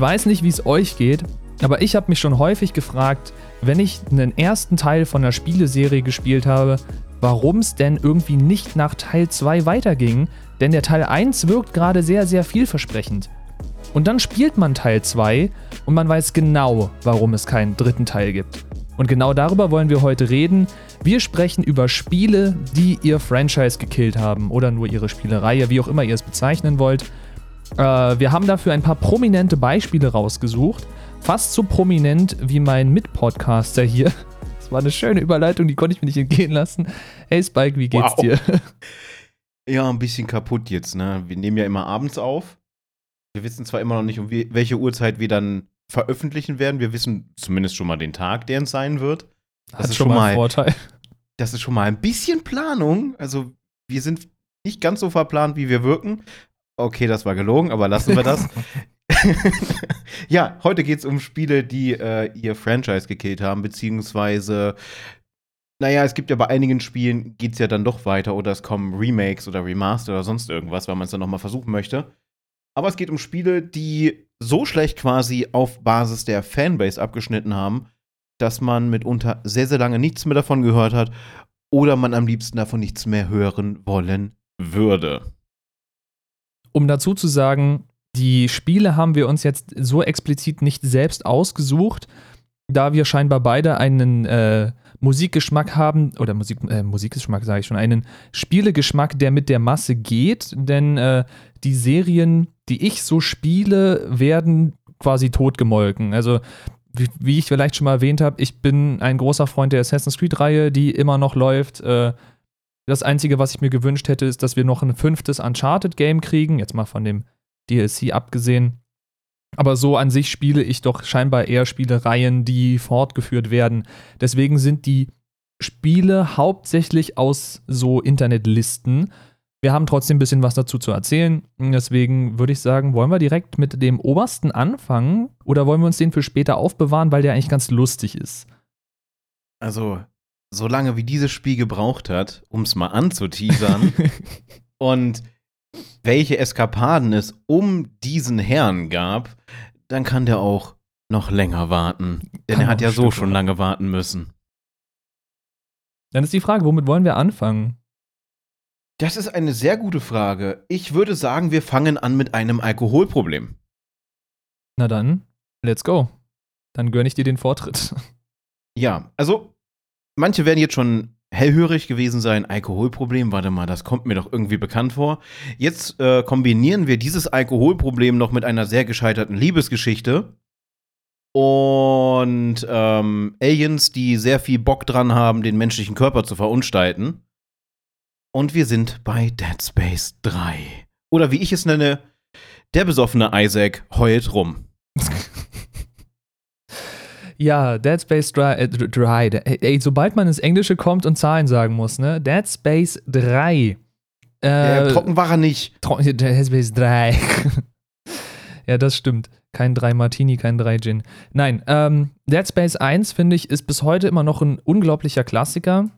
weiß nicht, wie es euch geht, aber ich habe mich schon häufig gefragt, wenn ich einen ersten Teil von einer Spieleserie gespielt habe, warum es denn irgendwie nicht nach Teil 2 weiterging, denn der Teil 1 wirkt gerade sehr, sehr vielversprechend. Und dann spielt man Teil 2 und man weiß genau, warum es keinen dritten Teil gibt. Und genau darüber wollen wir heute reden. Wir sprechen über Spiele, die ihr Franchise gekillt haben oder nur ihre Spielereihe, wie auch immer ihr es bezeichnen wollt. Äh, wir haben dafür ein paar prominente Beispiele rausgesucht. Fast so prominent wie mein Mitpodcaster hier. Das war eine schöne Überleitung, die konnte ich mir nicht entgehen lassen. Hey Spike, wie geht's wow. dir? Ja, ein bisschen kaputt jetzt, ne? Wir nehmen ja immer abends auf. Wir wissen zwar immer noch nicht, um welche Uhrzeit wir dann veröffentlichen werden. Wir wissen zumindest schon mal den Tag, der es sein wird. Das Hat ist schon mal ein Vorteil. Das ist schon mal ein bisschen Planung. Also, wir sind nicht ganz so verplant, wie wir wirken. Okay, das war gelogen, aber lassen wir das. ja, heute geht es um Spiele, die äh, ihr Franchise gekillt haben, beziehungsweise, naja, es gibt ja bei einigen Spielen geht es ja dann doch weiter oder es kommen Remakes oder Remaster oder sonst irgendwas, weil man es dann nochmal versuchen möchte. Aber es geht um Spiele, die so schlecht quasi auf Basis der Fanbase abgeschnitten haben, dass man mitunter sehr, sehr lange nichts mehr davon gehört hat oder man am liebsten davon nichts mehr hören wollen würde. Um dazu zu sagen, die Spiele haben wir uns jetzt so explizit nicht selbst ausgesucht, da wir scheinbar beide einen äh, Musikgeschmack haben, oder Musik, äh, Musikgeschmack sage ich schon, einen Spielegeschmack, der mit der Masse geht, denn äh, die Serien, die ich so spiele, werden quasi totgemolken. Also wie, wie ich vielleicht schon mal erwähnt habe, ich bin ein großer Freund der Assassin's Creed-Reihe, die immer noch läuft. Äh, das Einzige, was ich mir gewünscht hätte, ist, dass wir noch ein fünftes Uncharted-Game kriegen, jetzt mal von dem DLC abgesehen. Aber so an sich spiele ich doch scheinbar eher Spielereien, die fortgeführt werden. Deswegen sind die Spiele hauptsächlich aus so Internetlisten. Wir haben trotzdem ein bisschen was dazu zu erzählen. Deswegen würde ich sagen, wollen wir direkt mit dem obersten anfangen oder wollen wir uns den für später aufbewahren, weil der eigentlich ganz lustig ist? Also, solange wie dieses Spiel gebraucht hat, um es mal anzuteasern und welche Eskapaden es um diesen Herrn gab, dann kann der auch noch länger warten. Denn kann er hat ja so schon lange warten müssen. Dann ist die Frage, womit wollen wir anfangen? Das ist eine sehr gute Frage. Ich würde sagen, wir fangen an mit einem Alkoholproblem. Na dann, let's go. Dann gönne ich dir den Vortritt. Ja, also manche werden jetzt schon hellhörig gewesen sein. Alkoholproblem, warte mal, das kommt mir doch irgendwie bekannt vor. Jetzt äh, kombinieren wir dieses Alkoholproblem noch mit einer sehr gescheiterten Liebesgeschichte. Und ähm, Aliens, die sehr viel Bock dran haben, den menschlichen Körper zu verunstalten. Und wir sind bei Dead Space 3. Oder wie ich es nenne, der besoffene Isaac heult rum. Ja, Dead Space 3, äh, 3 ey, sobald man ins Englische kommt und Zahlen sagen muss, ne? Dead Space 3. Äh, ja, trocken war er nicht. Trocken, Dead Space 3. ja, das stimmt. Kein 3 Martini, kein 3 Gin. Nein, ähm, Dead Space 1, finde ich, ist bis heute immer noch ein unglaublicher Klassiker.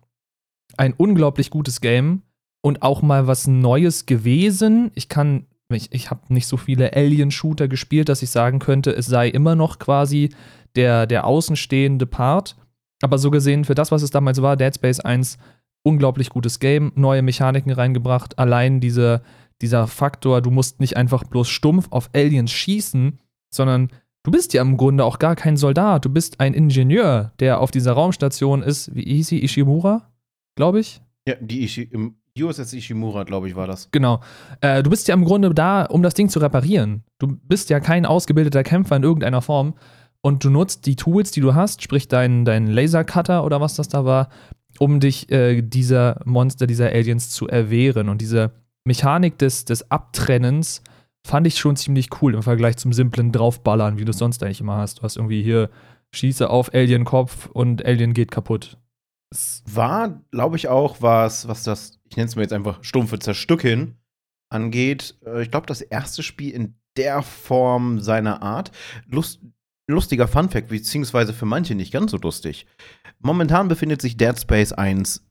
Ein unglaublich gutes Game und auch mal was Neues gewesen. Ich kann, ich, ich habe nicht so viele Alien-Shooter gespielt, dass ich sagen könnte, es sei immer noch quasi der, der außenstehende Part. Aber so gesehen, für das, was es damals war, Dead Space 1, unglaublich gutes Game, neue Mechaniken reingebracht. Allein diese, dieser Faktor, du musst nicht einfach bloß stumpf auf Aliens schießen, sondern du bist ja im Grunde auch gar kein Soldat. Du bist ein Ingenieur, der auf dieser Raumstation ist. Wie hieß sie? Ishimura? Glaube ich. Ja, die Ishi im USS Ishimura, glaube ich, war das. Genau. Äh, du bist ja im Grunde da, um das Ding zu reparieren. Du bist ja kein ausgebildeter Kämpfer in irgendeiner Form, und du nutzt die Tools, die du hast, sprich deinen dein Lasercutter oder was das da war, um dich äh, dieser Monster, dieser Aliens zu erwehren. Und diese Mechanik des, des Abtrennens fand ich schon ziemlich cool im Vergleich zum simplen Draufballern, wie du es sonst eigentlich immer hast. Du hast irgendwie hier Schieße auf Alien-Kopf und Alien geht kaputt. Es war, glaube ich, auch was, was das, ich nenne es mir jetzt einfach stumpfe Zerstückeln angeht. Äh, ich glaube, das erste Spiel in der Form seiner Art. Lust, lustiger Funfact, beziehungsweise für manche nicht ganz so lustig. Momentan befindet sich Dead Space 1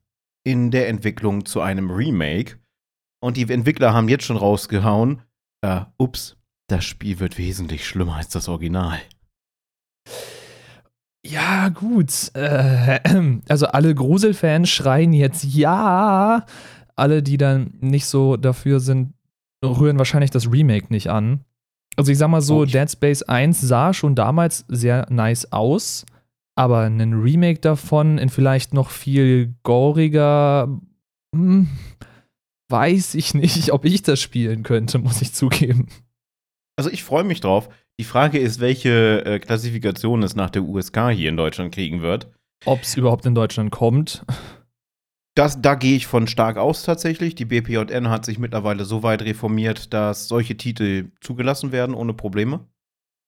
in der Entwicklung zu einem Remake. Und die Entwickler haben jetzt schon rausgehauen, äh, ups, das Spiel wird wesentlich schlimmer als das Original. Ja, gut. Äh, also alle Gruselfans schreien jetzt ja. Alle, die dann nicht so dafür sind, rühren wahrscheinlich das Remake nicht an. Also ich sag mal so, Oh, Dead Space 1 sah schon damals sehr nice aus, aber ein Remake davon in vielleicht noch viel goriger, hm, weiß ich nicht, ob ich das spielen könnte, muss ich zugeben. Also ich freue mich drauf. Die Frage ist, welche äh, Klassifikation es nach der USK hier in Deutschland kriegen wird. Ob es überhaupt in Deutschland kommt. Das, da gehe ich von stark aus tatsächlich. Die BPJN hat sich mittlerweile so weit reformiert, dass solche Titel zugelassen werden ohne Probleme.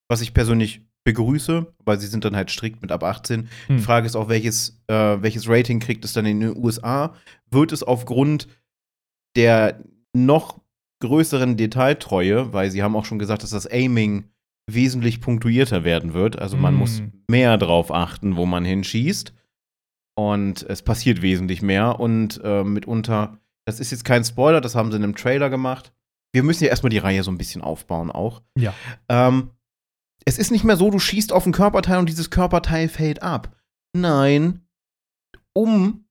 Was ich persönlich begrüße, weil sie sind dann halt strikt mit ab 18. Hm. Die Frage ist auch, welches, äh, welches Rating kriegt es dann in den USA? Wird es aufgrund der noch größeren Detailtreue, weil sie haben auch schon gesagt, dass das Aiming wesentlich punktuierter werden wird. Also man Hm. muss mehr drauf achten, wo man hinschießt. Und es passiert wesentlich mehr. Und äh, mitunter, das ist jetzt kein Spoiler, das haben sie in einem Trailer gemacht. Wir müssen ja erstmal die Reihe so ein bisschen aufbauen auch. Ja. Ähm, es ist nicht mehr so, du schießt auf ein Körperteil und dieses Körperteil fällt ab. Nein, um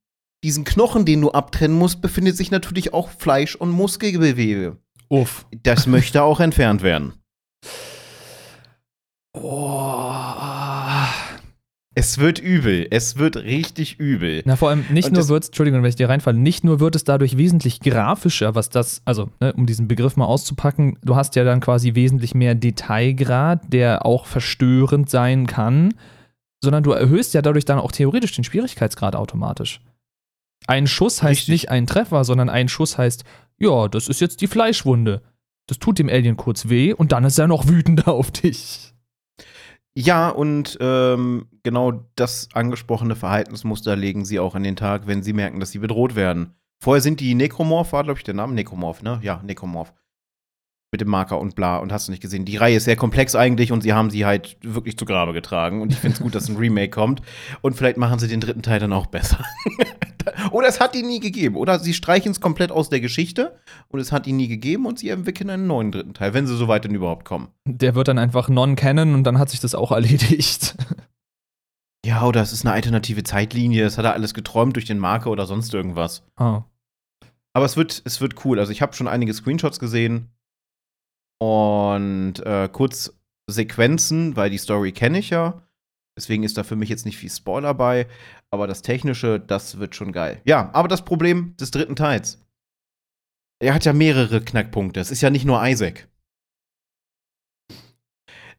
diesen Knochen, den du abtrennen musst, befindet sich natürlich auch Fleisch- und Muskelgewebe. Uff. Das möchte auch entfernt werden. Oh. Es wird übel. Es wird richtig übel. Na, vor allem nicht Und nur wird Entschuldigung, wenn ich dir reinfalle, nicht nur wird es dadurch wesentlich grafischer, was das, also, ne, um diesen Begriff mal auszupacken, du hast ja dann quasi wesentlich mehr Detailgrad, der auch verstörend sein kann, sondern du erhöhst ja dadurch dann auch theoretisch den Schwierigkeitsgrad automatisch. Ein Schuss heißt Richtig. nicht ein Treffer, sondern ein Schuss heißt, ja, das ist jetzt die Fleischwunde. Das tut dem Alien kurz weh und dann ist er noch wütender auf dich. Ja, und ähm, genau das angesprochene Verhaltensmuster legen sie auch an den Tag, wenn sie merken, dass sie bedroht werden. Vorher sind die Necromorph, war, glaube ich, der Name Necromorph, ne? Ja, Necromorph. Mit dem Marker und bla und hast du nicht gesehen. Die Reihe ist sehr komplex eigentlich und sie haben sie halt wirklich zu Grabe getragen. Und ich finde es gut, dass ein Remake kommt. Und vielleicht machen sie den dritten Teil dann auch besser. oder es hat ihn nie gegeben. Oder sie streichen es komplett aus der Geschichte und es hat ihn nie gegeben und sie entwickeln einen neuen dritten Teil, wenn sie so weit denn überhaupt kommen. Der wird dann einfach non-canon und dann hat sich das auch erledigt. Ja, oder es ist eine alternative Zeitlinie, es hat er alles geträumt durch den Marker oder sonst irgendwas. Ah. Aber es wird, es wird cool. Also ich habe schon einige Screenshots gesehen und äh, kurz Sequenzen, weil die Story kenne ich ja. Deswegen ist da für mich jetzt nicht viel Spoiler bei. Aber das Technische, das wird schon geil. Ja, aber das Problem des dritten Teils. Er hat ja mehrere Knackpunkte. Es ist ja nicht nur Isaac.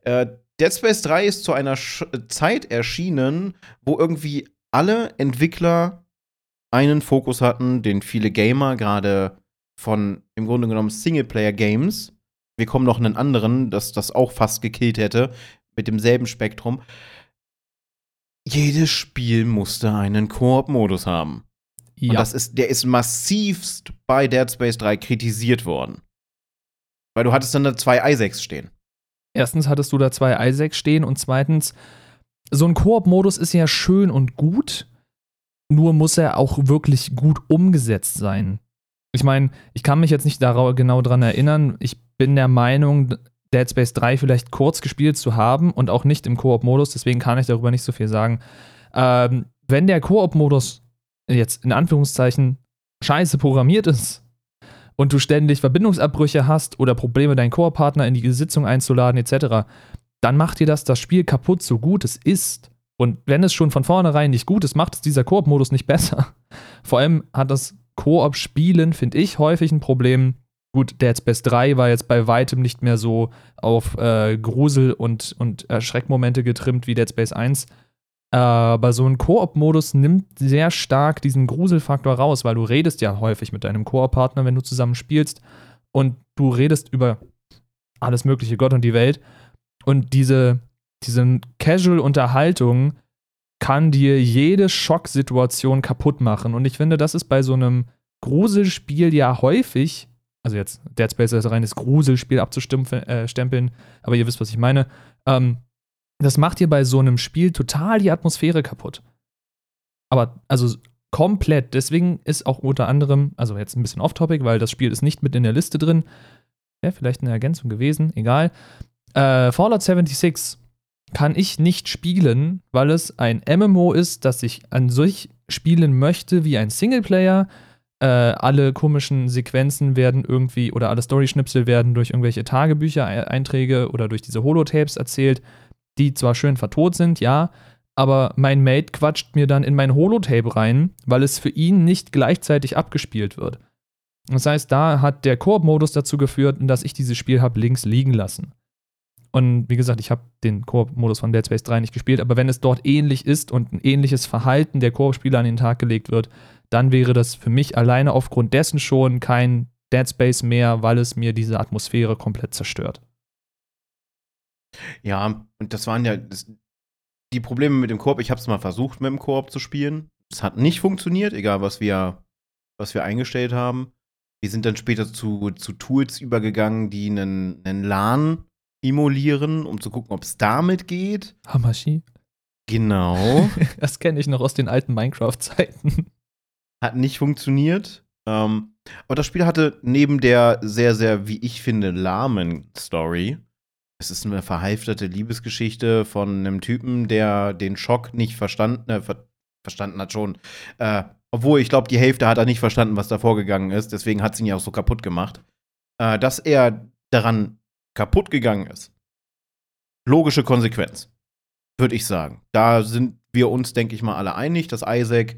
Äh, Dead Space 3 ist zu einer Sch Zeit erschienen, wo irgendwie alle Entwickler einen Fokus hatten, den viele Gamer gerade von im Grunde genommen Singleplayer-Games, wir kommen noch einen anderen, das das auch fast gekillt hätte, mit demselben Spektrum. Jedes Spiel musste einen Koop-Modus haben. Und Ja. das ist, der ist massivst bei Dead Space 3 kritisiert worden. Weil du hattest dann da zwei Isaacs stehen. Erstens hattest du da zwei Isaacs stehen und zweitens, so ein Koop-Modus ist ja schön und gut, nur muss er auch wirklich gut umgesetzt sein. Ich meine, ich kann mich jetzt nicht genau dran erinnern. Ich bin der Meinung, Dead Space 3 vielleicht kurz gespielt zu haben und auch nicht im Koop-Modus, deswegen kann ich darüber nicht so viel sagen. Ähm, wenn der Koop-Modus jetzt in Anführungszeichen scheiße programmiert ist und du ständig Verbindungsabbrüche hast oder Probleme, deinen Koop-Partner in die Sitzung einzuladen, etc., dann macht dir das das Spiel kaputt, so gut es ist. Und wenn es schon von vornherein nicht gut ist, macht es dieser Koop-Modus nicht besser. Vor allem hat das Koop-Spielen, finde ich, häufig ein Problem. Gut, Dead Space 3 war jetzt bei weitem nicht mehr so auf äh, Grusel- und, und Erschreckmomente getrimmt wie Dead Space 1. Aber so ein Koop-Modus nimmt sehr stark diesen Gruselfaktor raus, weil du redest ja häufig mit deinem Koop-Partner, wenn du zusammen spielst. Und du redest über alles mögliche, Gott und die Welt. Und diese, diese Casual-Unterhaltung kann dir jede Schocksituation kaputt machen. Und ich finde, das ist bei so einem Gruselspiel ja häufig, also jetzt Dead Space als reines Gruselspiel abzustempeln, äh, aber ihr wisst, was ich meine. Ähm, das macht dir bei so einem Spiel total die Atmosphäre kaputt. Aber also komplett. Deswegen ist auch unter anderem, also jetzt ein bisschen off-topic, weil das Spiel ist nicht mit in der Liste drin, Wäre vielleicht eine Ergänzung gewesen, egal. Äh, Fallout 76 kann ich nicht spielen, weil es ein MMO ist, das ich an sich spielen möchte wie ein Singleplayer. Äh, alle komischen Sequenzen werden irgendwie oder alle Story-Schnipsel werden durch irgendwelche Tagebücher-Einträge oder durch diese Holotapes erzählt, die zwar schön vertont sind, ja, aber mein Mate quatscht mir dann in mein Holotape rein, weil es für ihn nicht gleichzeitig abgespielt wird. Das heißt, da hat der Koop-Modus dazu geführt, dass ich dieses Spiel habe links liegen lassen. Und wie gesagt, ich habe den Koop-Modus von Dead Space 3 nicht gespielt, aber wenn es dort ähnlich ist und ein ähnliches Verhalten der Koop-Spieler an den Tag gelegt wird, dann wäre das für mich alleine aufgrund dessen schon kein Dead Space mehr, weil es mir diese Atmosphäre komplett zerstört. Ja, und das waren ja das, die Probleme mit dem Koop. Ich habe es mal versucht, mit dem Koop zu spielen. Es hat nicht funktioniert, egal was wir, was wir eingestellt haben. Wir sind dann später zu, zu Tools übergegangen, die einen, einen LAN emulieren, um zu gucken, ob es damit geht. Hamashi? Genau. das kenne ich noch aus den alten Minecraft-Zeiten. Hat nicht funktioniert. Ähm, aber das Spiel hatte neben der sehr, sehr, wie ich finde, lahmen Story. Es ist eine verhalfterte Liebesgeschichte von einem Typen, der den Schock nicht verstanden, äh, ver verstanden hat schon. Äh, obwohl, ich glaube, die Hälfte hat er nicht verstanden, was da vorgegangen ist. Deswegen hat es ihn ja auch so kaputt gemacht. Äh, dass er daran kaputt gegangen ist. Logische Konsequenz, würde ich sagen. Da sind wir uns, denke ich mal, alle einig, dass Isaac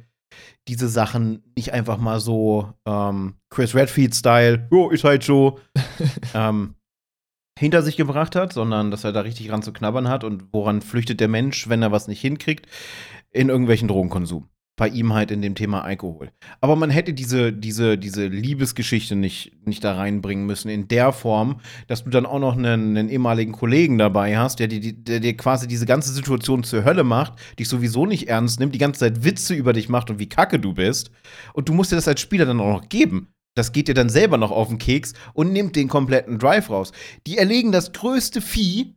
diese Sachen nicht einfach mal so ähm, Chris Redfield-Style, oh, ist halt so, ähm, hinter sich gebracht hat, sondern dass er da richtig ran zu knabbern hat und woran flüchtet der Mensch, wenn er was nicht hinkriegt, in irgendwelchen Drogenkonsum bei ihm halt in dem Thema Alkohol. Aber man hätte diese, diese, diese Liebesgeschichte nicht, nicht da reinbringen müssen, in der Form, dass du dann auch noch einen, einen ehemaligen Kollegen dabei hast, der dir, der dir quasi diese ganze Situation zur Hölle macht, dich sowieso nicht ernst nimmt, die ganze Zeit Witze über dich macht und wie kacke du bist. Und du musst dir das als Spieler dann auch noch geben. Das geht dir dann selber noch auf den Keks und nimmt den kompletten Drive raus. Die erlegen das größte Vieh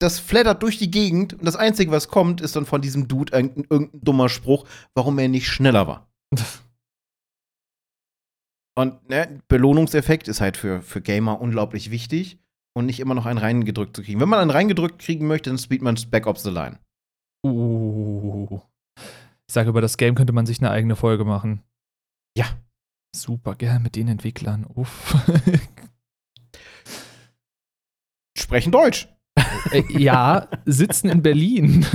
das flattert durch die Gegend und das Einzige, was kommt, ist dann von diesem Dude irgendein, irgendein dummer Spruch, warum er nicht schneller war. und ne, Belohnungseffekt ist halt für, für Gamer unglaublich wichtig und nicht immer noch einen reingedrückt zu kriegen. Wenn man einen reingedrückt kriegen möchte, dann spielt man Back of the Line. Uh. Ich sage, über das Game könnte man sich eine eigene Folge machen. Ja. Super, gern mit den Entwicklern. Uff. Sprechen Deutsch. Äh, ja, sitzen in Berlin.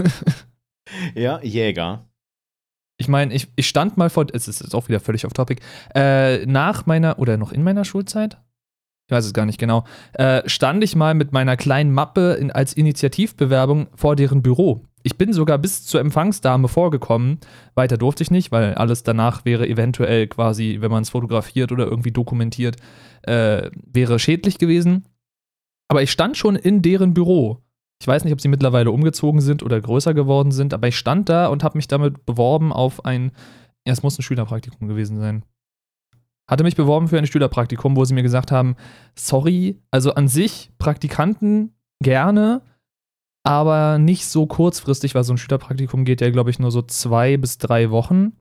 ja, Jäger. Ich meine, ich, ich stand mal vor, es ist jetzt auch wieder völlig off topic, äh, nach meiner, oder noch in meiner Schulzeit, ich weiß es gar nicht genau, äh, stand ich mal mit meiner kleinen Mappe in, als Initiativbewerbung vor deren Büro. Ich bin sogar bis zur Empfangsdame vorgekommen. Weiter durfte ich nicht, weil alles danach wäre eventuell quasi, wenn man es fotografiert oder irgendwie dokumentiert, äh, wäre schädlich gewesen. Aber ich stand schon in deren Büro. Ich weiß nicht, ob sie mittlerweile umgezogen sind oder größer geworden sind, aber ich stand da und habe mich damit beworben auf ein, ja, es muss ein Schülerpraktikum gewesen sein. Hatte mich beworben für ein Schülerpraktikum, wo sie mir gesagt haben, sorry, also an sich Praktikanten gerne, aber nicht so kurzfristig, weil so ein Schülerpraktikum geht ja, glaube ich, nur so zwei bis drei Wochen.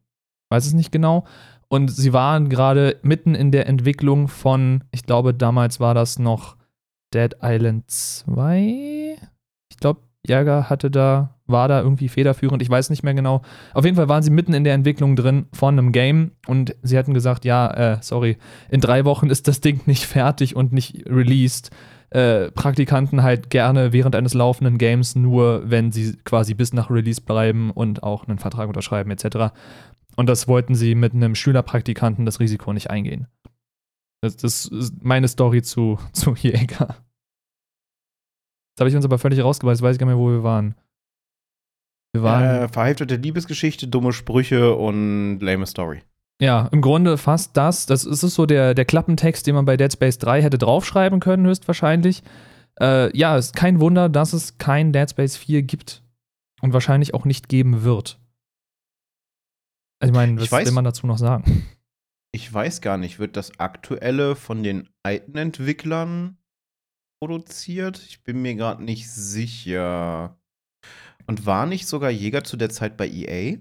Weiß es nicht genau. Und sie waren gerade mitten in der Entwicklung von, ich glaube, damals war das noch Dead Island 2. Ich glaube, Jäger hatte da, war da irgendwie federführend, ich weiß nicht mehr genau. Auf jeden Fall waren sie mitten in der Entwicklung drin von einem Game und sie hatten gesagt, ja, äh, sorry, in drei Wochen ist das Ding nicht fertig und nicht released. Äh, Praktikanten halt gerne während eines laufenden Games nur, wenn sie quasi bis nach Release bleiben und auch einen Vertrag unterschreiben etc. Und das wollten sie mit einem Schülerpraktikanten das Risiko nicht eingehen. Das, das ist meine Story zu, zu Jäger. Jetzt habe ich uns aber völlig jetzt weiß ich gar nicht mehr, wo wir waren. Wir waren. Äh, verheftete Liebesgeschichte, dumme Sprüche und lame Story. Ja, im Grunde fast das. Das ist so der, der Klappentext, den man bei Dead Space 3 hätte draufschreiben können, höchstwahrscheinlich. Äh, ja, ist kein Wunder, dass es kein Dead Space 4 gibt. Und wahrscheinlich auch nicht geben wird. Also ich meine, was ich will man dazu noch sagen? ich weiß gar nicht, wird das aktuelle von den alten Entwicklern produziert? Ich bin mir gerade nicht sicher. Und war nicht sogar Jäger zu der Zeit bei EA?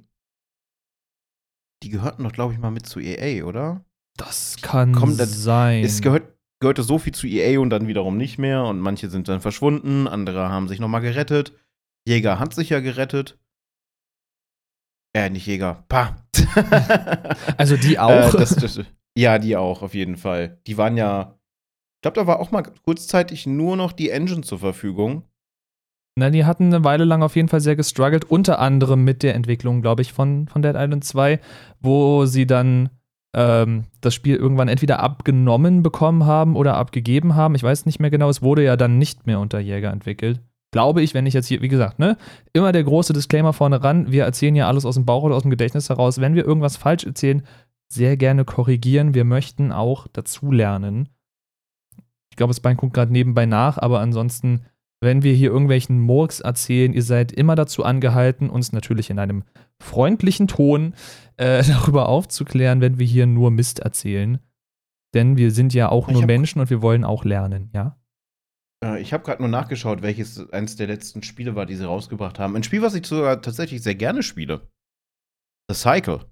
Die gehörten doch, glaube ich, mal mit zu EA, oder? Das kann Kommt, das, sein. Es gehört, gehörte so viel zu EA und dann wiederum nicht mehr. Und manche sind dann verschwunden, andere haben sich nochmal gerettet. Jäger hat sich ja gerettet. Äh, nicht Jäger. Pah. also die auch. Äh, das, das, ja, die auch, auf jeden Fall. Die waren ja. Ich glaube, da war auch mal kurzzeitig nur noch die Engine zur Verfügung. Na, die hatten eine Weile lang auf jeden Fall sehr gestruggelt, unter anderem mit der Entwicklung, glaube ich, von, von Dead Island 2, wo sie dann ähm, das Spiel irgendwann entweder abgenommen bekommen haben oder abgegeben haben. Ich weiß nicht mehr genau, es wurde ja dann nicht mehr unter Jäger entwickelt. Glaube ich, wenn ich jetzt hier, wie gesagt, ne, immer der große Disclaimer vorne ran, wir erzählen ja alles aus dem Bauch oder aus dem Gedächtnis heraus. Wenn wir irgendwas falsch erzählen, sehr gerne korrigieren. Wir möchten auch dazulernen. Ich glaube, Spine guckt gerade nebenbei nach, aber ansonsten, wenn wir hier irgendwelchen Murks erzählen, ihr seid immer dazu angehalten, uns natürlich in einem freundlichen Ton äh, darüber aufzuklären, wenn wir hier nur Mist erzählen. Denn wir sind ja auch nur Menschen und wir wollen auch lernen, ja? Äh, ich habe gerade nur nachgeschaut, welches eines der letzten Spiele war, die sie rausgebracht haben. Ein Spiel, was ich sogar tatsächlich sehr gerne spiele. The Cycle.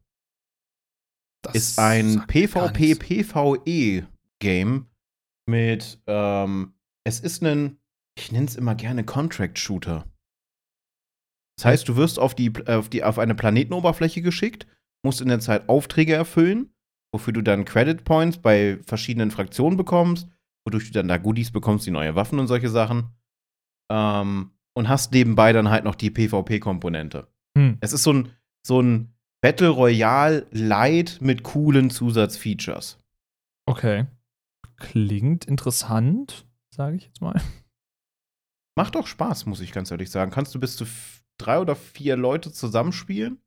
Das ist ein PvP-PvE-Game mit, ähm, es ist ein, ich nenne es immer gerne Contract-Shooter. Das heißt, du wirst auf, die, auf, die, auf eine Planetenoberfläche geschickt, musst in der Zeit Aufträge erfüllen, wofür du dann Credit Points bei verschiedenen Fraktionen bekommst, wodurch du dann da Goodies bekommst, die neue Waffen und solche Sachen. Ähm, und hast nebenbei dann halt noch die PvP-Komponente. Hm. Es ist so ein, so ein Battle Royale Light mit coolen Zusatzfeatures. Okay. Klingt interessant, sage ich jetzt mal. Macht doch Spaß, muss ich ganz ehrlich sagen. Kannst du bis zu drei oder vier Leute zusammenspielen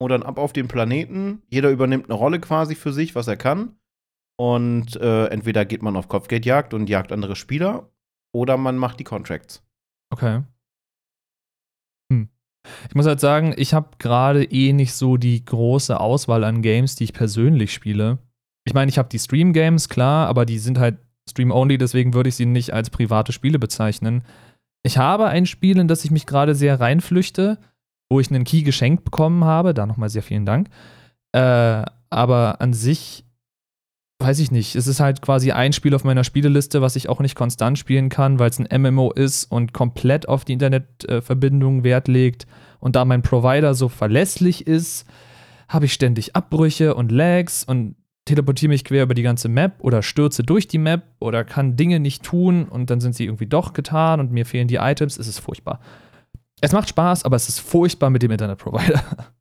und dann ab auf den Planeten. Jeder übernimmt eine Rolle quasi für sich, was er kann. Und äh, entweder geht man auf Kopfgeldjagd und jagt andere Spieler oder man macht die Contracts. Okay. Hm. Ich muss halt sagen, ich habe gerade eh nicht so die große Auswahl an Games, die ich persönlich spiele. Ich meine, ich habe die Stream-Games, klar, aber die sind halt Stream-only, deswegen würde ich sie nicht als private Spiele bezeichnen. Ich habe ein Spiel, in das ich mich gerade sehr reinflüchte, wo ich einen Key geschenkt bekommen habe. Da nochmal sehr vielen Dank. Äh, aber an sich weiß ich nicht. Es ist halt quasi ein Spiel auf meiner Spieleliste, was ich auch nicht konstant spielen kann, weil es ein MMO ist und komplett auf die Internetverbindung Wert legt. Und da mein Provider so verlässlich ist, habe ich ständig Abbrüche und Lags und teleportiere mich quer über die ganze Map oder stürze durch die Map oder kann Dinge nicht tun und dann sind sie irgendwie doch getan und mir fehlen die Items. Es ist furchtbar. Es macht Spaß, aber es ist furchtbar mit dem Internetprovider.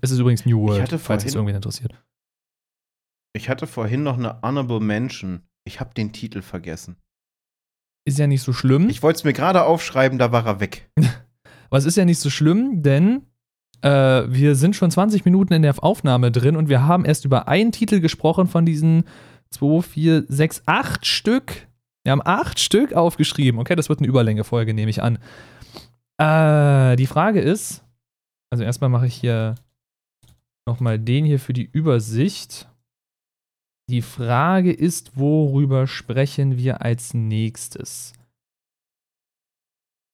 es ist übrigens New World, falls es irgendwie interessiert. Ich hatte vorhin noch eine Honorable Mention. Ich habe den Titel vergessen. Ist ja nicht so schlimm. Ich wollte es mir gerade aufschreiben, da war er weg. Was ist ja nicht so schlimm, denn äh, wir sind schon 20 Minuten in der Aufnahme drin und wir haben erst über einen Titel gesprochen von diesen 2, 4, 6, 8 Stück. Wir haben acht Stück aufgeschrieben. Okay, das wird eine Überlänge-Folge, nehme ich an. Äh, die Frage ist, also erstmal mache ich hier nochmal den hier für die Übersicht. Die Frage ist, worüber sprechen wir als nächstes?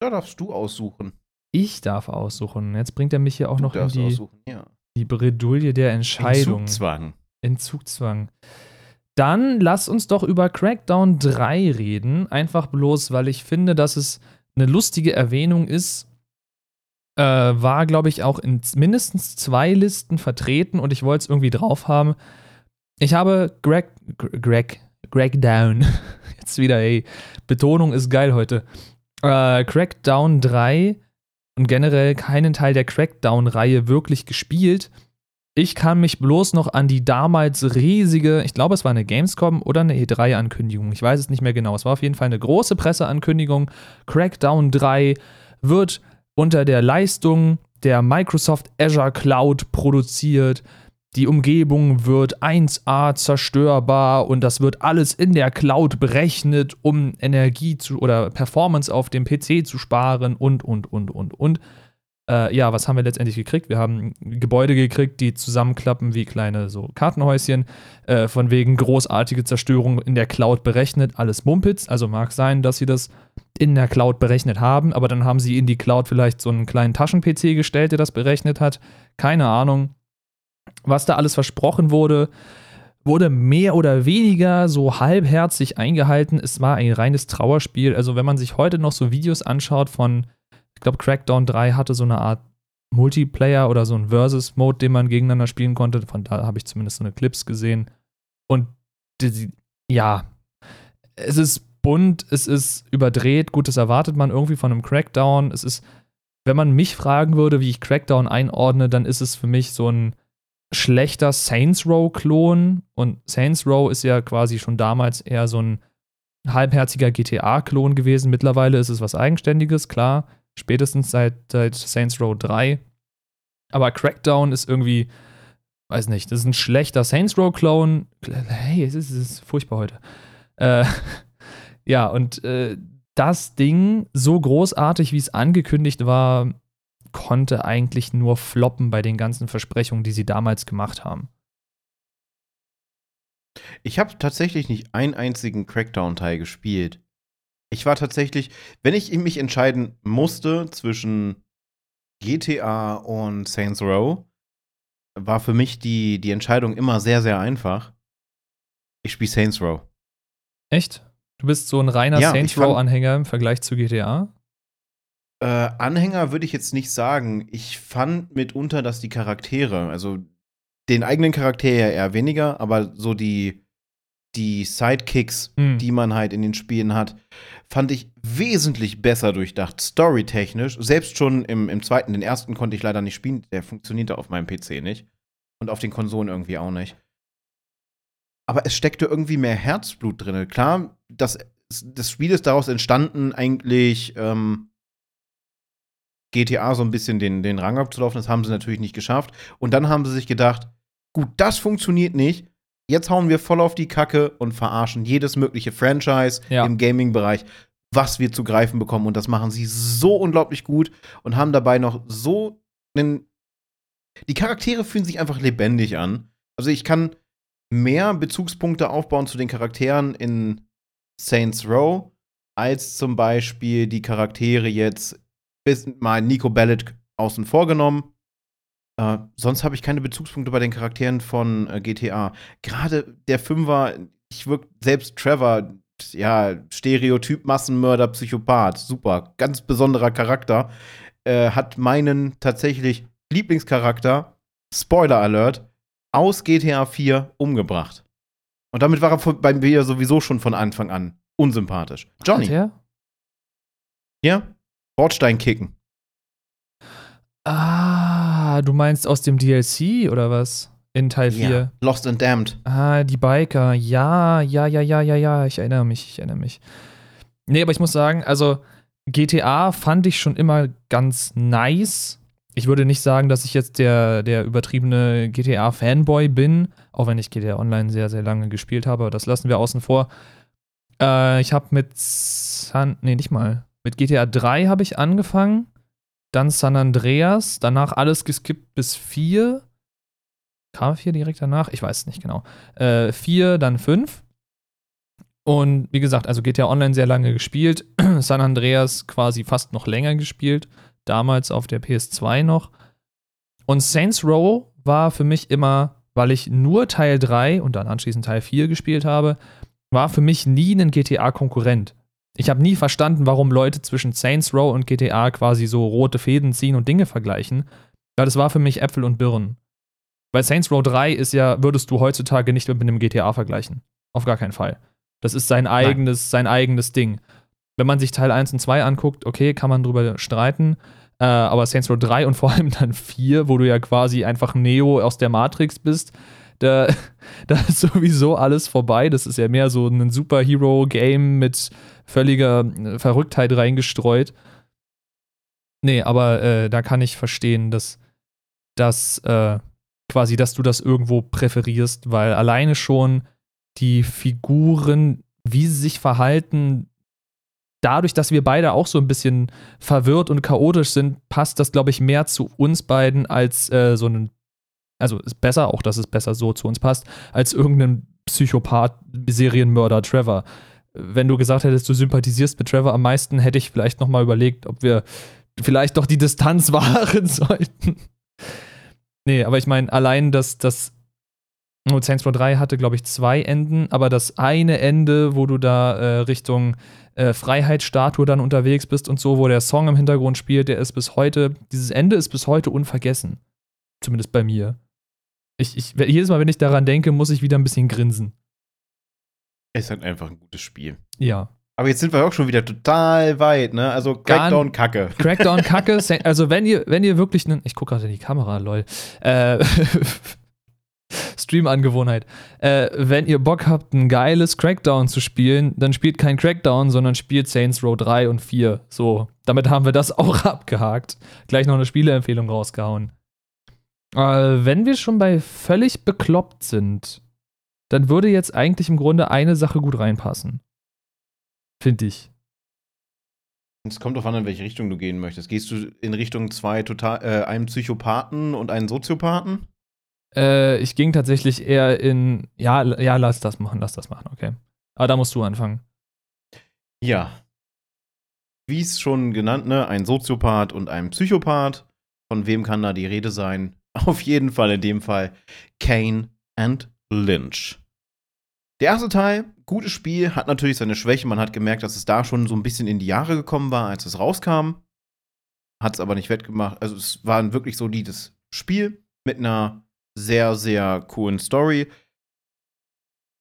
Da darfst du aussuchen. Ich darf aussuchen. Jetzt bringt er mich hier auch du noch in die, ja. die Bredouille der Entscheidung. Entzugzwang. Entzugzwang. Dann lass uns doch über Crackdown 3 reden. Einfach bloß, weil ich finde, dass es eine lustige Erwähnung ist. Äh, war, glaube ich, auch in mindestens zwei Listen vertreten und ich wollte es irgendwie drauf haben. Ich habe Greg, Greg, Greg Down, jetzt wieder, ey, Betonung ist geil heute. Äh, Crackdown 3 und generell keinen Teil der Crackdown-Reihe wirklich gespielt. Ich kann mich bloß noch an die damals riesige, ich glaube, es war eine Gamescom oder eine E3-Ankündigung, ich weiß es nicht mehr genau. Es war auf jeden Fall eine große Presseankündigung. Crackdown 3 wird unter der Leistung der Microsoft Azure Cloud produziert die Umgebung wird 1A zerstörbar und das wird alles in der Cloud berechnet, um Energie zu oder Performance auf dem PC zu sparen und, und, und, und, und. Äh, ja, was haben wir letztendlich gekriegt? Wir haben Gebäude gekriegt, die zusammenklappen wie kleine so Kartenhäuschen, äh, von wegen großartige Zerstörung in der Cloud berechnet, alles Mumpitz. Also mag sein, dass sie das in der Cloud berechnet haben, aber dann haben sie in die Cloud vielleicht so einen kleinen Taschen-PC gestellt, der das berechnet hat. Keine Ahnung was da alles versprochen wurde, wurde mehr oder weniger so halbherzig eingehalten. Es war ein reines Trauerspiel. Also, wenn man sich heute noch so Videos anschaut von, ich glaube, Crackdown 3 hatte so eine Art Multiplayer oder so ein Versus-Mode, den man gegeneinander spielen konnte. Von da habe ich zumindest so eine Clips gesehen. Und ja, es ist bunt, es ist überdreht. Gut, das erwartet man irgendwie von einem Crackdown. Es ist, wenn man mich fragen würde, wie ich Crackdown einordne, dann ist es für mich so ein schlechter Saints Row-Klon. Und Saints Row ist ja quasi schon damals eher so ein halbherziger GTA-Klon gewesen. Mittlerweile ist es was Eigenständiges, klar. Spätestens seit, seit Saints Row 3. Aber Crackdown ist irgendwie, weiß nicht, das ist ein schlechter Saints Row-Klon. Hey, es ist, es ist furchtbar heute. Äh, ja, und äh, das Ding, so großartig wie es angekündigt war, konnte eigentlich nur floppen bei den ganzen Versprechungen, die sie damals gemacht haben. Ich habe tatsächlich nicht einen einzigen Crackdown-Teil gespielt. Ich war tatsächlich, wenn ich mich entscheiden musste zwischen GTA und Saints Row, war für mich die, die Entscheidung immer sehr, sehr einfach. Ich spiele Saints Row. Echt? Du bist so ein reiner ja, Saints Row-Anhänger im Vergleich zu GTA? Äh, Anhänger würde ich jetzt nicht sagen. Ich fand mitunter, dass die Charaktere, also den eigenen Charakter ja eher weniger, aber so die, die Sidekicks, mhm. die man halt in den Spielen hat, fand ich wesentlich besser durchdacht, storytechnisch. Selbst schon im, im zweiten, den ersten konnte ich leider nicht spielen, der funktionierte auf meinem PC nicht. Und auf den Konsolen irgendwie auch nicht. Aber es steckte irgendwie mehr Herzblut drin. Klar, das, das Spiel ist daraus entstanden, eigentlich ähm, GTA so ein bisschen den, den Rang abzulaufen. Das haben sie natürlich nicht geschafft. Und dann haben sie sich gedacht, gut, das funktioniert nicht. Jetzt hauen wir voll auf die Kacke und verarschen jedes mögliche Franchise ja. im Gaming-Bereich, was wir zu greifen bekommen. Und das machen sie so unglaublich gut und haben dabei noch so einen. Die Charaktere fühlen sich einfach lebendig an. Also ich kann mehr Bezugspunkte aufbauen zu den Charakteren in Saints Row als zum Beispiel die Charaktere jetzt bis mal Nico Bellic außen vor genommen. Äh, sonst habe ich keine Bezugspunkte bei den Charakteren von äh, GTA. Gerade der Fünfer, ich wirke selbst Trevor, ja, Stereotyp, Massenmörder, Psychopath, super, ganz besonderer Charakter, äh, hat meinen tatsächlich Lieblingscharakter, Spoiler Alert, aus GTA 4 umgebracht. Und damit war er bei mir sowieso schon von Anfang an unsympathisch. Johnny. Ja, Bordstein kicken. Ah, du meinst aus dem DLC oder was? In Teil 4. Ja, Lost and Damned. Ah, die Biker. Ja, ja, ja, ja, ja, ja. Ich erinnere mich, ich erinnere mich. Nee, aber ich muss sagen, also GTA fand ich schon immer ganz nice. Ich würde nicht sagen, dass ich jetzt der, der übertriebene GTA-Fanboy bin, auch wenn ich GTA Online sehr, sehr lange gespielt habe, das lassen wir außen vor. Äh, ich habe mit San, nee, nicht mal. Mit GTA 3 habe ich angefangen, dann San Andreas, danach alles geskippt bis 4. Kam 4 direkt danach? Ich weiß es nicht genau. Äh, 4, dann 5. Und wie gesagt, also GTA Online sehr lange gespielt, San Andreas quasi fast noch länger gespielt, damals auf der PS2 noch. Und Saints Row war für mich immer, weil ich nur Teil 3 und dann anschließend Teil 4 gespielt habe, war für mich nie ein GTA-Konkurrent. Ich habe nie verstanden, warum Leute zwischen Saints Row und GTA quasi so rote Fäden ziehen und Dinge vergleichen. Weil das war für mich Äpfel und Birnen. Weil Saints Row 3 ist ja, würdest du heutzutage nicht mit einem GTA vergleichen. Auf gar keinen Fall. Das ist sein eigenes, sein eigenes Ding. Wenn man sich Teil 1 und 2 anguckt, okay, kann man drüber streiten. Äh, aber Saints Row 3 und vor allem dann 4, wo du ja quasi einfach Neo aus der Matrix bist, da, da ist sowieso alles vorbei. Das ist ja mehr so ein Superhero-Game mit völliger äh, Verrücktheit reingestreut. Nee, aber äh, da kann ich verstehen, dass, dass äh, quasi, dass du das irgendwo präferierst, weil alleine schon die Figuren, wie sie sich verhalten, dadurch, dass wir beide auch so ein bisschen verwirrt und chaotisch sind, passt das, glaube ich, mehr zu uns beiden als äh, so ein also ist besser, auch dass es besser so zu uns passt, als irgendein Psychopath, Serienmörder Trevor. Wenn du gesagt hättest, du sympathisierst mit Trevor am meisten, hätte ich vielleicht noch mal überlegt, ob wir vielleicht doch die Distanz wahren sollten. nee, aber ich meine, allein, dass, dass Und Saints Row 3 hatte, glaube ich, zwei Enden, aber das eine Ende, wo du da äh, Richtung äh, Freiheitsstatue dann unterwegs bist und so, wo der Song im Hintergrund spielt, der ist bis heute, dieses Ende ist bis heute unvergessen. Zumindest bei mir. Ich, ich, jedes Mal, wenn ich daran denke, muss ich wieder ein bisschen grinsen. Es ist halt einfach ein gutes Spiel. Ja. Aber jetzt sind wir auch schon wieder total weit, ne? Also Crackdown Kacke. Crackdown Kacke. Also wenn ihr, wenn ihr wirklich einen, ich gucke gerade in die Kamera, lol. Äh, Stream-Angewohnheit. Äh, wenn ihr Bock habt, ein geiles Crackdown zu spielen, dann spielt kein Crackdown, sondern spielt Saints Row 3 und 4. So, damit haben wir das auch abgehakt. Gleich noch eine Spieleempfehlung rausgehauen. Äh, wenn wir schon bei völlig bekloppt sind, dann würde jetzt eigentlich im Grunde eine Sache gut reinpassen. Finde ich. Es kommt darauf an, in welche Richtung du gehen möchtest. Gehst du in Richtung zwei total, äh, einem Psychopathen und einen Soziopathen? Äh, ich ging tatsächlich eher in, ja, ja, lass das machen, lass das machen, okay. Aber da musst du anfangen. Ja. Wie es schon genannt, ne, ein Soziopath und ein Psychopath. Von wem kann da die Rede sein? Auf jeden Fall in dem Fall Kane and Lynch. Der erste Teil, gutes Spiel, hat natürlich seine Schwäche. Man hat gemerkt, dass es da schon so ein bisschen in die Jahre gekommen war, als es rauskam. Hat es aber nicht wettgemacht. Also es war ein wirklich solides Spiel mit einer sehr, sehr coolen Story.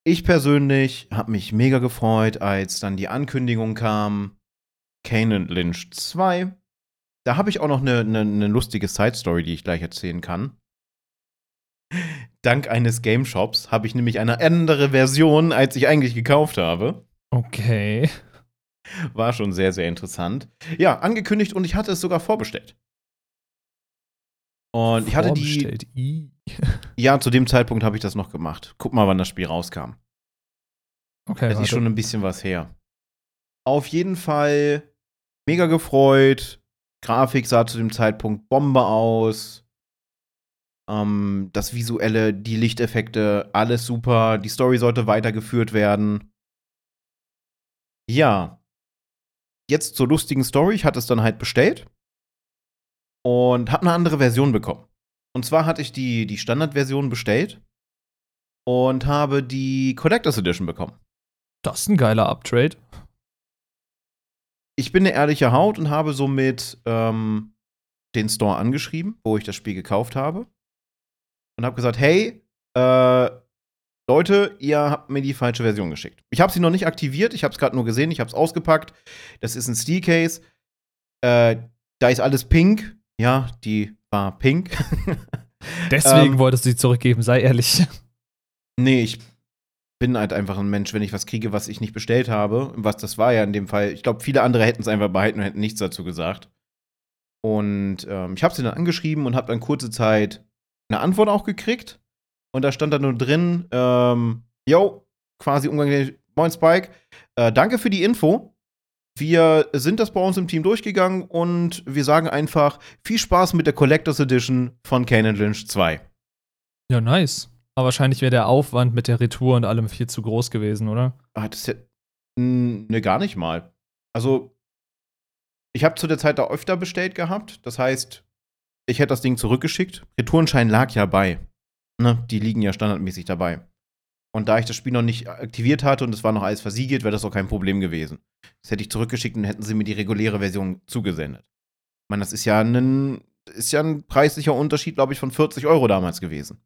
Ich persönlich habe mich mega gefreut, als dann die Ankündigung kam, Kane Lynch 2. Da habe ich auch noch eine, eine, eine lustige Side-Story, die ich gleich erzählen kann. Dank eines Game Shops habe ich nämlich eine andere Version, als ich eigentlich gekauft habe. Okay. War schon sehr, sehr interessant. Ja, angekündigt und ich hatte es sogar vorbestellt. Und ich hatte die. ja, zu dem Zeitpunkt habe ich das noch gemacht. Guck mal, wann das Spiel rauskam. Okay. Das ist schon ein bisschen was her. Auf jeden Fall mega gefreut. Grafik sah zu dem Zeitpunkt Bombe aus. Ähm, das Visuelle, die Lichteffekte, alles super. Die Story sollte weitergeführt werden. Ja. Jetzt zur lustigen Story. Ich hatte es dann halt bestellt und habe eine andere Version bekommen. Und zwar hatte ich die, die Standardversion bestellt und habe die Collectors Edition bekommen. Das ist ein geiler Uptrade. Ich bin eine ehrliche Haut und habe somit ähm, den Store angeschrieben, wo ich das Spiel gekauft habe. Und habe gesagt, hey, äh, Leute, ihr habt mir die falsche Version geschickt. Ich habe sie noch nicht aktiviert, ich habe es gerade nur gesehen, ich habe es ausgepackt. Das ist ein Steelcase. Äh, da ist alles pink. Ja, die war pink. Deswegen ähm, wolltest du sie zurückgeben, sei ehrlich. Nee, ich bin halt einfach ein Mensch, wenn ich was kriege, was ich nicht bestellt habe. Was das war ja in dem Fall. Ich glaube, viele andere hätten es einfach behalten und hätten nichts dazu gesagt. Und ähm, ich habe sie dann angeschrieben und habe dann kurze Zeit eine Antwort auch gekriegt. Und da stand dann nur drin, ähm, yo, quasi umganglich, moin Spike, äh, danke für die Info. Wir sind das bei uns im Team durchgegangen und wir sagen einfach viel Spaß mit der Collectors Edition von Canon Lynch 2. Ja, nice. Aber wahrscheinlich wäre der Aufwand mit der Retour und allem viel zu groß gewesen, oder? Ah, das ja, ne, gar nicht mal. Also, ich habe zu der Zeit da öfter bestellt gehabt. Das heißt, ich hätte das Ding zurückgeschickt. Retourenschein lag ja bei. Ne, die liegen ja standardmäßig dabei. Und da ich das Spiel noch nicht aktiviert hatte und es war noch alles versiegelt, wäre das auch kein Problem gewesen. Das hätte ich zurückgeschickt und hätten sie mir die reguläre Version zugesendet. Ich meine, das ist ja ein, ist ja ein preislicher Unterschied, glaube ich, von 40 Euro damals gewesen.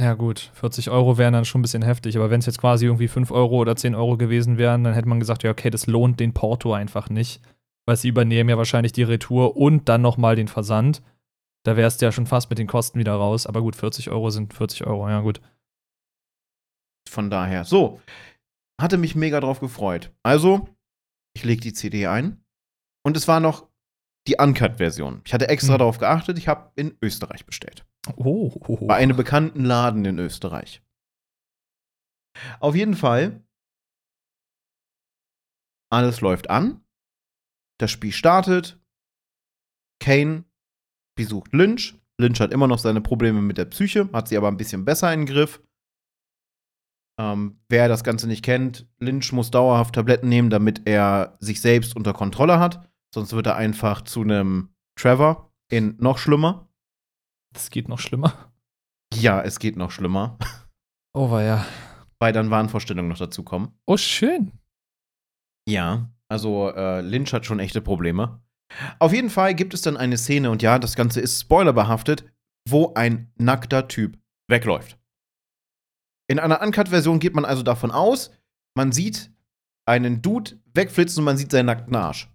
Ja, gut, 40 Euro wären dann schon ein bisschen heftig, aber wenn es jetzt quasi irgendwie 5 Euro oder 10 Euro gewesen wären, dann hätte man gesagt, ja, okay, das lohnt den Porto einfach nicht, weil sie übernehmen ja wahrscheinlich die Retour und dann nochmal den Versand. Da wärst du ja schon fast mit den Kosten wieder raus, aber gut, 40 Euro sind 40 Euro, ja, gut. Von daher, so, hatte mich mega drauf gefreut. Also, ich lege die CD ein und es war noch die Uncut-Version. Ich hatte extra mhm. darauf geachtet, ich habe in Österreich bestellt. Oh. Bei einem bekannten Laden in Österreich. Auf jeden Fall, alles läuft an. Das Spiel startet. Kane besucht Lynch. Lynch hat immer noch seine Probleme mit der Psyche, hat sie aber ein bisschen besser in den Griff. Ähm, wer das Ganze nicht kennt, Lynch muss dauerhaft Tabletten nehmen, damit er sich selbst unter Kontrolle hat. Sonst wird er einfach zu einem Trevor in noch schlimmer. Es geht noch schlimmer. Ja, es geht noch schlimmer. Oh, war ja. Weil dann Wahnvorstellungen noch dazu kommen. Oh, schön. Ja, also äh, Lynch hat schon echte Probleme. Auf jeden Fall gibt es dann eine Szene, und ja, das Ganze ist spoilerbehaftet, wo ein nackter Typ wegläuft. In einer Uncut-Version geht man also davon aus, man sieht einen Dude wegflitzen und man sieht seinen nackten Arsch.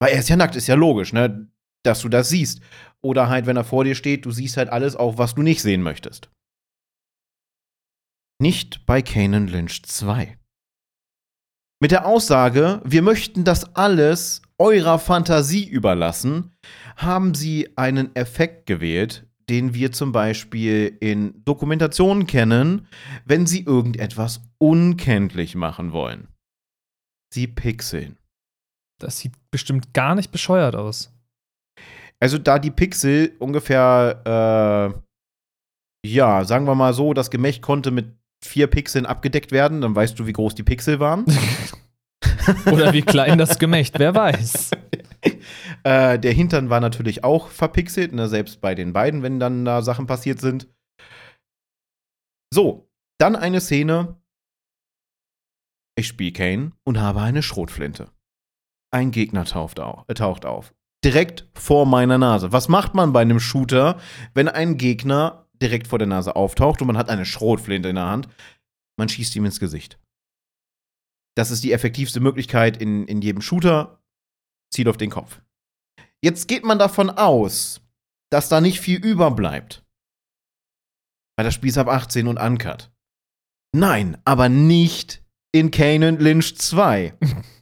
Weil er ist ja nackt, ist ja logisch, ne? Dass du das siehst. Oder halt, wenn er vor dir steht, du siehst halt alles, auch was du nicht sehen möchtest. Nicht bei Kanan Lynch 2. Mit der Aussage, wir möchten das alles eurer Fantasie überlassen, haben sie einen Effekt gewählt, den wir zum Beispiel in Dokumentationen kennen, wenn sie irgendetwas unkenntlich machen wollen. Sie pixeln. Das sieht bestimmt gar nicht bescheuert aus. Also da die Pixel ungefähr, äh, ja, sagen wir mal so, das Gemächt konnte mit vier Pixeln abgedeckt werden, dann weißt du, wie groß die Pixel waren. Oder wie klein das Gemächt, wer weiß. äh, der Hintern war natürlich auch verpixelt, ne, selbst bei den beiden, wenn dann da Sachen passiert sind. So, dann eine Szene. Ich spiele Kane und habe eine Schrotflinte. Ein Gegner taucht auf, äh, taucht auf. Direkt vor meiner Nase. Was macht man bei einem Shooter, wenn ein Gegner direkt vor der Nase auftaucht und man hat eine Schrotflinte in der Hand? Man schießt ihm ins Gesicht. Das ist die effektivste Möglichkeit in, in jedem Shooter. Zielt auf den Kopf. Jetzt geht man davon aus, dass da nicht viel überbleibt. Weil das Spiel ist ab 18 und uncut. Nein, aber nicht in Kanan Lynch 2.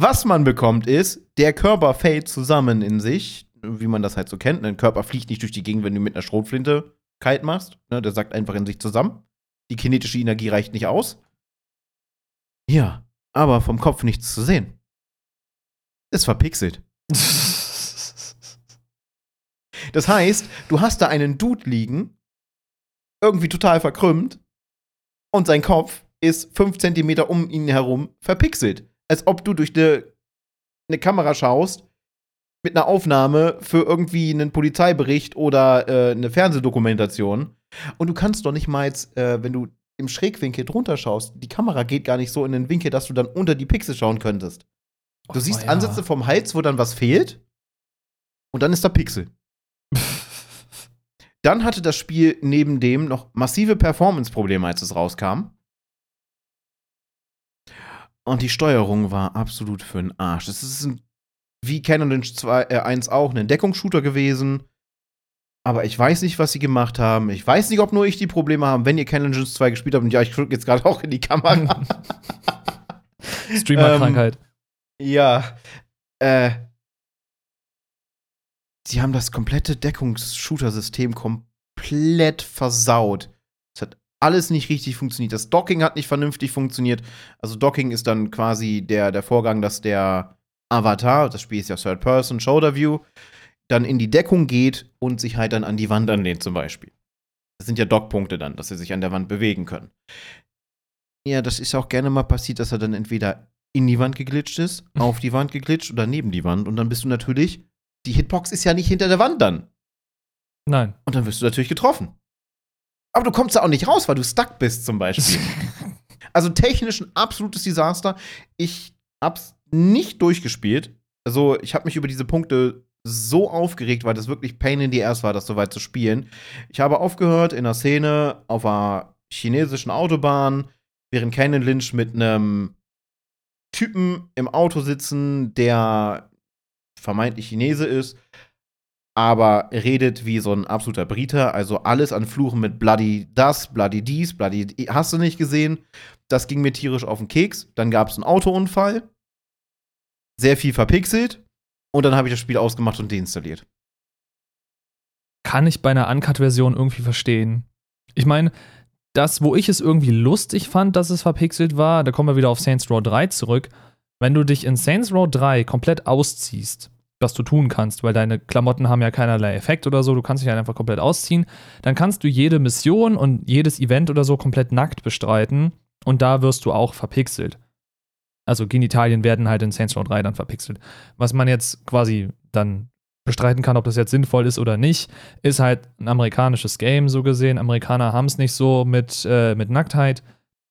Was man bekommt ist, der Körper fällt zusammen in sich, wie man das halt so kennt. Ein Körper fliegt nicht durch die Gegend, wenn du mit einer Schrotflinte kalt machst. Ne, der sagt einfach in sich zusammen. Die kinetische Energie reicht nicht aus. Ja, aber vom Kopf nichts zu sehen. Ist verpixelt. Das heißt, du hast da einen Dude liegen, irgendwie total verkrümmt, und sein Kopf ist fünf Zentimeter um ihn herum verpixelt. Als ob du durch eine, eine Kamera schaust mit einer Aufnahme für irgendwie einen Polizeibericht oder äh, eine Fernsehdokumentation. Und du kannst doch nicht mal jetzt, äh, wenn du im Schrägwinkel drunter schaust, die Kamera geht gar nicht so in den Winkel, dass du dann unter die Pixel schauen könntest. Du Oh, siehst ja. Ansätze vom Hals, wo dann was fehlt. Und dann ist da Pixel. Dann hatte das Spiel neben dem noch massive Performance-Probleme, als es rauskam. Und die Steuerung war absolut für den Arsch. Es ist ein, wie Canon Lynch 2, äh, 1 auch ein Deckungsshooter gewesen. Aber ich weiß nicht, was sie gemacht haben. Ich weiß nicht, ob nur ich die Probleme habe. Wenn ihr Canon Lynch 2 gespielt habt, und ja, ich drücke jetzt gerade auch in die Kamera. Streamer-Krankheit. Ja. Äh. Sie haben das komplette Deckungs-Shooter-System komplett versaut. Alles nicht richtig funktioniert. Das Docking hat nicht vernünftig funktioniert. Also Docking ist dann quasi der, der Vorgang, dass der Avatar, das Spiel ist ja Third Person, Shoulder View, dann in die Deckung geht und sich halt dann an die Wand anlehnt zum Beispiel. Das sind ja Dockpunkte dann, dass sie sich an der Wand bewegen können. Ja, das ist auch gerne mal passiert, dass er dann entweder in die Wand geglitscht ist, auf die Wand geglitscht oder neben die Wand. Und dann bist du natürlich, die Hitbox ist ja nicht hinter der Wand dann. Nein. Und dann wirst du natürlich getroffen. Aber du kommst da auch nicht raus, weil du stuck bist zum Beispiel. also technisch ein absolutes Desaster. Ich hab's nicht durchgespielt. Also ich habe mich über diese Punkte so aufgeregt, weil das wirklich Pain in the Ass war, das so weit zu spielen. Ich habe aufgehört in einer Szene auf einer chinesischen Autobahn, während Canon Lynch mit einem Typen im Auto sitzen, der vermeintlich Chinese ist, aber redet wie so ein absoluter Briter. Also alles an Fluchen mit Bloody das, Bloody dies, Bloody hast du nicht gesehen. Das ging mir tierisch auf den Keks. Dann gab es einen Autounfall. Sehr viel verpixelt. Und dann habe ich das Spiel ausgemacht und deinstalliert. Kann ich bei einer Uncut-Version irgendwie verstehen. Ich meine, das, wo ich es irgendwie lustig fand, dass es verpixelt war, da kommen wir wieder auf Saints Row 3 zurück. Wenn du dich in Saints Row 3 komplett ausziehst, was du tun kannst, weil deine Klamotten haben ja keinerlei Effekt oder so, du kannst dich halt einfach komplett ausziehen, dann kannst du jede Mission und jedes Event oder so komplett nackt bestreiten und da wirst du auch verpixelt. Also Genitalien werden halt in Saints Row 3 dann verpixelt. Was man jetzt quasi dann bestreiten kann, ob das jetzt sinnvoll ist oder nicht. Ist halt ein amerikanisches Game, so gesehen. Amerikaner haben es nicht so mit, äh, mit Nacktheit.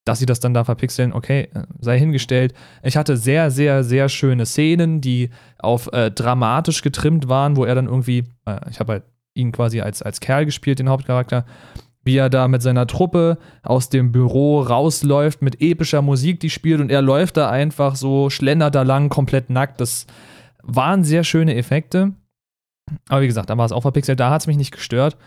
Dass sie das dann da verpixeln, okay, äh, sei hingestellt. Ich hatte sehr, sehr, sehr schöne Szenen, die auf äh, dramatisch getrimmt waren, wo er dann irgendwie, äh, ich habe halt ihn quasi als, als Kerl gespielt, den Hauptcharakter, wie er da mit seiner Truppe aus dem Büro rausläuft mit epischer Musik, die spielt und er läuft da einfach so, schlendert da lang, komplett nackt. Das waren sehr schöne Effekte. Aber wie gesagt, da war es auch verpixelt, da hat es mich nicht gestört.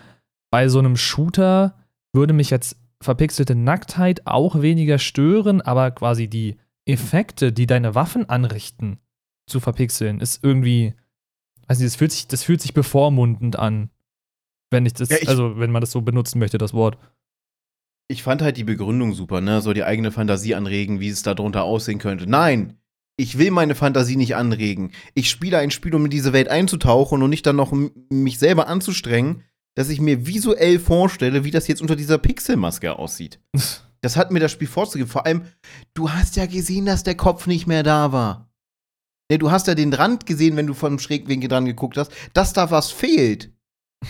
Bei so einem Shooter würde mich jetzt verpixelte Nacktheit auch weniger stören, aber quasi die Effekte, die deine Waffen anrichten, zu verpixeln, ist irgendwie, weiß nicht, das fühlt sich, das fühlt sich bevormundend an. Wenn ich das, ja, ich, also wenn man das so benutzen möchte, das Wort. Ich fand halt die Begründung super, ne? So die eigene Fantasie anregen, wie es da drunter aussehen könnte. Nein! Ich will meine Fantasie nicht anregen. Ich spiele ein Spiel, um in diese Welt einzutauchen und nicht dann noch mich selber anzustrengen, dass ich mir visuell vorstelle, wie das jetzt unter dieser Pixelmaske aussieht. Das hat mir das Spiel vorzugeben. Vor allem, du hast ja gesehen, dass der Kopf nicht mehr da war. Ja, du hast ja den Rand gesehen, wenn du von Schrägwinkel dran geguckt hast, dass da was fehlt.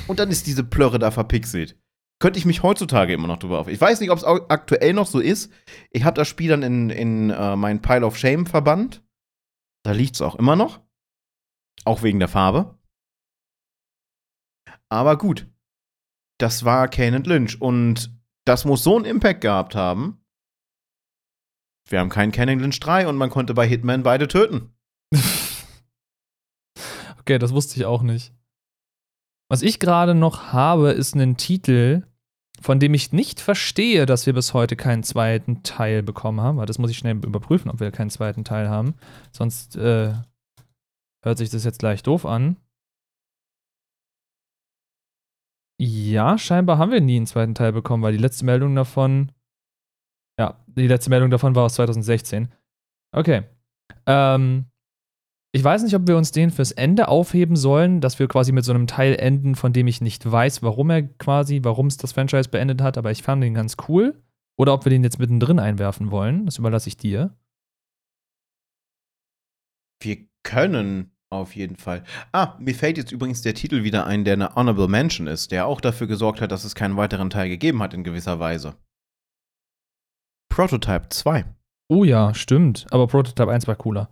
Und dann ist diese Plörre da verpixelt. Könnte ich mich heutzutage immer noch drüber auf. Ich weiß nicht, ob es aktuell noch so ist. Ich habe das Spiel dann in, in uh, meinen Pile of Shame verbannt. Da liegt es auch immer noch. Auch wegen der Farbe. Aber gut, das war Kane Lynch und das muss so einen Impact gehabt haben. Wir haben keinen Kane Lynch 3 und man konnte bei Hitman beide töten. okay, das wusste ich auch nicht. Was ich gerade noch habe, ist ein Titel, von dem ich nicht verstehe, dass wir bis heute keinen zweiten Teil bekommen haben. Das muss ich schnell überprüfen, ob wir keinen zweiten Teil haben. Sonst äh, hört sich das jetzt gleich doof an. Ja, scheinbar haben wir nie einen zweiten Teil bekommen, weil die letzte Meldung davon. Ja, die letzte Meldung davon war aus 2016. Okay. Ähm, ich weiß nicht, ob wir uns den fürs Ende aufheben sollen, dass wir quasi mit so einem Teil enden, von dem ich nicht weiß, warum er quasi, warum es das Franchise beendet hat, aber ich fand den ganz cool. Oder ob wir den jetzt mittendrin einwerfen wollen. Das überlasse ich dir. Wir können auf jeden Fall. Ah, mir fällt jetzt übrigens der Titel wieder ein, der eine Honorable Mention ist, der auch dafür gesorgt hat, dass es keinen weiteren Teil gegeben hat in gewisser Weise. Prototype 2. Oh ja, stimmt. Aber Prototype 1 war cooler.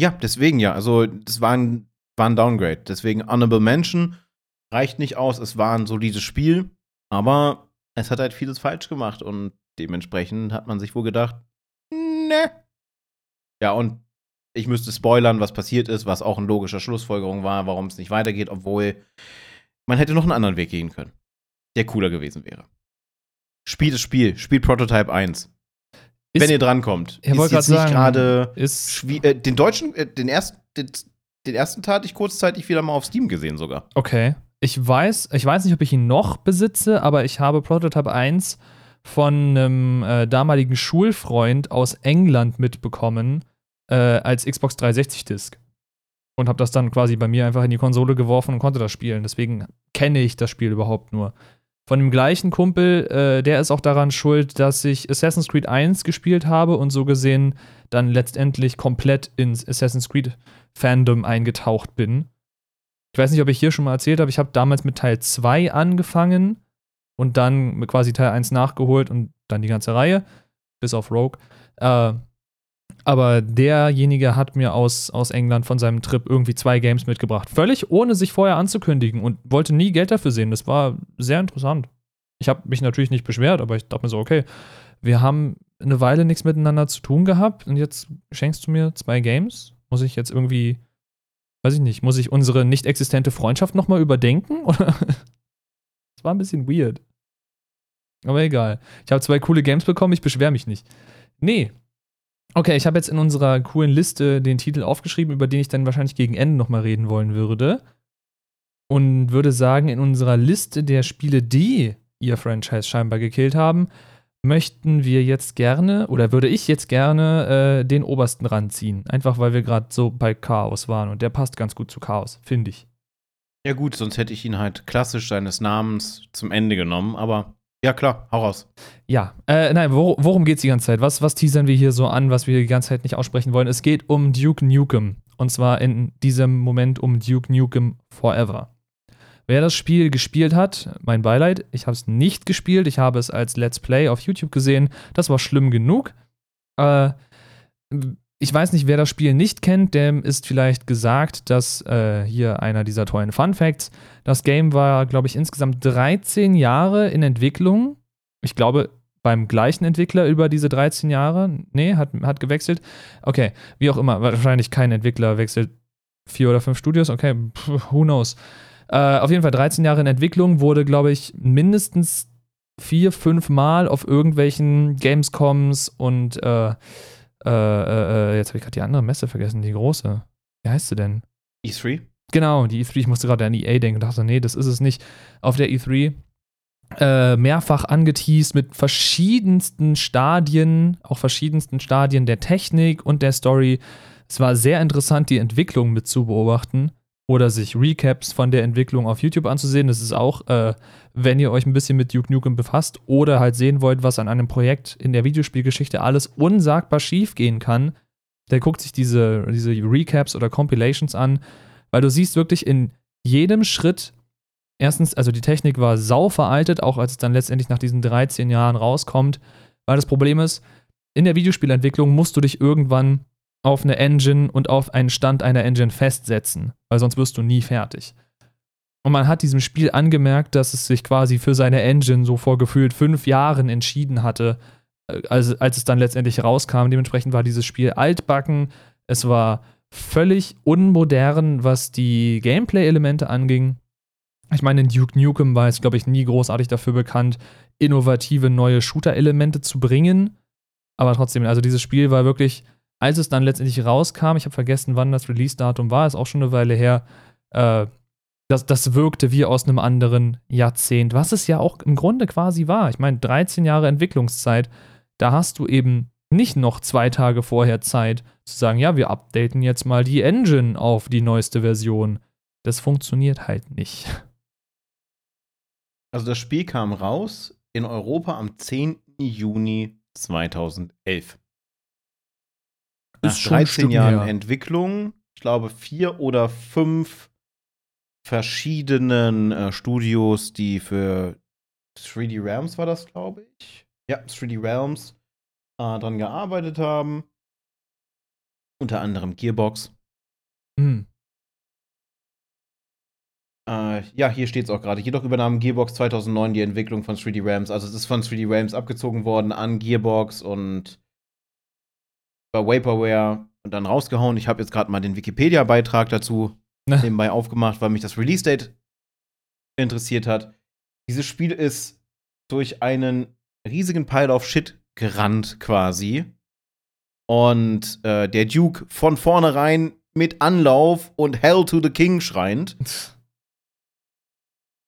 Ja, deswegen ja. Also, das war ein, war ein Downgrade. Deswegen Honorable Mention reicht nicht aus. Es war ein solides Spiel, aber es hat halt vieles falsch gemacht und dementsprechend hat man sich wohl gedacht, ne. Ja, und ich müsste spoilern, was passiert ist, was auch eine logische Schlussfolgerung war, warum es nicht weitergeht, obwohl man hätte noch einen anderen Weg gehen können, der cooler gewesen wäre. Spielt das Spiel, spielt Prototype 1. Ist, Wenn ihr drankommt. Ich ist jetzt nicht gerade äh, den deutschen, äh, den, ersten, den, den ersten Teil hatte ich kurzzeitig wieder mal auf Steam gesehen sogar. Okay. Ich weiß, ich weiß nicht, ob ich ihn noch besitze, aber ich habe Prototype 1 von einem äh, damaligen Schulfreund aus England mitbekommen, äh, als Xbox 360-Disc. Und habe das dann quasi bei mir einfach in die Konsole geworfen und konnte das spielen. Deswegen kenne ich das Spiel überhaupt nur. Von dem gleichen Kumpel, äh, der ist auch daran schuld, dass ich Assassin's Creed 1 gespielt habe und so gesehen dann letztendlich komplett ins Assassin's Creed Fandom eingetaucht bin. Ich weiß nicht, ob ich hier schon mal erzählt habe, ich habe damals mit Teil 2 angefangen und dann quasi Teil 1 nachgeholt und dann die ganze Reihe, bis auf Rogue. Äh, aber derjenige hat mir aus, aus England von seinem Trip irgendwie zwei Games mitgebracht. Völlig ohne sich vorher anzukündigen und wollte nie Geld dafür sehen. Das war sehr interessant. Ich habe mich natürlich nicht beschwert, aber ich dachte mir so, okay, wir haben eine Weile nichts miteinander zu tun gehabt und jetzt schenkst du mir zwei Games? Muss ich jetzt irgendwie, weiß ich nicht, muss ich unsere nicht existente Freundschaft nochmal überdenken? Oder? Das war ein bisschen weird. Aber egal. Ich habe zwei coole Games bekommen, ich beschwere mich nicht. Nee, Okay, ich habe jetzt in unserer coolen Liste den Titel aufgeschrieben, über den ich dann wahrscheinlich gegen Ende nochmal reden wollen würde. Und würde sagen, in unserer Liste der Spiele, die ihr Franchise scheinbar gekillt haben, möchten wir jetzt gerne, oder würde ich jetzt gerne äh, den obersten ranziehen. Einfach weil wir gerade so bei Chaos waren. Und der passt ganz gut zu Chaos, finde ich. Ja, gut, sonst hätte ich ihn halt klassisch seines Namens zum Ende genommen, aber ja, klar, hau raus. Ja, äh, nein, wor worum geht's die ganze Zeit? Was, was teasern wir hier so an, was wir die ganze Zeit nicht aussprechen wollen? Es geht um Duke Nukem. Und zwar in diesem Moment um Duke Nukem Forever. Wer das Spiel gespielt hat, mein Beileid, ich habe es nicht gespielt, ich habe es als Let's Play auf YouTube gesehen. Das war schlimm genug. Äh, ich weiß nicht, wer das Spiel nicht kennt, dem ist vielleicht gesagt, dass äh, hier einer dieser tollen Fun Facts. Das Game war, glaube ich, insgesamt 13 Jahre in Entwicklung. Ich glaube, beim gleichen Entwickler über diese 13 Jahre. Nee, hat, hat gewechselt. Okay, wie auch immer, wahrscheinlich kein Entwickler wechselt vier oder fünf Studios. Okay, pff, who knows. Äh, auf jeden Fall 13 Jahre in Entwicklung, wurde, glaube ich, mindestens vier, fünf Mal auf irgendwelchen Gamescoms und äh, äh, äh jetzt habe ich gerade die andere Messe vergessen, die große. Wie heißt sie denn? E3? Genau, die E3. Ich musste gerade an EA denken und dachte, nee, das ist es nicht. Auf der E3 äh, mehrfach angeteased mit verschiedensten Stadien, auch verschiedensten Stadien der Technik und der Story. Es war sehr interessant, die Entwicklung mit zu beobachten oder sich Recaps von der Entwicklung auf YouTube anzusehen. Das ist auch, äh, wenn ihr euch ein bisschen mit Duke Nukem befasst oder halt sehen wollt, was an einem Projekt in der Videospielgeschichte alles unsagbar schief gehen kann, der guckt sich diese, diese Recaps oder Compilations an, weil du siehst wirklich in jedem Schritt, erstens, also die Technik war sau veraltet, auch als es dann letztendlich nach diesen 13 Jahren rauskommt, weil das Problem ist, in der Videospielentwicklung musst du dich irgendwann auf eine Engine und auf einen Stand einer Engine festsetzen, weil sonst wirst du nie fertig. Und man hat diesem Spiel angemerkt, dass es sich quasi für seine Engine so vor gefühlt fünf Jahren entschieden hatte, äh, als, als es dann letztendlich rauskam. Dementsprechend war dieses Spiel altbacken. Es war völlig unmodern, was die Gameplay-Elemente anging. Ich meine, in Duke Nukem war es, glaube ich, nie großartig dafür bekannt, innovative neue Shooter-Elemente zu bringen. Aber trotzdem, also dieses Spiel war wirklich als es dann letztendlich rauskam, ich habe vergessen, wann das Release-Datum war, ist auch schon eine Weile her, äh, das, das wirkte wie aus einem anderen Jahrzehnt, was es ja auch im Grunde quasi war. Ich meine, 13 Jahre Entwicklungszeit, da hast du eben nicht noch zwei Tage vorher Zeit zu sagen, ja, wir updaten jetzt mal die Engine auf die neueste Version. Das funktioniert halt nicht. Also das Spiel kam raus in Europa am 10. Juni 2011. Nach 13 Jahren her. Entwicklung, ich glaube vier oder fünf verschiedenen äh, Studios, die für 3D Realms war das, glaube ich. Ja, 3D Realms äh, dran gearbeitet haben. Unter anderem Gearbox. Hm. Äh, ja, hier steht es auch gerade. Jedoch übernahm Gearbox 2009 die Entwicklung von 3D Realms. Also es ist von 3D Realms abgezogen worden an Gearbox und bei Vaporware und dann rausgehauen. Ich habe jetzt gerade mal den Wikipedia-Beitrag dazu ne. nebenbei aufgemacht, weil mich das Release-Date interessiert hat. Dieses Spiel ist durch einen riesigen Pile of Shit gerannt quasi. Und äh, der Duke von vornherein mit Anlauf und Hell to the King schreiend.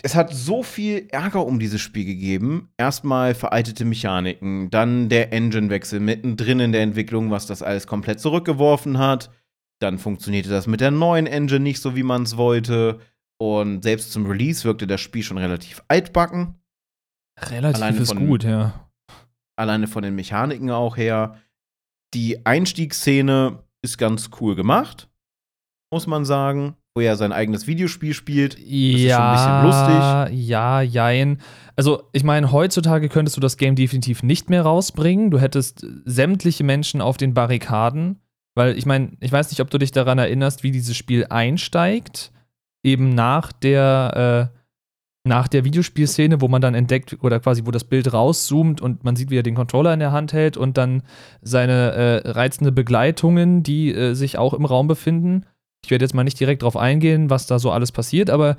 es hat so viel Ärger um dieses Spiel gegeben. Erstmal veraltete Mechaniken, dann der Engine-Wechsel mittendrin in der Entwicklung, was das alles komplett zurückgeworfen hat. Dann funktionierte das mit der neuen Engine nicht so, wie man es wollte. Und selbst zum Release wirkte das Spiel schon relativ altbacken. Relativ alleine ist von, gut, ja. Alleine von den Mechaniken auch her. Die Einstiegsszene ist ganz cool gemacht, muss man sagen wo er sein eigenes Videospiel spielt. Das ja, ist schon ein bisschen lustig. Ja, jein. Also, ich meine, heutzutage könntest du das Game definitiv nicht mehr rausbringen. Du hättest sämtliche Menschen auf den Barrikaden. Weil, ich meine, ich weiß nicht, ob du dich daran erinnerst, wie dieses Spiel einsteigt. Eben nach der, äh, nach der Videospielszene, wo man dann entdeckt, oder quasi, wo das Bild rauszoomt und man sieht, wie er den Controller in der Hand hält und dann seine äh, reizende Begleitungen, die äh, sich auch im Raum befinden ich werde jetzt mal nicht direkt darauf eingehen, was da so alles passiert, aber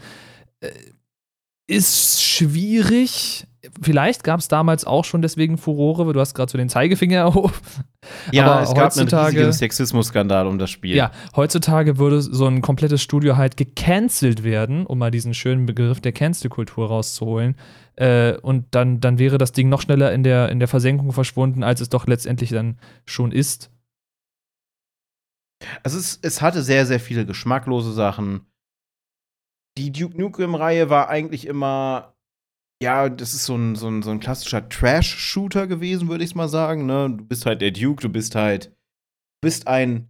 äh, ist schwierig. Vielleicht gab es damals auch schon deswegen Furore, weil du hast gerade so den Zeigefinger auf. Ja, aber es gab einen riesigen Sexismus-Skandal um das Spiel. Ja, heutzutage würde so ein komplettes Studio halt gecancelt werden, um mal diesen schönen Begriff der Cancel-Kultur rauszuholen. Äh, und dann, dann wäre das Ding noch schneller in der, in der Versenkung verschwunden, als es doch letztendlich dann schon ist. Also es, es hatte sehr, sehr viele geschmacklose Sachen. Die Duke Nukem-Reihe war eigentlich immer, ja, das ist so ein, so ein, so ein klassischer Trash-Shooter gewesen, würde ich mal sagen. Ne? Du bist halt der Duke, du bist halt, bist ein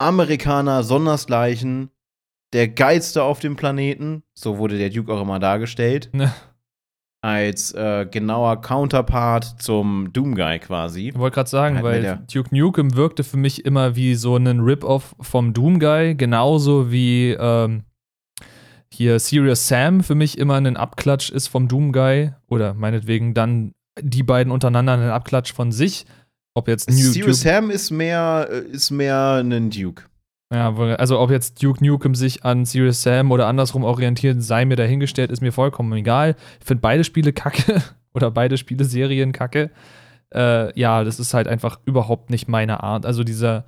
Amerikaner, sondersgleichen, der geilste auf dem Planeten, so wurde der Duke auch immer dargestellt. Ne. Als äh, genauer Counterpart zum Doom Guy quasi. Ich wollte gerade sagen, Halt weil der- Duke Nukem wirkte für mich immer wie so ein Rip-Off vom Doom Guy, genauso wie ähm, hier Serious Sam für mich immer ein Abklatsch ist vom Doom Guy oder meinetwegen dann die beiden untereinander ein Abklatsch von sich. Ob jetzt New Serious Sam ist mehr, äh, ist mehr ein Duke. ja, also ob jetzt Duke Nukem sich an Serious Sam oder andersrum orientiert, sei mir dahingestellt, ist mir vollkommen egal. Ich finde beide Spiele kacke oder beide Spiele-Serien kacke. Äh, ja, das ist halt einfach überhaupt nicht meine Art. Also dieser,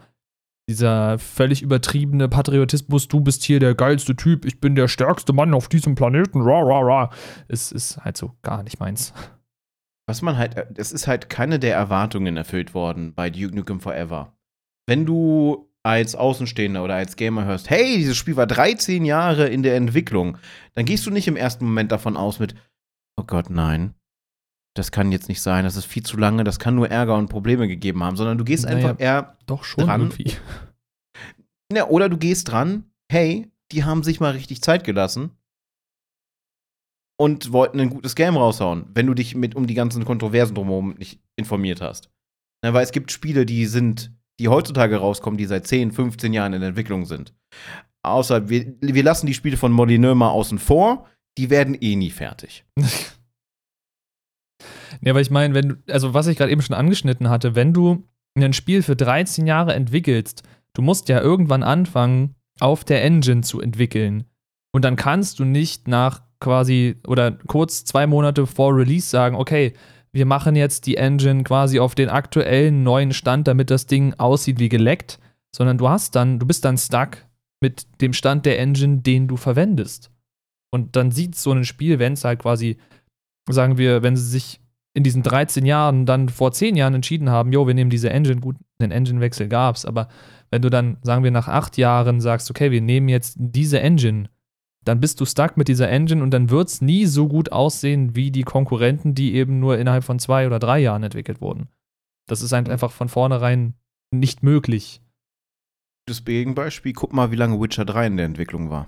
dieser völlig übertriebene Patriotismus, du bist hier der geilste Typ, ich bin der stärkste Mann auf diesem Planeten, ra, ra, ra, ist, ist halt so gar nicht meins. Was man halt, es ist halt keine der Erwartungen erfüllt worden bei Duke Nukem Forever. Wenn du als Außenstehender oder als Gamer hörst, hey, dieses Spiel war 13 Jahre in der Entwicklung, dann gehst du nicht im ersten Moment davon aus mit, oh Gott, nein. Das kann jetzt nicht sein, das ist viel zu lange, das kann nur Ärger und Probleme gegeben haben, sondern du gehst Naja. einfach eher, Doch schon Dran. irgendwie. ne, oder du gehst dran, hey, die haben sich mal richtig Zeit gelassen und wollten ein gutes Game raushauen, wenn du dich mit um die ganzen Kontroversen drumherum nicht informiert hast. Na, weil es gibt Spiele, die sind, die heutzutage rauskommen, die seit 10, 15 Jahren in Entwicklung sind. Außer wir, wir lassen die Spiele von Molyneux mal außen vor, die werden eh nie fertig. Ja, aber ich meine, wenn du, also was ich gerade eben schon angeschnitten hatte, wenn du ein Spiel für 13 Jahre entwickelst, du musst ja irgendwann anfangen, auf der Engine zu entwickeln. Und dann kannst du nicht nach quasi oder kurz zwei Monate vor Release sagen, okay, wir machen jetzt die Engine quasi auf den aktuellen neuen Stand, damit das Ding aussieht wie geleckt, sondern du hast dann, du bist dann stuck mit dem Stand der Engine, den du verwendest. Und dann sieht so ein Spiel, wenn es halt quasi, sagen wir, wenn sie sich in diesen 13 Jahren dann vor 10 Jahren entschieden haben, jo, wir nehmen diese Engine, gut, einen Engine-Wechsel gab's, aber wenn du dann, sagen wir, nach acht Jahren sagst, okay, wir nehmen jetzt diese Engine, dann bist du stuck mit dieser Engine und dann wird's nie so gut aussehen wie die Konkurrenten, die eben nur innerhalb von zwei oder drei Jahren entwickelt wurden. Das ist halt einfach von vornherein nicht möglich. Das Gegenbeispiel, guck mal, wie lange Witcher 3 in der Entwicklung war.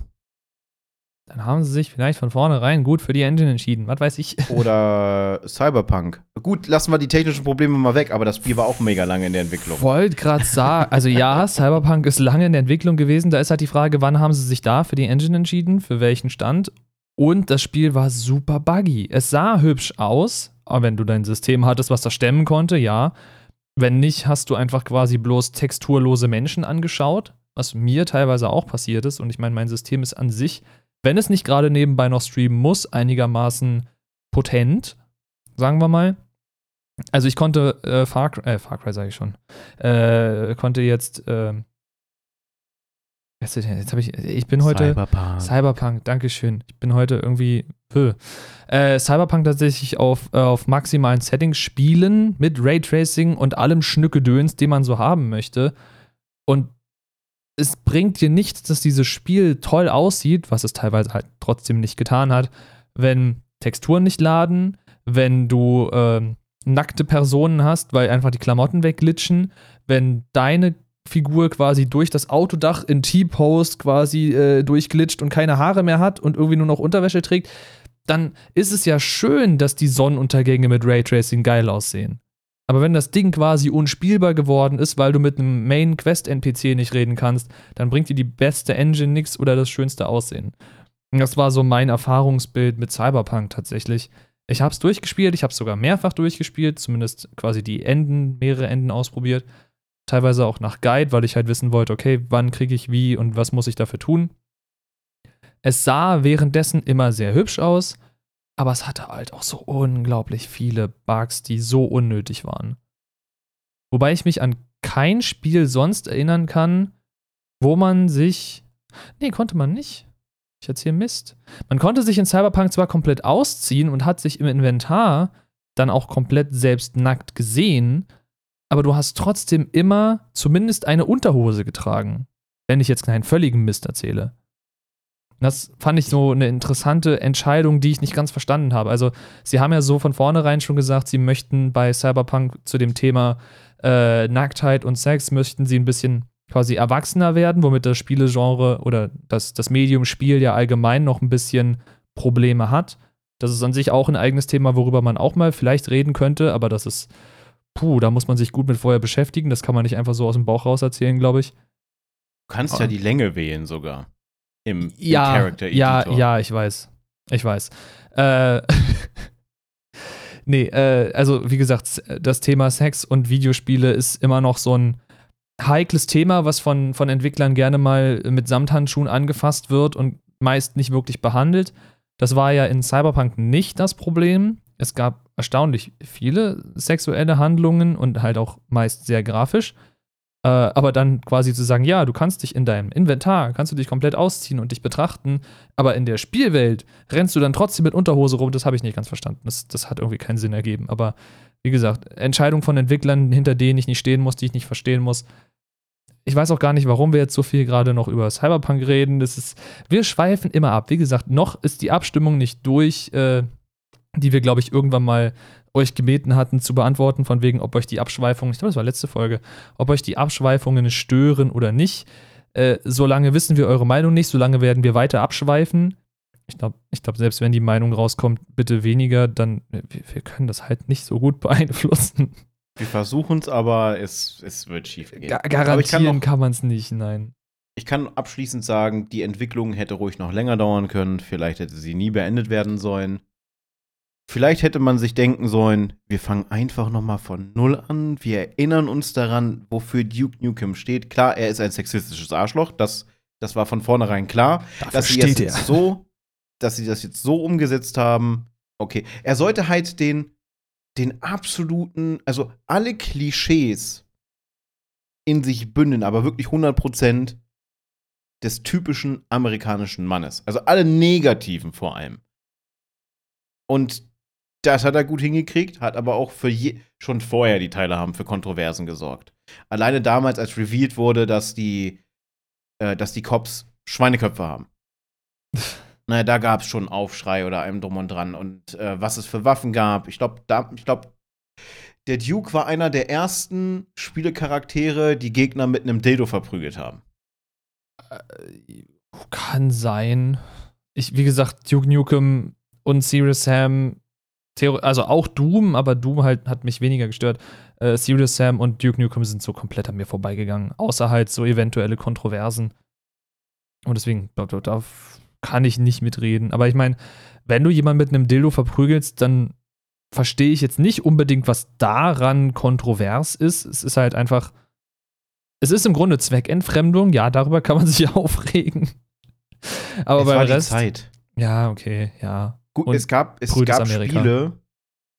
Dann haben sie sich vielleicht von vornherein gut für die Engine entschieden. Was weiß ich. Oder Cyberpunk. Gut, lassen wir die technischen Probleme mal weg, aber das Spiel war auch mega lange in der Entwicklung. Wollte gerade sagen, also ja, Cyberpunk ist lange in der Entwicklung gewesen. Da ist halt die Frage, wann haben sie sich da für die Engine entschieden, für welchen Stand? Und das Spiel war super buggy. Es sah hübsch aus, aber wenn du dein System hattest, was das stemmen konnte, ja. Wenn nicht, hast du einfach quasi bloß texturlose Menschen angeschaut, was mir teilweise auch passiert ist. Und ich meine, mein System ist an sich, wenn es nicht gerade nebenbei noch streamen muss, einigermaßen potent, sagen wir mal. Also ich konnte äh, Far, Cry- äh, Far Cry sage ich schon, äh, konnte jetzt, ähm, jetzt, jetzt habe ich, ich bin heute Cyberpunk. Cyberpunk, Dankeschön. Ich bin heute irgendwie, pö. Äh, Cyberpunk tatsächlich auf, äh, auf maximalen Settings spielen mit Raytracing und allem Schnückedöns, den man so haben möchte. Und es bringt dir nichts, dass dieses Spiel toll aussieht, was es teilweise halt trotzdem nicht getan hat, wenn Texturen nicht laden, wenn du ähm, nackte Personen hast, weil einfach die Klamotten wegglitschen, wenn deine Figur quasi durch das Autodach in T-Post quasi äh, durchglitscht und keine Haare mehr hat und irgendwie nur noch Unterwäsche trägt, dann ist es ja schön, dass die Sonnenuntergänge mit Raytracing geil aussehen. Aber wenn das Ding quasi unspielbar geworden ist, weil du mit einem Main-Quest-NPC nicht reden kannst, dann bringt dir die beste Engine nichts oder das schönste Aussehen. Und das war so mein Erfahrungsbild mit Cyberpunk tatsächlich. Ich habe es durchgespielt, ich habe es sogar mehrfach durchgespielt, zumindest quasi die Enden, mehrere Enden ausprobiert. Teilweise auch nach Guide, weil ich halt wissen wollte, okay, wann kriege ich wie und was muss ich dafür tun. Es sah währenddessen immer sehr hübsch aus, aber es hatte halt auch so unglaublich viele Bugs, die so unnötig waren. Wobei ich mich an kein Spiel sonst erinnern kann, wo man sich. Nee, konnte man nicht. Ich erzähle Mist. Man konnte sich in Cyberpunk zwar komplett ausziehen und hat sich im Inventar dann auch komplett selbst nackt gesehen, aber du hast trotzdem immer zumindest eine Unterhose getragen. Wenn ich jetzt keinen völligen Mist erzähle. Das fand ich so eine interessante Entscheidung, die ich nicht ganz verstanden habe. Also, sie haben ja so von vornherein schon gesagt, sie möchten bei Cyberpunk zu dem Thema äh, Nacktheit und Sex, möchten sie ein bisschen quasi erwachsener werden, womit das Spielegenre oder das, das Medium Spiel ja allgemein noch ein bisschen Probleme hat. Das ist an sich auch ein eigenes Thema, worüber man auch mal vielleicht reden könnte, aber das ist, puh, da muss man sich gut mit vorher beschäftigen. Das kann man nicht einfach so aus dem Bauch raus erzählen, glaube ich. Du kannst ja die Länge wählen sogar. Im, ja, im Character Editor. Ja, ja, ich weiß. Ich weiß. Äh, nee, äh, also wie gesagt, das Thema Sex und Videospiele ist immer noch so ein heikles Thema, was von, von Entwicklern gerne mal mit Samthandschuhen angefasst wird und meist nicht wirklich behandelt. Das war ja in Cyberpunk nicht das Problem. Es gab erstaunlich viele sexuelle Handlungen und halt auch meist sehr grafisch. Äh, aber dann quasi zu sagen, ja, du kannst dich in deinem Inventar, kannst du dich komplett ausziehen und dich betrachten, aber in der Spielwelt rennst du dann trotzdem mit Unterhose rum, das habe ich nicht ganz verstanden. Das, das hat irgendwie keinen Sinn ergeben. Aber wie gesagt, Entscheidung von Entwicklern, hinter denen ich nicht stehen muss, die ich nicht verstehen muss. Ich weiß auch gar nicht, warum wir jetzt so viel gerade noch über Cyberpunk reden. Das ist, wir schweifen immer ab. Wie gesagt, noch ist die Abstimmung nicht durch, äh, die wir, glaube ich, irgendwann mal euch gebeten hatten zu beantworten, von wegen, ob euch die Abschweifungen, ich glaube, das war letzte Folge, ob euch die Abschweifungen stören oder nicht. Äh, solange wissen wir eure Meinung nicht, solange werden wir weiter abschweifen. Ich glaube, ich glaub, selbst wenn die Meinung rauskommt, bitte weniger, dann wir, wir können das halt nicht so gut beeinflussen. Wir versuchen es, aber es, es wird schief gehen. Gar garantieren kann, kann man es nicht, nein. Ich kann abschließend sagen, die Entwicklung hätte ruhig noch länger dauern können. Vielleicht hätte sie nie beendet werden sollen. Vielleicht hätte man sich denken sollen, wir fangen einfach noch mal von Null an. Wir erinnern uns daran, wofür Duke Nukem steht. Klar, er ist ein sexistisches Arschloch. Das, das war von vornherein klar. Dafür dass sie steht jetzt so, dass sie das jetzt so umgesetzt haben. Okay, er sollte halt den, den absoluten, also alle Klischees in sich bündeln, aber wirklich 100% des typischen amerikanischen Mannes. Also alle negativen vor allem. Und das hat er gut hingekriegt, hat aber auch für je, schon vorher die Teile haben für Kontroversen gesorgt. Alleine damals, als revealed wurde, dass die, äh, dass die Cops Schweineköpfe haben. naja, da gab es schon Aufschrei oder einem drum und dran. Und äh, was es für Waffen gab, ich glaube, ich glaube, der Duke war einer der ersten Spielecharaktere, die Gegner mit einem Dildo verprügelt haben. Äh, kann sein. Ich, wie gesagt, Duke Nukem und Serious Sam also auch Doom, aber Doom halt hat mich weniger gestört. Äh, Serious Sam und Duke Nukem sind so komplett an mir vorbeigegangen. Außer halt so eventuelle Kontroversen. Und deswegen, da, da kann ich nicht mitreden. Aber ich meine, wenn du jemanden mit einem Dildo verprügelst, dann verstehe ich jetzt nicht unbedingt, was daran kontrovers ist. Es ist halt einfach. Es ist im Grunde Zweckentfremdung, ja, darüber kann man sich aufregen. Aber es beim war Rest. Zeit. Ja, okay, ja. Gut, es gab, es gab Spiele,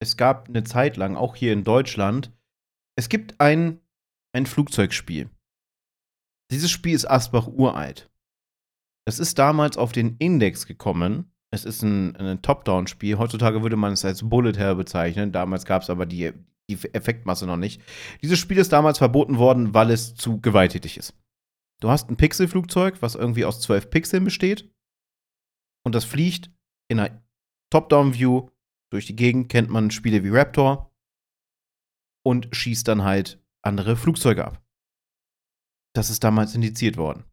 es gab eine Zeit lang, auch hier in Deutschland, es gibt ein, ein Flugzeugspiel. Dieses Spiel ist Asbach uralt. Das ist damals auf den Index gekommen. Es ist ein, ein Top-Down-Spiel. Heutzutage würde man es als Bullet Hell bezeichnen. Damals gab es aber die, die Effektmasse noch nicht. Dieses Spiel ist damals verboten worden, weil es zu gewalttätig ist. Du hast ein Pixelflugzeug, was irgendwie aus zwölf Pixeln besteht. Und das fliegt in einer Top-Down-View durch die Gegend, kennt man Spiele wie Raptor und schießt dann halt andere Flugzeuge ab. Das ist damals indiziert worden.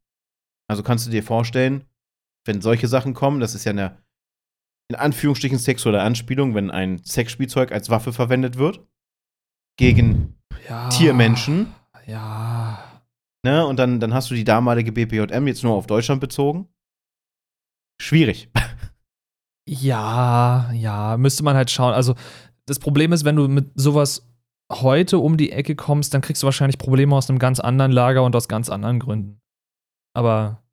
Also kannst du dir vorstellen, wenn solche Sachen kommen, das ist ja eine in Anführungsstrichen sexuelle Anspielung, wenn ein Sexspielzeug als Waffe verwendet wird gegen ja, Tiermenschen. Ja. Ne, und dann, dann hast du die damalige BPJM jetzt nur auf Deutschland bezogen. Schwierig. Ja, ja, müsste man halt schauen. Also, das Problem ist, wenn du mit sowas heute um die Ecke kommst, dann kriegst du wahrscheinlich Probleme aus einem ganz anderen Lager und aus ganz anderen Gründen. Aber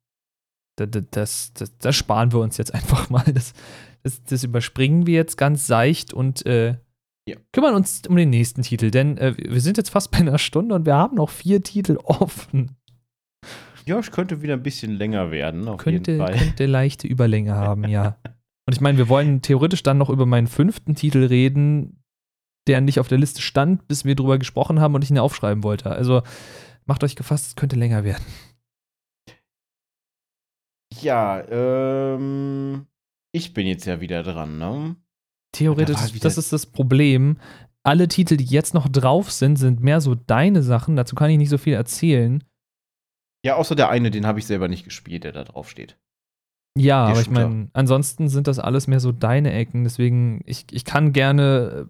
das, das, das, sparen wir uns jetzt einfach mal. Das, das, überspringen wir jetzt ganz seicht und äh, ja. kümmern uns um den nächsten Titel. Denn äh, wir sind jetzt fast bei einer Stunde und wir haben noch vier Titel offen. Ja, es könnte wieder ein bisschen länger werden, könnte. Könnte leichte Überlänge haben, ja. Und ich meine, wir wollen theoretisch dann noch über meinen fünften Titel reden, der nicht auf der Liste stand, bis wir drüber gesprochen haben und ich ihn aufschreiben wollte. Also macht euch gefasst, es könnte länger werden. Ja, ähm, ich bin jetzt ja wieder dran, ne? Theoretisch, da das ist das Problem. Alle Titel, die jetzt noch drauf sind, sind mehr so deine Sachen. Dazu kann ich nicht so viel erzählen. Ja, außer der eine, den habe ich selber nicht gespielt, der da drauf steht. Ja, aber ich meine, ansonsten sind das alles mehr so deine Ecken. Deswegen, ich, ich kann gerne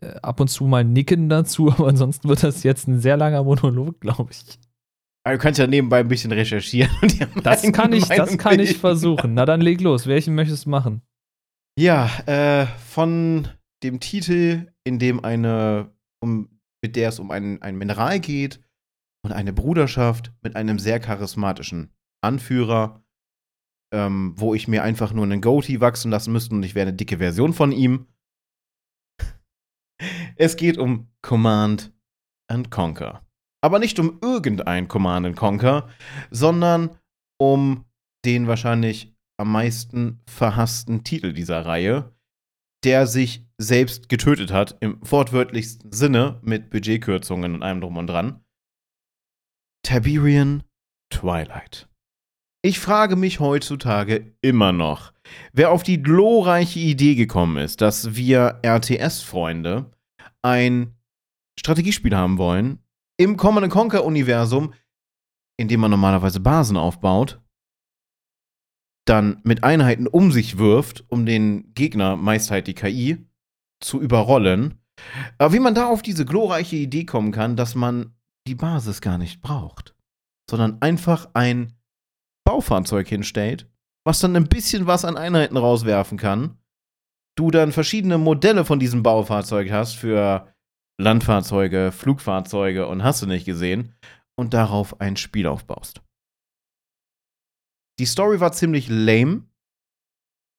äh, ab und zu mal nicken dazu, aber ansonsten wird das jetzt ein sehr langer Monolog, glaube ich. Aber du kannst ja nebenbei ein bisschen recherchieren. Das kann ich, das kann ich versuchen. Na dann leg los. Welchen möchtest du machen? Ja, äh, von dem Titel, in dem eine, um, mit der es um ein, ein Mineral geht und eine Bruderschaft mit einem sehr charismatischen Anführer, ähm, wo ich mir einfach nur einen Goatee wachsen lassen müsste und ich wäre eine dicke Version von ihm. Es geht um Command and Conquer. Aber nicht um irgendein Command and Conquer, sondern um den wahrscheinlich am meisten verhassten Titel dieser Reihe, der sich selbst getötet hat, im wortwörtlichsten Sinne, mit Budgetkürzungen und allem drum und dran. Tiberian Twilight. Ich frage mich heutzutage immer noch, wer auf die glorreiche Idee gekommen ist, dass wir RTS-Freunde ein Strategiespiel haben wollen im Command Conquer-Universum, in dem man normalerweise Basen aufbaut, dann mit Einheiten um sich wirft, um den Gegner, meist halt die KI, zu überrollen. Aber wie man da auf diese glorreiche Idee kommen kann, dass man die Basis gar nicht braucht, sondern einfach ein Baufahrzeug hinstellt, was dann ein bisschen was an Einheiten rauswerfen kann. Du dann verschiedene Modelle von diesem Baufahrzeug hast für Landfahrzeuge, Flugfahrzeuge und hast du nicht gesehen und darauf ein Spiel aufbaust. Die Story war ziemlich lame.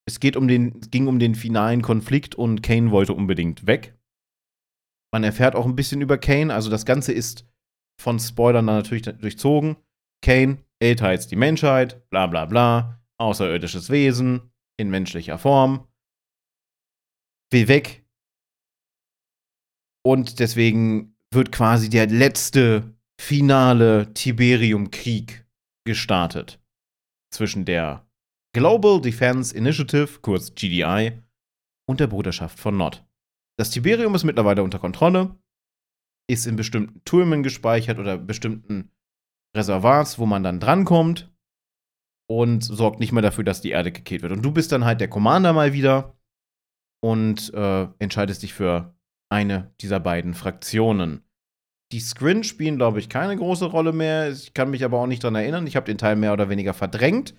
Es geht um den, ging um den finalen Konflikt und Kane wollte unbedingt weg. Man erfährt auch ein bisschen über Kane, also das Ganze ist von Spoilern natürlich durchzogen. Kane älter als die Menschheit, bla bla bla, außerirdisches Wesen in menschlicher Form, will weg. Und deswegen wird quasi der letzte finale Tiberium-Krieg gestartet zwischen der Global Defense Initiative, kurz GDI, und der Bruderschaft von Nord. Das Tiberium ist mittlerweile unter Kontrolle, ist in bestimmten Türmen gespeichert oder bestimmten Reservoirs, wo man dann drankommt und sorgt nicht mehr dafür, dass die Erde gekillt wird. Und du bist dann halt der Commander mal wieder und äh, entscheidest dich für eine dieser beiden Fraktionen. Die Scrin spielen, glaube ich, keine große Rolle mehr. Ich kann mich aber auch nicht dran erinnern. Ich habe den Teil mehr oder weniger verdrängt.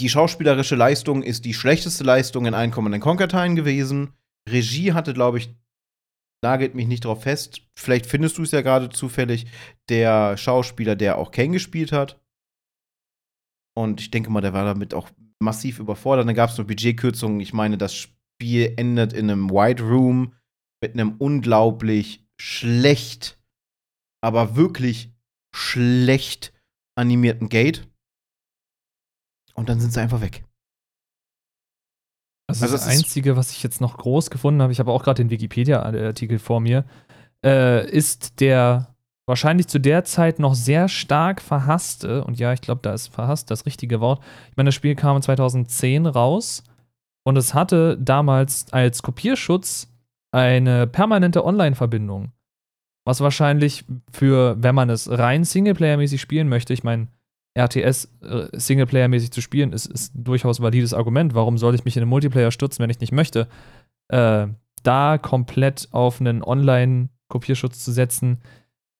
Die schauspielerische Leistung ist die schlechteste Leistung in allen Command Conquer-Teilen gewesen. Regie hatte, glaube ich, nagelt mich nicht drauf fest. Vielleicht findest du es ja gerade zufällig, der Schauspieler, der auch Kane gespielt hat. Und ich denke mal, der war damit auch massiv überfordert. Dann gab es noch Budgetkürzungen. Ich meine, das Spiel endet in einem White Room mit einem unglaublich schlecht, aber wirklich schlecht animierten Gate. Und dann sind sie einfach weg. Also, Also das ist- Einzige, was ich jetzt noch groß gefunden habe, ich habe auch gerade den Wikipedia-Artikel vor mir, äh, ist der wahrscheinlich zu der Zeit noch sehr stark verhasste, und ja, ich glaube, da ist verhasst das richtige Wort. Ich meine, das Spiel kam 2010 raus und es hatte damals als Kopierschutz eine permanente Online-Verbindung. Was wahrscheinlich für, wenn man es rein Singleplayer-mäßig spielen möchte, ich meine, RTS äh, Singleplayer-mäßig zu spielen, ist, ist durchaus valides Argument. Warum soll ich mich in den Multiplayer stürzen, wenn ich nicht möchte? Äh, da komplett auf einen Online-Kopierschutz zu setzen,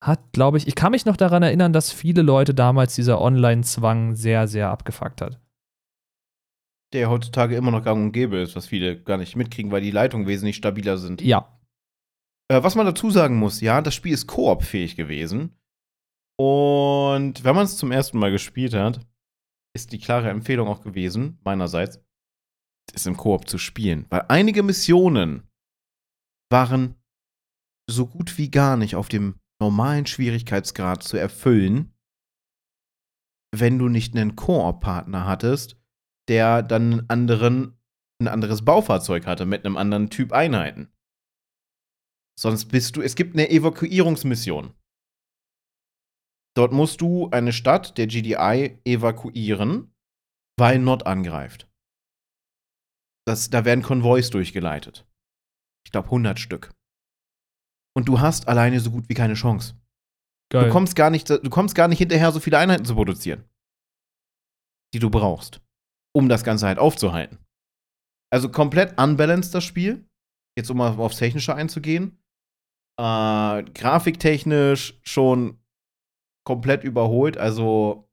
hat, glaube ich, ich kann mich noch daran erinnern, dass viele Leute damals dieser Online-Zwang sehr, sehr abgefuckt hat. Der heutzutage immer noch gang und gäbe ist, was viele gar nicht mitkriegen, weil die Leitungen wesentlich stabiler sind. Ja. Äh, was man dazu sagen muss, ja, das Spiel ist koop-fähig gewesen. Und wenn man es zum ersten Mal gespielt hat, ist die klare Empfehlung auch gewesen, meinerseits, es im Koop zu spielen. Weil einige Missionen waren so gut wie gar nicht auf dem normalen Schwierigkeitsgrad zu erfüllen, wenn du nicht einen Koop-Partner hattest, der dann einen anderen, ein anderes Baufahrzeug hatte mit einem anderen Typ Einheiten. Sonst bist du, es gibt eine Evakuierungsmission. Dort musst du eine Stadt der GDI evakuieren, weil Nord angreift. Das, da werden Konvois durchgeleitet. Ich glaube 100 Stück. Und du hast alleine so gut wie keine Chance. Geil. Du kommst, gar nicht, du kommst gar nicht hinterher, so viele Einheiten zu produzieren, die du brauchst, um das Ganze halt aufzuhalten. Also komplett unbalanced das Spiel. Jetzt um mal aufs Technische einzugehen. Äh, grafiktechnisch schon komplett überholt. Also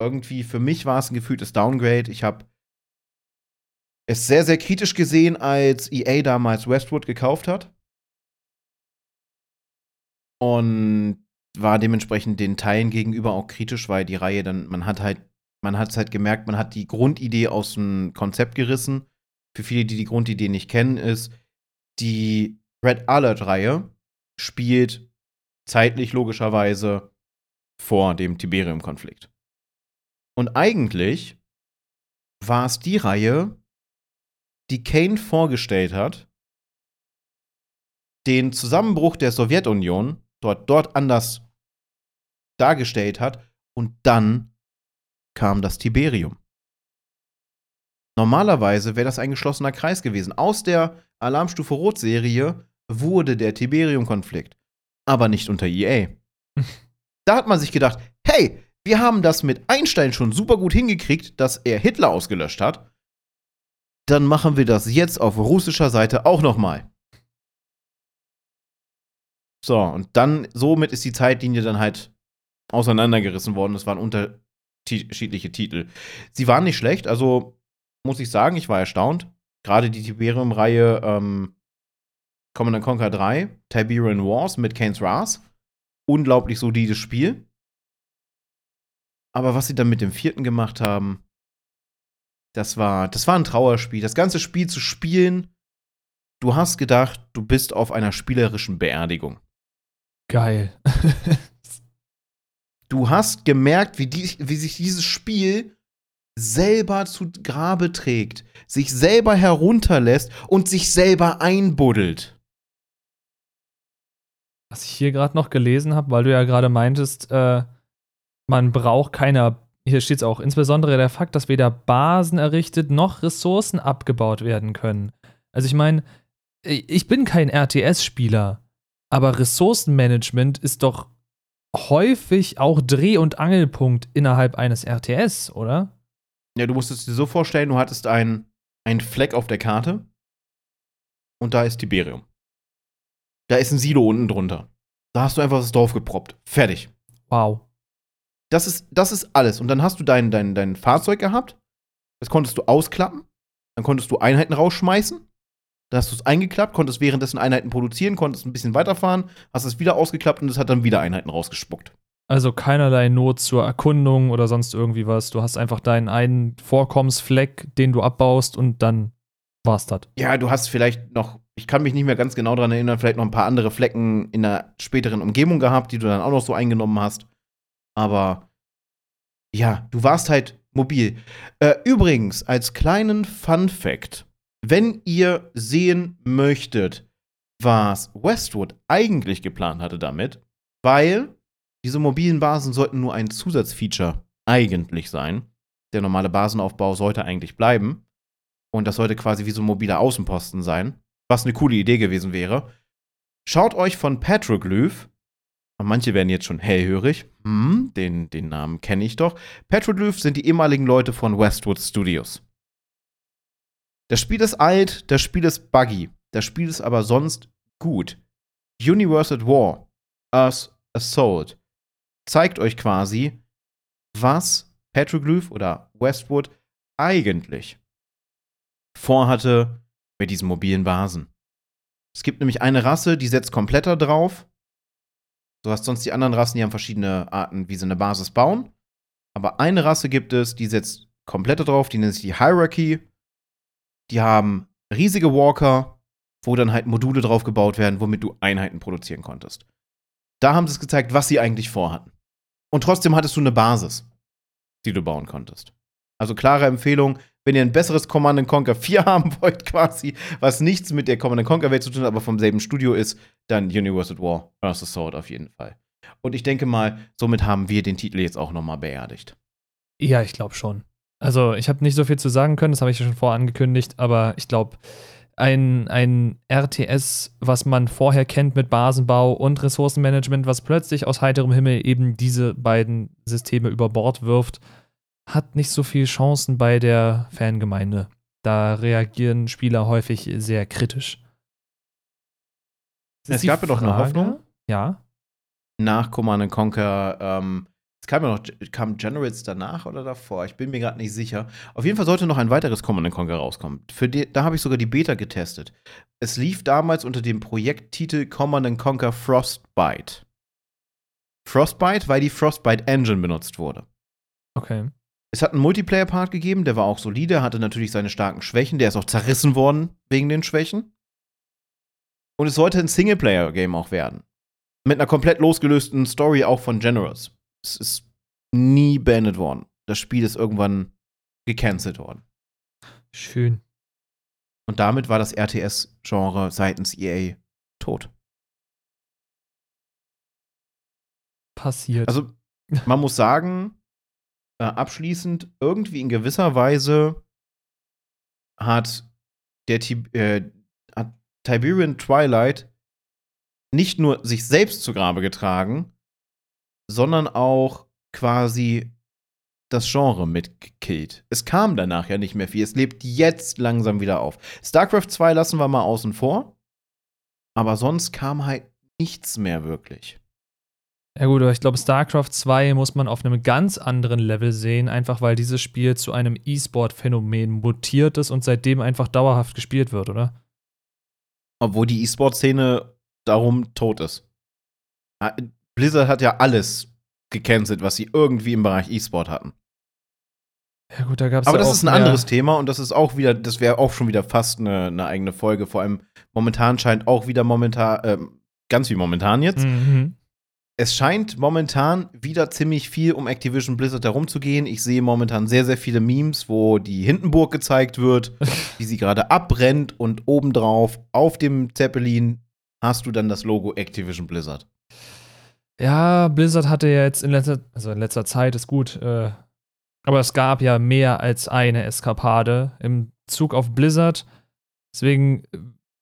irgendwie für mich war es ein gefühltes Downgrade. Ich habe es sehr, sehr kritisch gesehen, als EA damals Westwood gekauft hat. Und war dementsprechend den Teilen gegenüber auch kritisch, weil die Reihe dann, man hat halt, man hat halt gemerkt, man hat die Grundidee aus dem Konzept gerissen. Für viele, die die Grundidee nicht kennen, ist, die Red Alert-Reihe spielt zeitlich logischerweise vor dem Tiberium-Konflikt. Und eigentlich war es die Reihe, die Kane vorgestellt hat, den Zusammenbruch der Sowjetunion dort, dort anders dargestellt hat und dann kam das Tiberium. Normalerweise wäre das ein geschlossener Kreis gewesen. Aus der Alarmstufe Rot-Serie wurde der Tiberium-Konflikt, aber nicht unter EA. da hat man sich gedacht, hey, wir haben das mit Einstein schon super gut hingekriegt, dass er Hitler ausgelöscht hat. Dann machen wir das jetzt auf russischer Seite auch noch mal. So, und dann, somit ist die Zeitlinie dann halt auseinandergerissen worden. Es waren unterschiedliche Titel. Sie waren nicht schlecht, also muss ich sagen, ich war erstaunt. Gerade die Tiberium-Reihe ähm, Command Conquer 3, Tiberian Wars mit Kane's Ras. Unglaublich solides Spiel. Aber was sie dann mit dem vierten gemacht haben, das war, das war ein Trauerspiel. Das ganze Spiel zu spielen, du hast gedacht, du bist auf einer spielerischen Beerdigung. Geil. du hast gemerkt, wie, die, wie sich dieses Spiel selber zu Grabe trägt, sich selber herunterlässt und sich selber einbuddelt. Was ich hier gerade noch gelesen habe, weil du ja gerade meintest, äh, man braucht keine, hier steht es auch, insbesondere der Fakt, dass weder Basen errichtet noch Ressourcen abgebaut werden können. Also ich meine, ich bin kein RTS-Spieler, aber Ressourcenmanagement ist doch häufig auch Dreh- und Angelpunkt innerhalb eines RTS, oder? Ja, du musst es dir so vorstellen, du hattest einen Fleck auf der Karte und da ist Tiberium. Da ist ein Silo unten drunter. Da hast du einfach das Dorf geproppt. Fertig. Wow. Das ist, das ist alles. Und dann hast du dein, dein, dein Fahrzeug gehabt. Das konntest du ausklappen. Dann konntest du Einheiten rausschmeißen. Da hast du es eingeklappt, konntest währenddessen Einheiten produzieren, konntest ein bisschen weiterfahren, hast es wieder ausgeklappt und es hat dann wieder Einheiten rausgespuckt. Also keinerlei Not zur Erkundung oder sonst irgendwie was. Du hast einfach deinen einen Vorkommensfleck, den du abbaust und dann war's das. Ja, du hast vielleicht noch, ich kann mich nicht mehr ganz genau daran erinnern, vielleicht noch ein paar andere Flecken in der späteren Umgebung gehabt, die du dann auch noch so eingenommen hast. Aber ja, du warst halt mobil. Äh, übrigens, als kleinen Fun Fact wenn ihr sehen möchtet, was Westwood eigentlich geplant hatte damit, weil diese mobilen Basen sollten nur ein Zusatzfeature eigentlich sein. Der normale Basenaufbau sollte eigentlich bleiben. Und das sollte quasi wie so ein mobiler Außenposten sein, was eine coole Idee gewesen wäre. Schaut euch von Petroglyph, manche werden jetzt schon hellhörig, hm, den, den Namen kenne ich doch. Petroglyph sind die ehemaligen Leute von Westwood Studios. Das Spiel ist alt, das Spiel ist buggy, das Spiel ist aber sonst gut. Universe at War, Earth Assault, zeigt euch quasi, was Petroglyph oder Westwood eigentlich vorhatte mit diesen mobilen Basen. Es gibt nämlich eine Rasse, die setzt kompletter drauf. Du hast sonst die anderen Rassen, die haben verschiedene Arten, wie sie eine Basis bauen. Aber eine Rasse gibt es, die setzt kompletter drauf, die nennt sich die Hierarchy. Die haben riesige Walker, wo dann halt Module drauf gebaut werden, womit du Einheiten produzieren konntest. Da haben sie es gezeigt, was sie eigentlich vorhatten. Und trotzdem hattest du eine Basis, die du bauen konntest. Also klare Empfehlung, wenn ihr ein besseres Command Conquer 4 haben wollt, quasi, was nichts mit der Command Conquer Welt zu tun hat, aber vom selben Studio ist, dann Universal War, Earth Sword auf jeden Fall. Und ich denke mal, somit haben wir den Titel jetzt auch nochmal beerdigt. Ja, ich glaube schon. Also, ich habe nicht so viel zu sagen können, das habe ich ja schon vorher angekündigt, aber ich glaube, ein, ein RTS, was man vorher kennt mit Basenbau und Ressourcenmanagement, was plötzlich aus heiterem Himmel eben diese beiden Systeme über Bord wirft, hat nicht so viele Chancen bei der Fangemeinde. Da reagieren Spieler häufig sehr kritisch. Es gab ja doch eine Hoffnung. Ja. Nach Command Conquer ähm, es kam ja noch, kam Generals danach oder davor? Ich bin mir gerade nicht sicher. Auf jeden Fall sollte noch ein weiteres Command Conquer rauskommen. Für die, da habe ich sogar die Beta getestet. Es lief damals unter dem Projekttitel Command Conquer Frostbite. Frostbite, weil die Frostbite Engine benutzt wurde. Okay. Es hat einen Multiplayer-Part gegeben, der war auch solide, hatte natürlich seine starken Schwächen, der ist auch zerrissen worden wegen den Schwächen. Und es sollte ein Singleplayer-Game auch werden. Mit einer komplett losgelösten Story auch von Generals es ist nie beendet worden. Das Spiel ist irgendwann gecancelt worden. Schön. Und damit war das RTS-Genre seitens EA tot. Passiert. Also, man muss sagen, äh, abschließend, irgendwie in gewisser Weise hat der äh, hat Tiberian Twilight nicht nur sich selbst zu Grabe getragen, sondern auch quasi das Genre mitgekillt. Es kam danach ja nicht mehr viel. Es lebt jetzt langsam wieder auf. StarCraft 2 lassen wir mal außen vor. Aber sonst kam halt nichts mehr wirklich. Ja gut, aber ich glaube, StarCraft 2 muss man auf einem ganz anderen Level sehen, einfach weil dieses Spiel zu einem E-Sport-Phänomen mutiert ist und seitdem einfach dauerhaft gespielt wird, oder? Obwohl die E-Sport-Szene darum tot ist. Blizzard hat ja alles gecancelt, was sie irgendwie im Bereich E-Sport hatten. Ja, gut, da gab's Aber ja das ist ein anderes Thema und das ist auch wieder, das wäre auch schon wieder fast eine, eine, eigene Folge. Vor allem momentan scheint auch wieder momentan, äh, ganz wie momentan jetzt. Mhm. Es scheint momentan wieder ziemlich viel um Activision Blizzard herumzugehen. Ich sehe momentan sehr, sehr viele Memes, wo die Hindenburg gezeigt wird, wie sie gerade abbrennt und obendrauf auf dem Zeppelin hast du dann das Logo Activision Blizzard. Ja, Blizzard hatte ja jetzt in letzter, also in letzter Zeit ist gut, äh, aber es gab ja mehr als eine Eskapade im Zug auf Blizzard. Deswegen äh,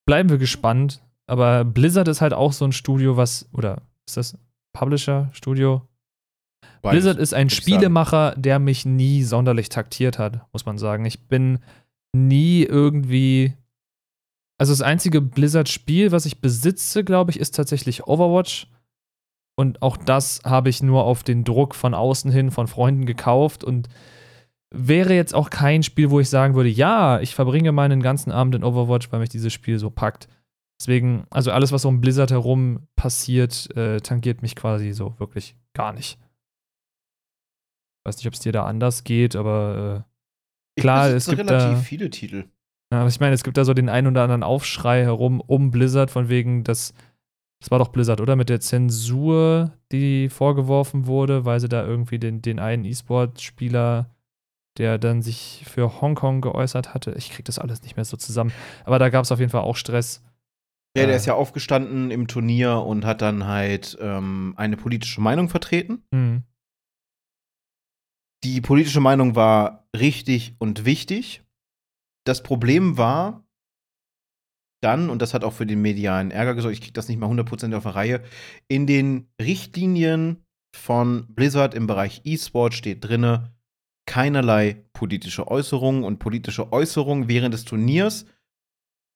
bleiben wir gespannt. Aber Blizzard ist halt auch so ein Studio, was, oder ist das Publisher-Studio? Blizzard ist ein Spielemacher, der mich nie sonderlich taktiert hat, muss man sagen. Ich bin nie irgendwie. Also das einzige Blizzard-Spiel, was ich besitze, glaube ich, ist tatsächlich Overwatch. Und auch das habe ich nur auf den Druck von außen hin von Freunden gekauft und wäre jetzt auch kein Spiel, wo ich sagen würde, ja, ich verbringe meinen ganzen Abend in Overwatch, weil mich dieses Spiel so packt. Deswegen, also alles, was um Blizzard herum passiert, äh, tangiert mich quasi so wirklich gar nicht. Weiß nicht, ob es dir da anders geht, aber äh, klar, es gibt relativ da, viele Titel. Ja, ich meine, es gibt da so den einen oder anderen Aufschrei herum um Blizzard, von wegen, dass das war doch Blizzard, oder? Mit der Zensur, die vorgeworfen wurde, weil sie da irgendwie den, den einen E-Sport-Spieler, der dann sich für Hongkong geäußert hatte. Ich krieg das alles nicht mehr so zusammen. Aber da gab es auf jeden Fall auch Stress. Ja, der äh, ist ja aufgestanden im Turnier und hat dann halt ähm, eine politische Meinung vertreten. Mhm. Die politische Meinung war richtig und wichtig. Das Problem war, dann, und das hat auch für den medialen Ärger gesorgt, ich kriege das nicht mal 100% auf der Reihe, in den Richtlinien von Blizzard im Bereich E-Sport steht drinne keinerlei politische Äußerungen und politische Äußerungen während des Turniers,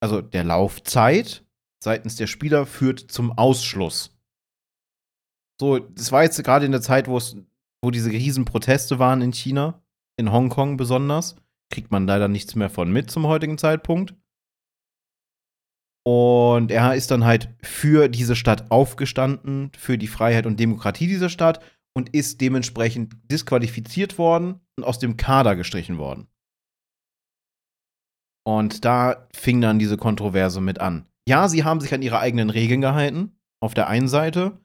also der Laufzeit seitens der Spieler führt zum Ausschluss. So, das war jetzt gerade in der Zeit, wo es wo diese riesen Proteste waren in China, in Hongkong besonders, kriegt man leider nichts mehr von mit zum heutigen Zeitpunkt. Und er ist dann halt für diese Stadt aufgestanden, für die Freiheit und Demokratie dieser Stadt und ist dementsprechend disqualifiziert worden und aus dem Kader gestrichen worden. Und da fing dann diese Kontroverse mit an. Ja, sie haben sich an ihre eigenen Regeln gehalten, auf der einen Seite.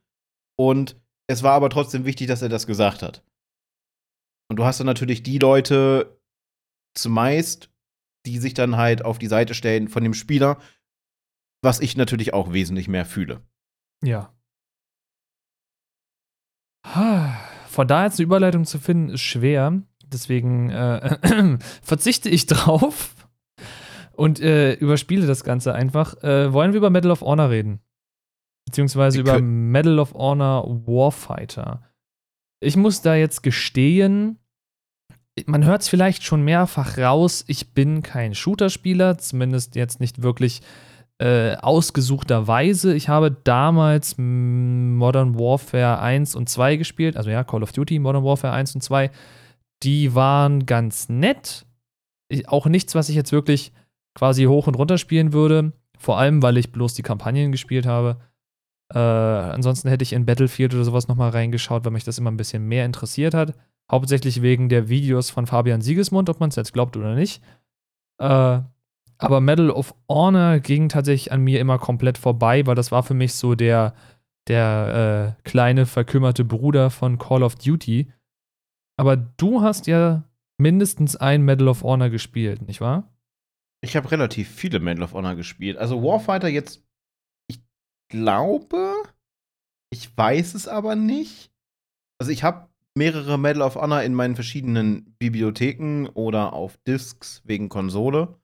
Und es war aber trotzdem wichtig, dass er das gesagt hat. Und du hast dann natürlich die Leute zumeist, die sich dann halt auf die Seite stellen von dem Spieler was ich natürlich auch wesentlich mehr fühle. Ja. Von da jetzt eine Überleitung zu finden, ist schwer. Deswegen äh, verzichte ich drauf und äh, überspiele das Ganze einfach. Äh, wollen wir über Medal of Honor reden? Beziehungsweise Wir über Medal of Honor Warfighter. Ich muss da jetzt gestehen, man hört es vielleicht schon mehrfach raus, ich bin kein Shooter-Spieler, zumindest jetzt nicht wirklich äh, ausgesuchterweise. Ich habe damals Modern Warfare 1 und 2 gespielt, also ja, Call of Duty, Modern Warfare 1 und 2. Die waren ganz nett. Ich, auch nichts, was ich jetzt wirklich quasi hoch und runter spielen würde. Vor allem, weil ich bloß die Kampagnen gespielt habe. Äh, ansonsten hätte ich in Battlefield oder sowas nochmal reingeschaut, weil mich das immer ein bisschen mehr interessiert hat. Hauptsächlich wegen der Videos von Fabian Siegesmund, ob man es jetzt glaubt oder nicht. Äh, aber Medal of Honor ging tatsächlich an mir immer komplett vorbei, weil das war für mich so der, der äh, kleine verkümmerte Bruder von Call of Duty. Aber du hast ja mindestens ein Medal of Honor gespielt, nicht wahr? Ich habe relativ viele Medal of Honor gespielt. Also Warfighter jetzt, ich glaube, ich weiß es aber nicht. Also ich habe mehrere Medal of Honor in meinen verschiedenen Bibliotheken oder auf Discs wegen Konsole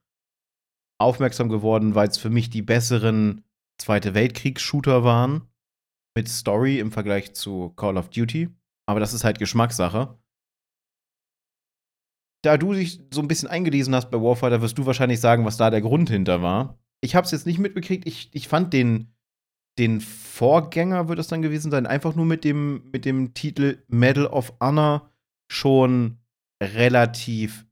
aufmerksam geworden, weil es für mich die besseren Zweite Weltkriegs-Shooter waren mit Story im Vergleich zu Call of Duty. Aber das ist halt Geschmackssache. Da du dich so ein bisschen eingelesen hast bei Warfighter, wirst du wahrscheinlich sagen, was da der Grund hinter war. Ich habe es jetzt nicht mitbekriegt. Ich, ich fand den, den Vorgänger, wird es dann gewesen sein, einfach nur mit dem, mit dem Titel Medal of Honor schon relativ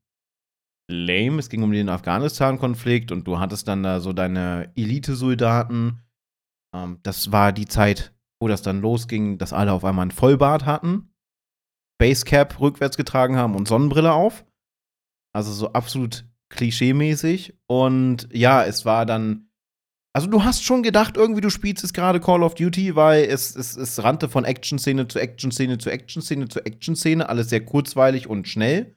lame. Es ging um den Afghanistan-Konflikt und du hattest dann da so deine Elite-Soldaten. Ähm, das war die Zeit, wo das dann losging, dass alle auf einmal einen Vollbart hatten, Basecap rückwärts getragen haben und Sonnenbrille auf. Also so absolut klischee-mäßig. Und ja, es war dann. Also du hast schon gedacht, irgendwie du spielst jetzt gerade Call of Duty, weil es, es, es rannte von Action-Szene zu Action-Szene zu Action-Szene zu Action-Szene, alles sehr kurzweilig und schnell.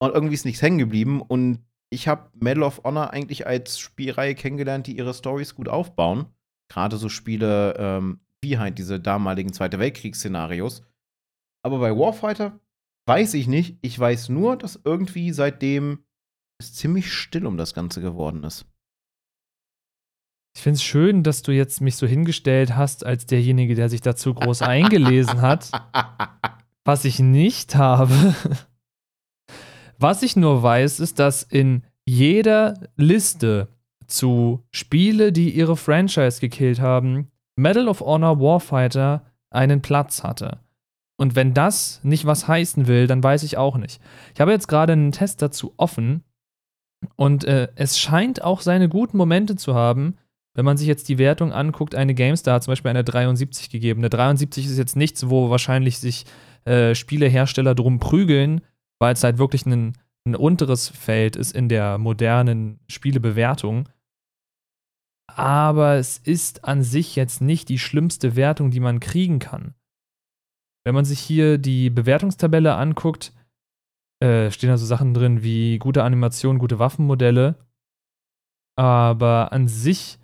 Und irgendwie ist nichts hängen geblieben. Und ich habe Medal of Honor eigentlich als Spielreihe kennengelernt, die ihre Stories gut aufbauen. Gerade so Spiele ähm, wie halt diese damaligen Zweite Weltkriegsszenarios. Aber bei Warfighter weiß ich nicht. Ich weiß nur, dass irgendwie seitdem es ziemlich still um das Ganze geworden ist. Ich finde es schön, dass du jetzt mich so hingestellt hast, als derjenige, der sich dazu groß eingelesen hat. Was ich nicht habe. Was ich nur weiß, ist, dass in jeder Liste zu Spiele, die ihre Franchise gekillt haben, Medal of Honor Warfighter einen Platz hatte. Und wenn das nicht was heißen will, dann weiß ich auch nicht. Ich habe jetzt gerade einen Test dazu offen und äh, es scheint auch seine guten Momente zu haben. Wenn man sich jetzt die Wertung anguckt, eine GameStar hat zum Beispiel eine 73 gegeben. Eine 73 ist jetzt nichts, wo wahrscheinlich sich äh, Spielehersteller drum prügeln, weil es halt wirklich ein, ein unteres Feld ist in der modernen Spielebewertung. Aber es ist an sich jetzt nicht die schlimmste Wertung, die man kriegen kann. Wenn man sich hier die Bewertungstabelle anguckt, äh, stehen da so Sachen drin wie gute Animation, gute Waffenmodelle. Aber an sich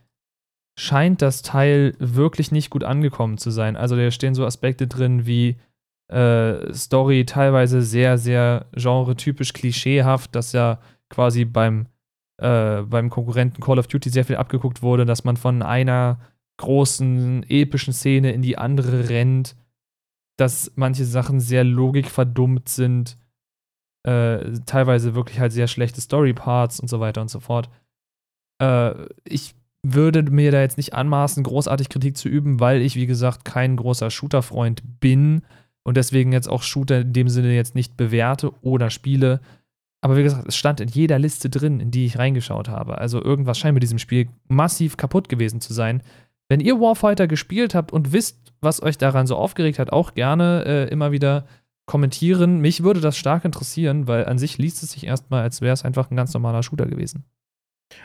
scheint das Teil wirklich nicht gut angekommen zu sein. Also da stehen so Aspekte drin wie äh, Story teilweise sehr, sehr genre-typisch klischeehaft, dass ja quasi beim, äh, beim Konkurrenten Call of Duty sehr viel abgeguckt wurde, dass man von einer großen epischen Szene in die andere rennt, dass manche Sachen sehr logikverdummt sind, äh, teilweise wirklich halt sehr schlechte Story-Parts und so weiter und so fort. Äh, ich würde mir da jetzt nicht anmaßen, großartig Kritik zu üben, weil ich, wie gesagt, kein großer Shooter-Freund bin und deswegen jetzt auch Shooter in dem Sinne jetzt nicht bewerte oder spiele. Aber wie gesagt, es stand in jeder Liste drin, in die ich reingeschaut habe. Also irgendwas scheint mit diesem Spiel massiv kaputt gewesen zu sein. Wenn ihr Warfighter gespielt habt und wisst, was euch daran so aufgeregt hat, auch gerne äh, immer wieder kommentieren. Mich würde das stark interessieren, weil an sich liest es sich erstmal, als wäre es einfach ein ganz normaler Shooter gewesen.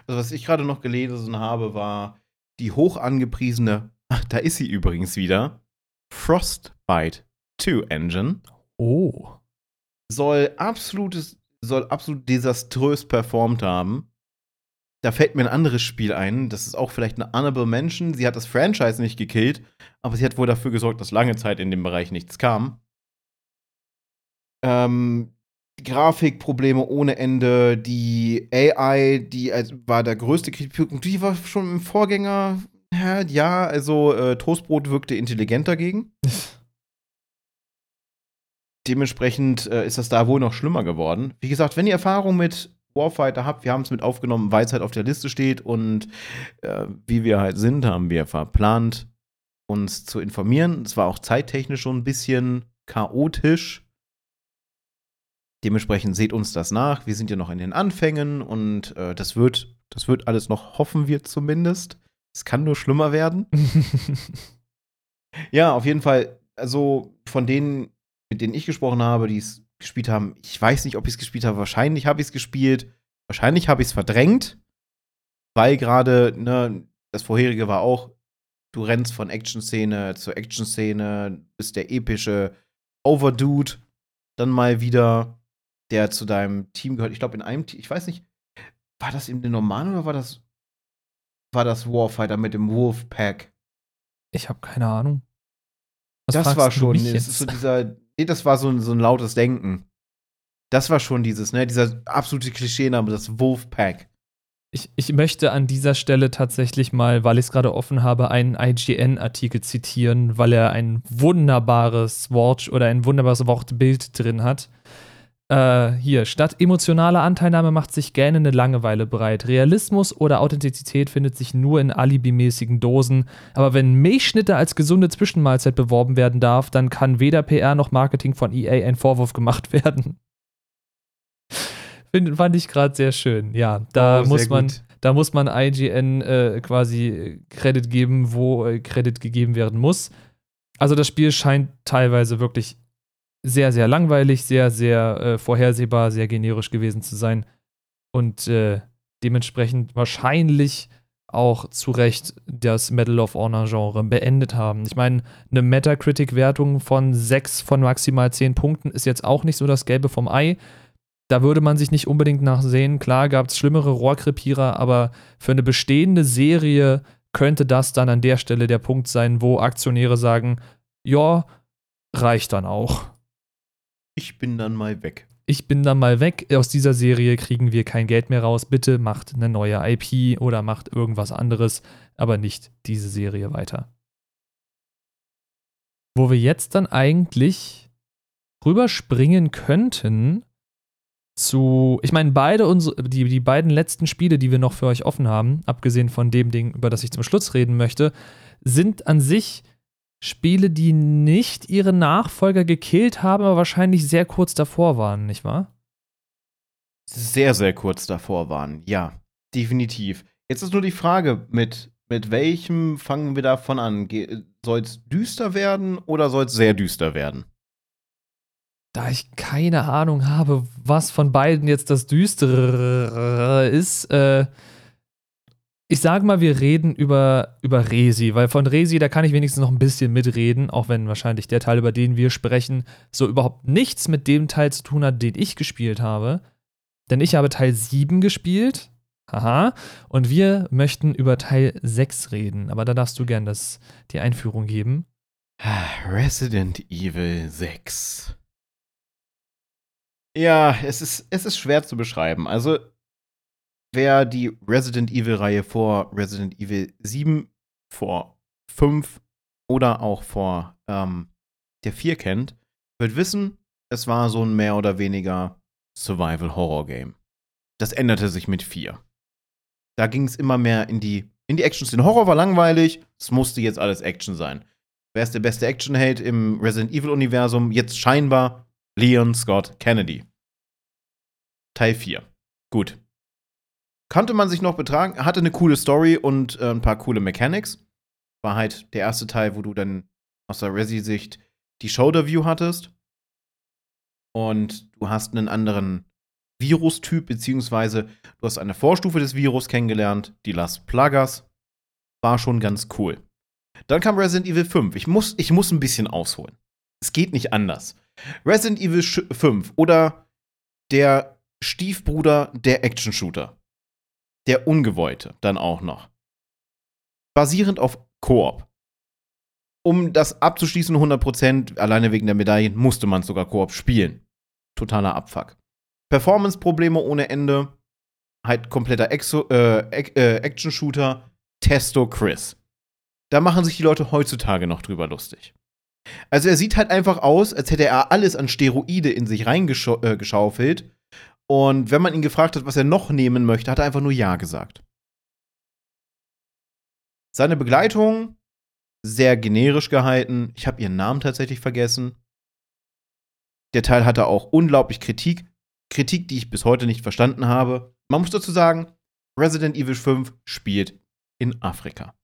Also, was ich gerade noch gelesen habe, war die hoch angepriesene, ach, da ist sie übrigens wieder, Frostbite 2 Engine. Oh. Soll absolutes, soll absolut desaströs performt haben. Da fällt mir ein anderes Spiel ein, das ist auch vielleicht eine Honorable Mention. Sie hat das Franchise nicht gekillt, aber sie hat wohl dafür gesorgt, dass lange Zeit in dem Bereich nichts kam. Ähm, Grafikprobleme ohne Ende, die AI, die war der größte Kritikpunkt, die war schon im Vorgänger, ja, also äh, Toastbrot wirkte intelligent dagegen. Dementsprechend äh, ist das da wohl noch schlimmer geworden. Wie gesagt, wenn ihr Erfahrung mit Warfighter habt, wir haben es mit aufgenommen, weil es halt auf der Liste steht und äh, wie wir halt sind, haben wir verplant, uns zu informieren. Es war auch zeittechnisch schon ein bisschen chaotisch. Dementsprechend seht uns das nach. Wir sind ja noch in den Anfängen und äh, das wird, das wird alles noch, hoffen wir zumindest. Es kann nur schlimmer werden. ja, auf jeden Fall. Also von denen, mit denen ich gesprochen habe, die es gespielt haben, ich weiß nicht, ob ich es gespielt habe. Wahrscheinlich habe ich es gespielt. Wahrscheinlich habe ich es verdrängt, weil gerade ne, das vorherige war auch, du rennst von Action-Szene zu Action-Szene, bist der epische Overdude, dann mal wieder der zu deinem Team gehört. Ich glaube, in einem Team, ich weiß nicht, war das in den normalen oder war das, war das Warfighter mit dem Wolfpack? Ich habe keine Ahnung. Was das war schon, das ist so dieser, das war so ein, so ein lautes Denken. Das war schon dieses, ne, dieser absolute Klischeename, das Wolfpack. Ich, ich möchte an dieser Stelle tatsächlich mal, weil ich es gerade offen habe, einen IGN-Artikel zitieren, weil er ein wunderbares Wort oder ein wunderbares Wortbild drin hat. Äh, hier, statt emotionaler Anteilnahme macht sich gähnende Langeweile breit. Realismus oder Authentizität findet sich nur in alibimäßigen Dosen. Aber wenn Milchschnitte als gesunde Zwischenmahlzeit beworben werden darf, dann kann weder PR noch Marketing von EA ein Vorwurf gemacht werden. Find, fand ich gerade sehr schön. Ja, da oh, muss man, da muss man IGN äh, quasi Credit geben, wo äh, Credit gegeben werden muss. Also das Spiel scheint teilweise wirklich sehr, sehr langweilig, sehr, sehr äh, vorhersehbar, sehr generisch gewesen zu sein. Und äh, dementsprechend wahrscheinlich auch zu Recht das Medal of Honor-Genre beendet haben. Ich meine, eine Metacritic-Wertung von 6 von maximal 10 Punkten ist jetzt auch nicht so das Gelbe vom Ei. Da würde man sich nicht unbedingt nachsehen. Klar gab es schlimmere Rohrkrepierer, aber für eine bestehende Serie könnte das dann an der Stelle der Punkt sein, wo Aktionäre sagen, ja, reicht dann auch. Ich bin dann mal weg. Ich bin dann mal weg. Aus dieser Serie kriegen wir kein Geld mehr raus. Bitte macht eine neue IP oder macht irgendwas anderes, aber nicht diese Serie weiter. Wo wir jetzt dann eigentlich rüberspringen könnten zu, ich meine, beide unsere, die, die beiden letzten Spiele, die wir noch für euch offen haben, abgesehen von dem Ding, über das ich zum Schluss reden möchte, sind an sich Spiele, die nicht ihre Nachfolger gekillt haben, aber wahrscheinlich sehr kurz davor waren, nicht wahr? Sehr, sehr kurz davor waren, ja, definitiv. Jetzt ist nur die Frage, mit, mit welchem fangen wir davon an? Soll es düster werden oder soll es sehr düster werden? Da ich keine Ahnung habe, was von beiden jetzt das Düstere ist, äh, ich sage mal, wir reden über, über Resi, weil von Resi, da kann ich wenigstens noch ein bisschen mitreden, auch wenn wahrscheinlich der Teil, über den wir sprechen, so überhaupt nichts mit dem Teil zu tun hat, den ich gespielt habe. Denn ich habe Teil 7 gespielt. Haha. Und wir möchten über Teil 6 reden. Aber da darfst du gern das, die Einführung geben. Resident Evil 6. Ja, es ist, es ist schwer zu beschreiben. Also, wer die Resident Evil-Reihe vor Resident Evil 7, vor 5 oder auch vor ähm, der 4 kennt, wird wissen, es war so ein mehr oder weniger Survival-Horror-Game. Das änderte sich mit 4. Da ging es immer mehr in die, in die Action-Szene. Horror war langweilig, es musste jetzt alles Action sein. Wer ist der beste Action-Held im Resident Evil-Universum? Jetzt scheinbar Leon Scott Kennedy. Teil 4. Gut konnte man sich noch betragen, hatte eine coole Story und äh, ein paar coole Mechanics. War halt der erste Teil, wo du dann aus der Resi-Sicht die Shoulder-View hattest. Und du hast einen anderen Virustyp, beziehungsweise du hast eine Vorstufe des Virus kennengelernt, die Las Plagas. War schon ganz cool. Dann kam Resident Evil 5. Ich muss, ich muss ein bisschen ausholen. Es geht nicht anders. Resident Evil 5 oder der Stiefbruder der Action-Shooter der Ungewollte dann auch noch. Basierend auf Koop. Um das abzuschließen, 100%, alleine wegen der Medaillen, musste man sogar Koop spielen. Totaler Abfuck. Performance-Probleme ohne Ende. Halt kompletter äh, äh, Action-Shooter. Testo Chris. Da machen sich die Leute heutzutage noch drüber lustig. Also er sieht halt einfach aus, als hätte er alles an Steroide in sich reingeschaufelt. Äh, und wenn man ihn gefragt hat, was er noch nehmen möchte, hat er einfach nur Ja gesagt. Seine Begleitung sehr generisch gehalten. Ich habe ihren Namen tatsächlich vergessen. Der Teil hatte auch unglaublich Kritik. Kritik, die ich bis heute nicht verstanden habe. Man muss dazu sagen, Resident Evil 5 spielt in Afrika.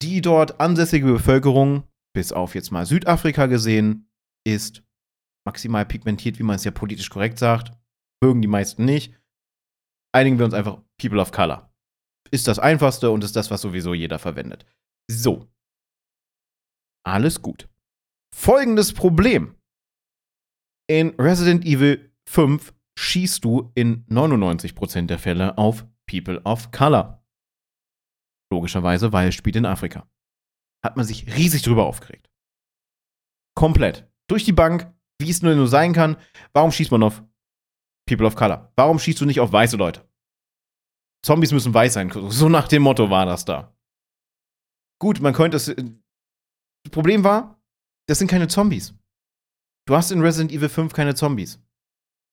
Die dort ansässige Bevölkerung, bis auf jetzt mal Südafrika gesehen, ist maximal pigmentiert, wie man es ja politisch korrekt sagt. Mögen die meisten nicht. Einigen wir uns einfach People of Color. Ist das einfachste und ist das, was sowieso jeder verwendet. So. Alles gut. Folgendes Problem. In Resident Evil 5 schießt du in 99% der Fälle auf People of Color. Logischerweise, weil es spielt in Afrika. Hat man sich riesig drüber aufgeregt. Komplett. Durch die Bank, wie es nur, sein kann. Warum schießt man auf People of Color? Warum schießt du nicht auf weiße Leute? Zombies müssen weiß sein. So nach dem Motto war das da. Gut, man könnte es. Das Problem war, das sind keine Zombies. Du hast in Resident Evil 5 keine Zombies.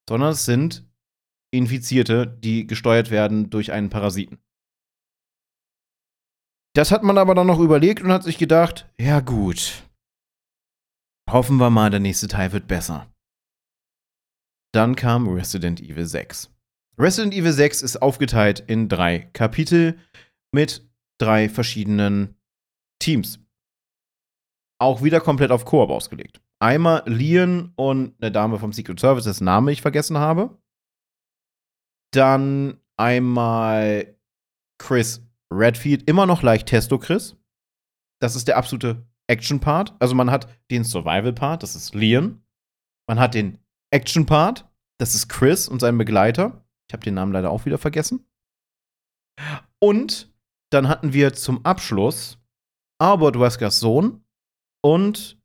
Sondern es sind Infizierte, die gesteuert werden durch einen Parasiten. Das hat man aber dann noch überlegt und hat sich gedacht, ja gut. Hoffen wir mal, der nächste Teil wird besser. Dann kam Resident Evil 6. Resident Evil 6 ist aufgeteilt in drei Kapitel mit drei verschiedenen Teams. Auch wieder komplett auf Koop ausgelegt. Einmal Leon und eine Dame vom Secret Service, dessen Name ich vergessen habe. Dann einmal Chris Redfield, immer noch leicht Testo Chris. Das ist der absolute Action-Part. Also man hat den Survival-Part, das ist Leon. Man hat den Action-Part, das ist Chris und sein Begleiter. Ich habe den Namen leider auch wieder vergessen. Und dann hatten wir zum Abschluss Albert Weskers Sohn und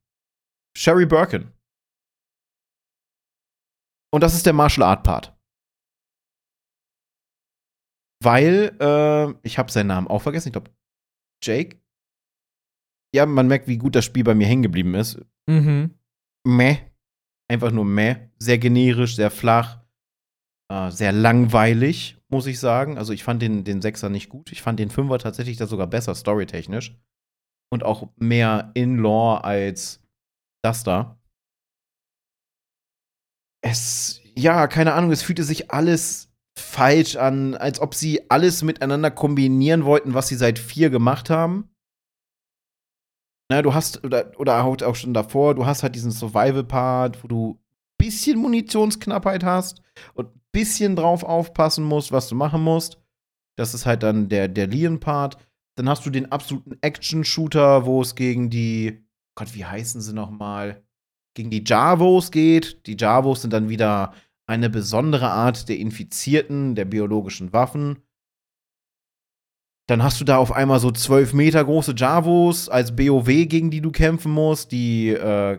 Sherry Birkin. Und das ist der Martial Art Part. Weil, äh, ich habe seinen Namen auch vergessen, ich glaube, Jake. Ja, man merkt, wie gut das Spiel bei mir hängen geblieben ist. Mhm. Meh. Einfach nur meh. Sehr generisch, sehr flach. Äh, sehr langweilig, muss ich sagen. Also ich fand den, den Sechser nicht gut. Ich fand den Fünfer tatsächlich da sogar besser, storytechnisch. Und auch mehr in-Lore als das da. Es, ja, keine Ahnung, es fühlte sich alles falsch an, als ob sie alles miteinander kombinieren wollten, was sie seit vier gemacht haben. Na, du hast, oder, oder auch schon davor, du hast halt diesen Survival-Part, wo du ein bisschen Munitionsknappheit hast und bisschen drauf aufpassen musst, was du machen musst. Das ist halt dann der, der Leon-Part. Dann hast du den absoluten Action-Shooter, wo es gegen die, Gott, wie heißen sie noch mal? Gegen die Javos geht. Die Javos sind dann wieder eine besondere Art der Infizierten, der biologischen Waffen. Dann hast du da auf einmal so zwölf Meter große Javos als BOW, gegen die du kämpfen musst, die äh,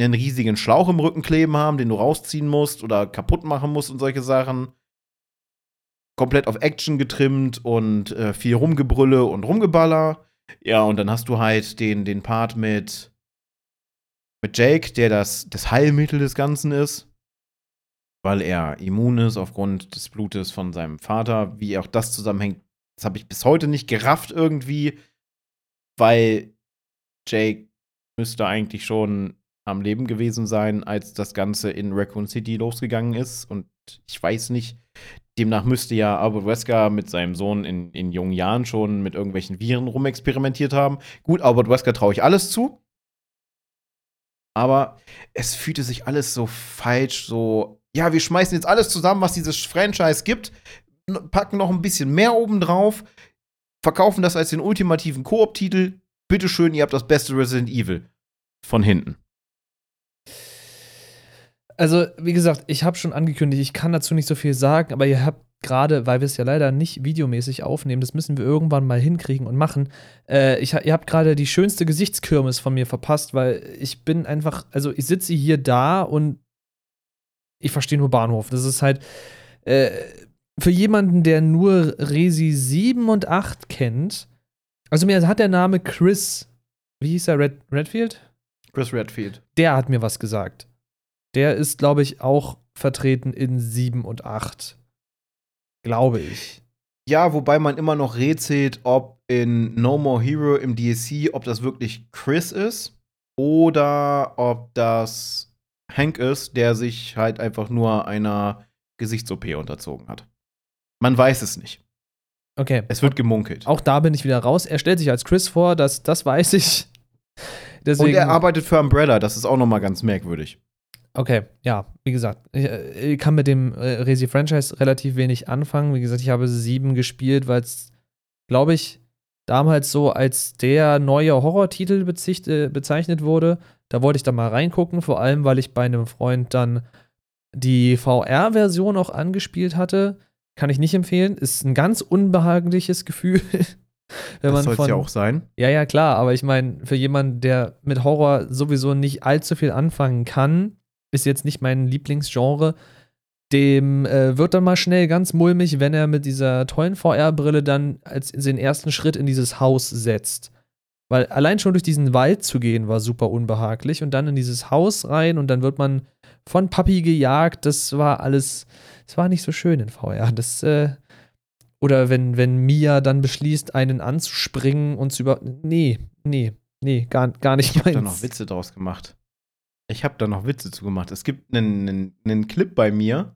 einen riesigen Schlauch im Rücken kleben haben, den du rausziehen musst oder kaputt machen musst und solche Sachen. Komplett auf Action getrimmt und äh, viel Rumgebrülle und Rumgeballer. Ja, und dann hast du halt den, den Part mit, mit Jake, der das, das Heilmittel des Ganzen ist. Weil er immun ist aufgrund des Blutes von seinem Vater. Wie auch das zusammenhängt, das habe ich bis heute nicht gerafft irgendwie. Weil Jake müsste eigentlich schon am Leben gewesen sein, als das Ganze in Raccoon City losgegangen ist. Und ich weiß nicht, demnach müsste ja Albert Wesker mit seinem Sohn in, in jungen Jahren schon mit irgendwelchen Viren rumexperimentiert haben. Gut, Albert Wesker traue ich alles zu. Aber es fühlte sich alles so falsch, so, ja, wir schmeißen jetzt alles zusammen, was dieses Franchise gibt, packen noch ein bisschen mehr oben drauf, verkaufen das als den ultimativen Koop-Titel. Bitteschön, ihr habt das beste Resident Evil. Von hinten. Also, wie gesagt, ich habe schon angekündigt, ich kann dazu nicht so viel sagen, aber ihr habt gerade, weil wir es ja leider nicht videomäßig aufnehmen, das müssen wir irgendwann mal hinkriegen und machen. Äh, ich, ihr habt gerade die schönste Gesichtskirmes von mir verpasst, weil ich bin einfach, also ich sitze hier da und ich verstehe nur Bahnhof. Das ist halt äh, für jemanden, der nur Resi 7 und 8 kennt. Also mir hat der Name Chris, wie hieß er, Red, Redfield? Chris Redfield. Der hat mir was gesagt. Der ist, glaube ich, auch vertreten in 7 und 8. Glaube ich. Ja, wobei man immer noch rätselt, ob in No More Hero im DSC, ob das wirklich Chris ist oder ob das Hank ist, der sich halt einfach nur einer Gesichts-OP unterzogen hat. Man weiß es nicht. Okay. Es wird gemunkelt. Auch da bin ich wieder raus. Er stellt sich als Chris vor, das, das weiß ich. Deswegen, Und er arbeitet für Umbrella, das ist auch noch mal ganz merkwürdig. Okay, ja, wie gesagt, ich, äh, ich kann mit dem äh, Resi-Franchise relativ wenig anfangen. Wie gesagt, ich habe sieben gespielt, weil es, glaube ich, damals so als der neue Horrortitel äh, bezeichnet wurde. Da wollte ich da mal reingucken, vor allem, weil ich bei einem Freund dann die VR-Version auch angespielt hatte. Kann ich nicht empfehlen. Ist ein ganz unbehagliches Gefühl. Wenn das soll es ja auch sein. Ja, ja, klar, aber ich meine, für jemanden, der mit Horror sowieso nicht allzu viel anfangen kann, ist jetzt nicht mein Lieblingsgenre. Dem äh, wird dann mal schnell ganz mulmig, wenn er mit dieser tollen VR-Brille dann als den ersten Schritt in dieses Haus setzt. Weil allein schon durch diesen Wald zu gehen war super unbehaglich und dann in dieses Haus rein und dann wird man von Papi gejagt. Das war alles, das war nicht so schön in VR. Das, äh, oder wenn, wenn Mia dann beschließt, einen anzuspringen und zu über. Nee, nee, nee, gar, gar nicht ich meins. Ich hab da noch Witze draus gemacht. Ich hab da noch Witze zu gemacht. Es gibt einen, einen, einen Clip bei mir,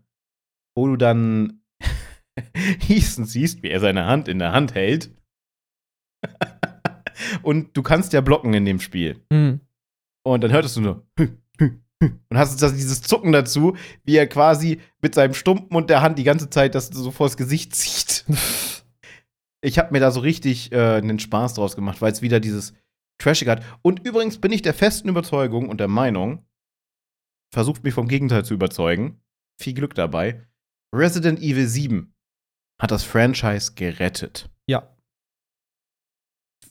wo du dann Ethan siehst, wie er seine Hand in der Hand hält. und du kannst ja blocken in dem Spiel. Mhm. Und dann hörtest du nur und hast das, dieses Zucken dazu, wie er quasi mit seinem Stumpen und der Hand die ganze Zeit das so vors Gesicht zieht. ich habe mir da so richtig äh, einen Spaß draus gemacht, weil es wieder dieses Trashig hat. Und übrigens bin ich der festen Überzeugung und der Meinung, versucht mich vom Gegenteil zu überzeugen, viel Glück dabei, Resident Evil 7 hat das Franchise gerettet. Ja.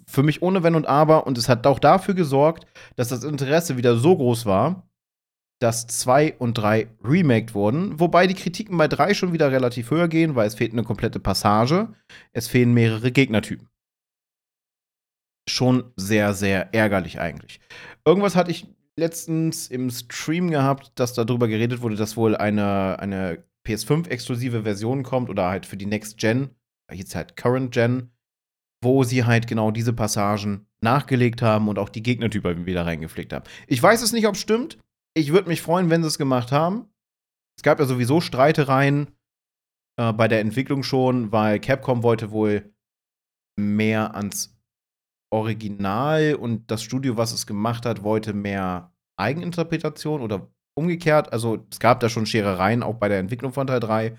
Für mich ohne Wenn und Aber und es hat auch dafür gesorgt, dass das Interesse wieder so groß war, dass 2 und 3 remaked wurden, wobei die Kritiken bei 3 schon wieder relativ höher gehen, weil es fehlt eine komplette Passage, es fehlen mehrere Gegnertypen. Schon sehr, sehr ärgerlich eigentlich. Irgendwas hatte ich letztens im Stream gehabt, dass darüber geredet wurde, dass wohl eine, eine PS5-exklusive Version kommt oder halt für die Next Gen, jetzt halt Current Gen, wo sie halt genau diese Passagen nachgelegt haben und auch die Gegnertypen wieder reingepflegt haben. Ich weiß es nicht, ob es stimmt. Ich würde mich freuen, wenn sie es gemacht haben. Es gab ja sowieso Streitereien äh, bei der Entwicklung schon, weil Capcom wollte wohl mehr ans Original und das Studio, was es gemacht hat, wollte mehr Eigeninterpretation oder umgekehrt. Also es gab da schon Scherereien, auch bei der Entwicklung von Teil 3.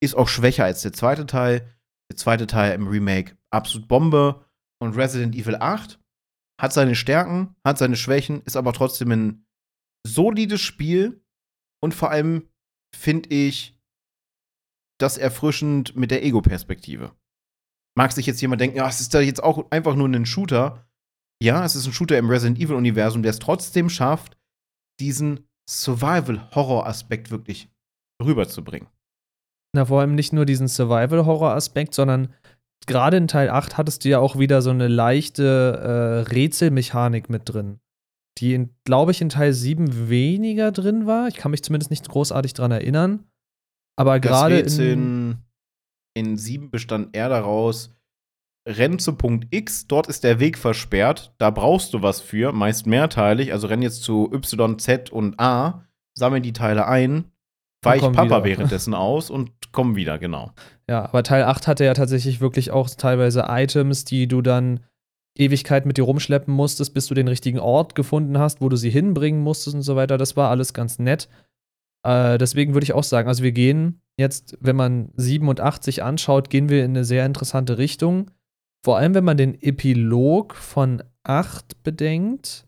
Ist auch schwächer als der zweite Teil. Der zweite Teil im Remake absolut Bombe. Und Resident Evil 8 hat seine Stärken, hat seine Schwächen, ist aber trotzdem ein solides Spiel. Und vor allem finde ich das erfrischend mit der Ego-Perspektive. Mag sich jetzt jemand denken, ja, es ist da jetzt auch einfach nur ein Shooter. Ja, es ist ein Shooter im Resident Evil-Universum, der es trotzdem schafft, diesen Survival-Horror-Aspekt wirklich rüberzubringen. Na, vor allem nicht nur diesen Survival-Horror-Aspekt, sondern gerade in Teil 8 hattest du ja auch wieder so eine leichte äh, Rätselmechanik mit drin, die, glaube ich, in Teil 7 weniger drin war. Ich kann mich zumindest nicht großartig dran erinnern. Aber gerade in, in 7 bestand er daraus, renn zu Punkt X, dort ist der Weg versperrt, da brauchst du was für, meist mehrteilig, also renn jetzt zu Y, Z und A, sammel die Teile ein, weich Papa wieder. währenddessen aus und komm wieder, genau. Ja, aber Teil 8 hatte ja tatsächlich wirklich auch teilweise Items, die du dann Ewigkeit mit dir rumschleppen musstest, bis du den richtigen Ort gefunden hast, wo du sie hinbringen musstest und so weiter. Das war alles ganz nett. Äh, deswegen würde ich auch sagen, also wir gehen jetzt, wenn man 7 und 8 sich anschaut, gehen wir in eine sehr interessante Richtung. Vor allem, wenn man den Epilog von 8 bedenkt,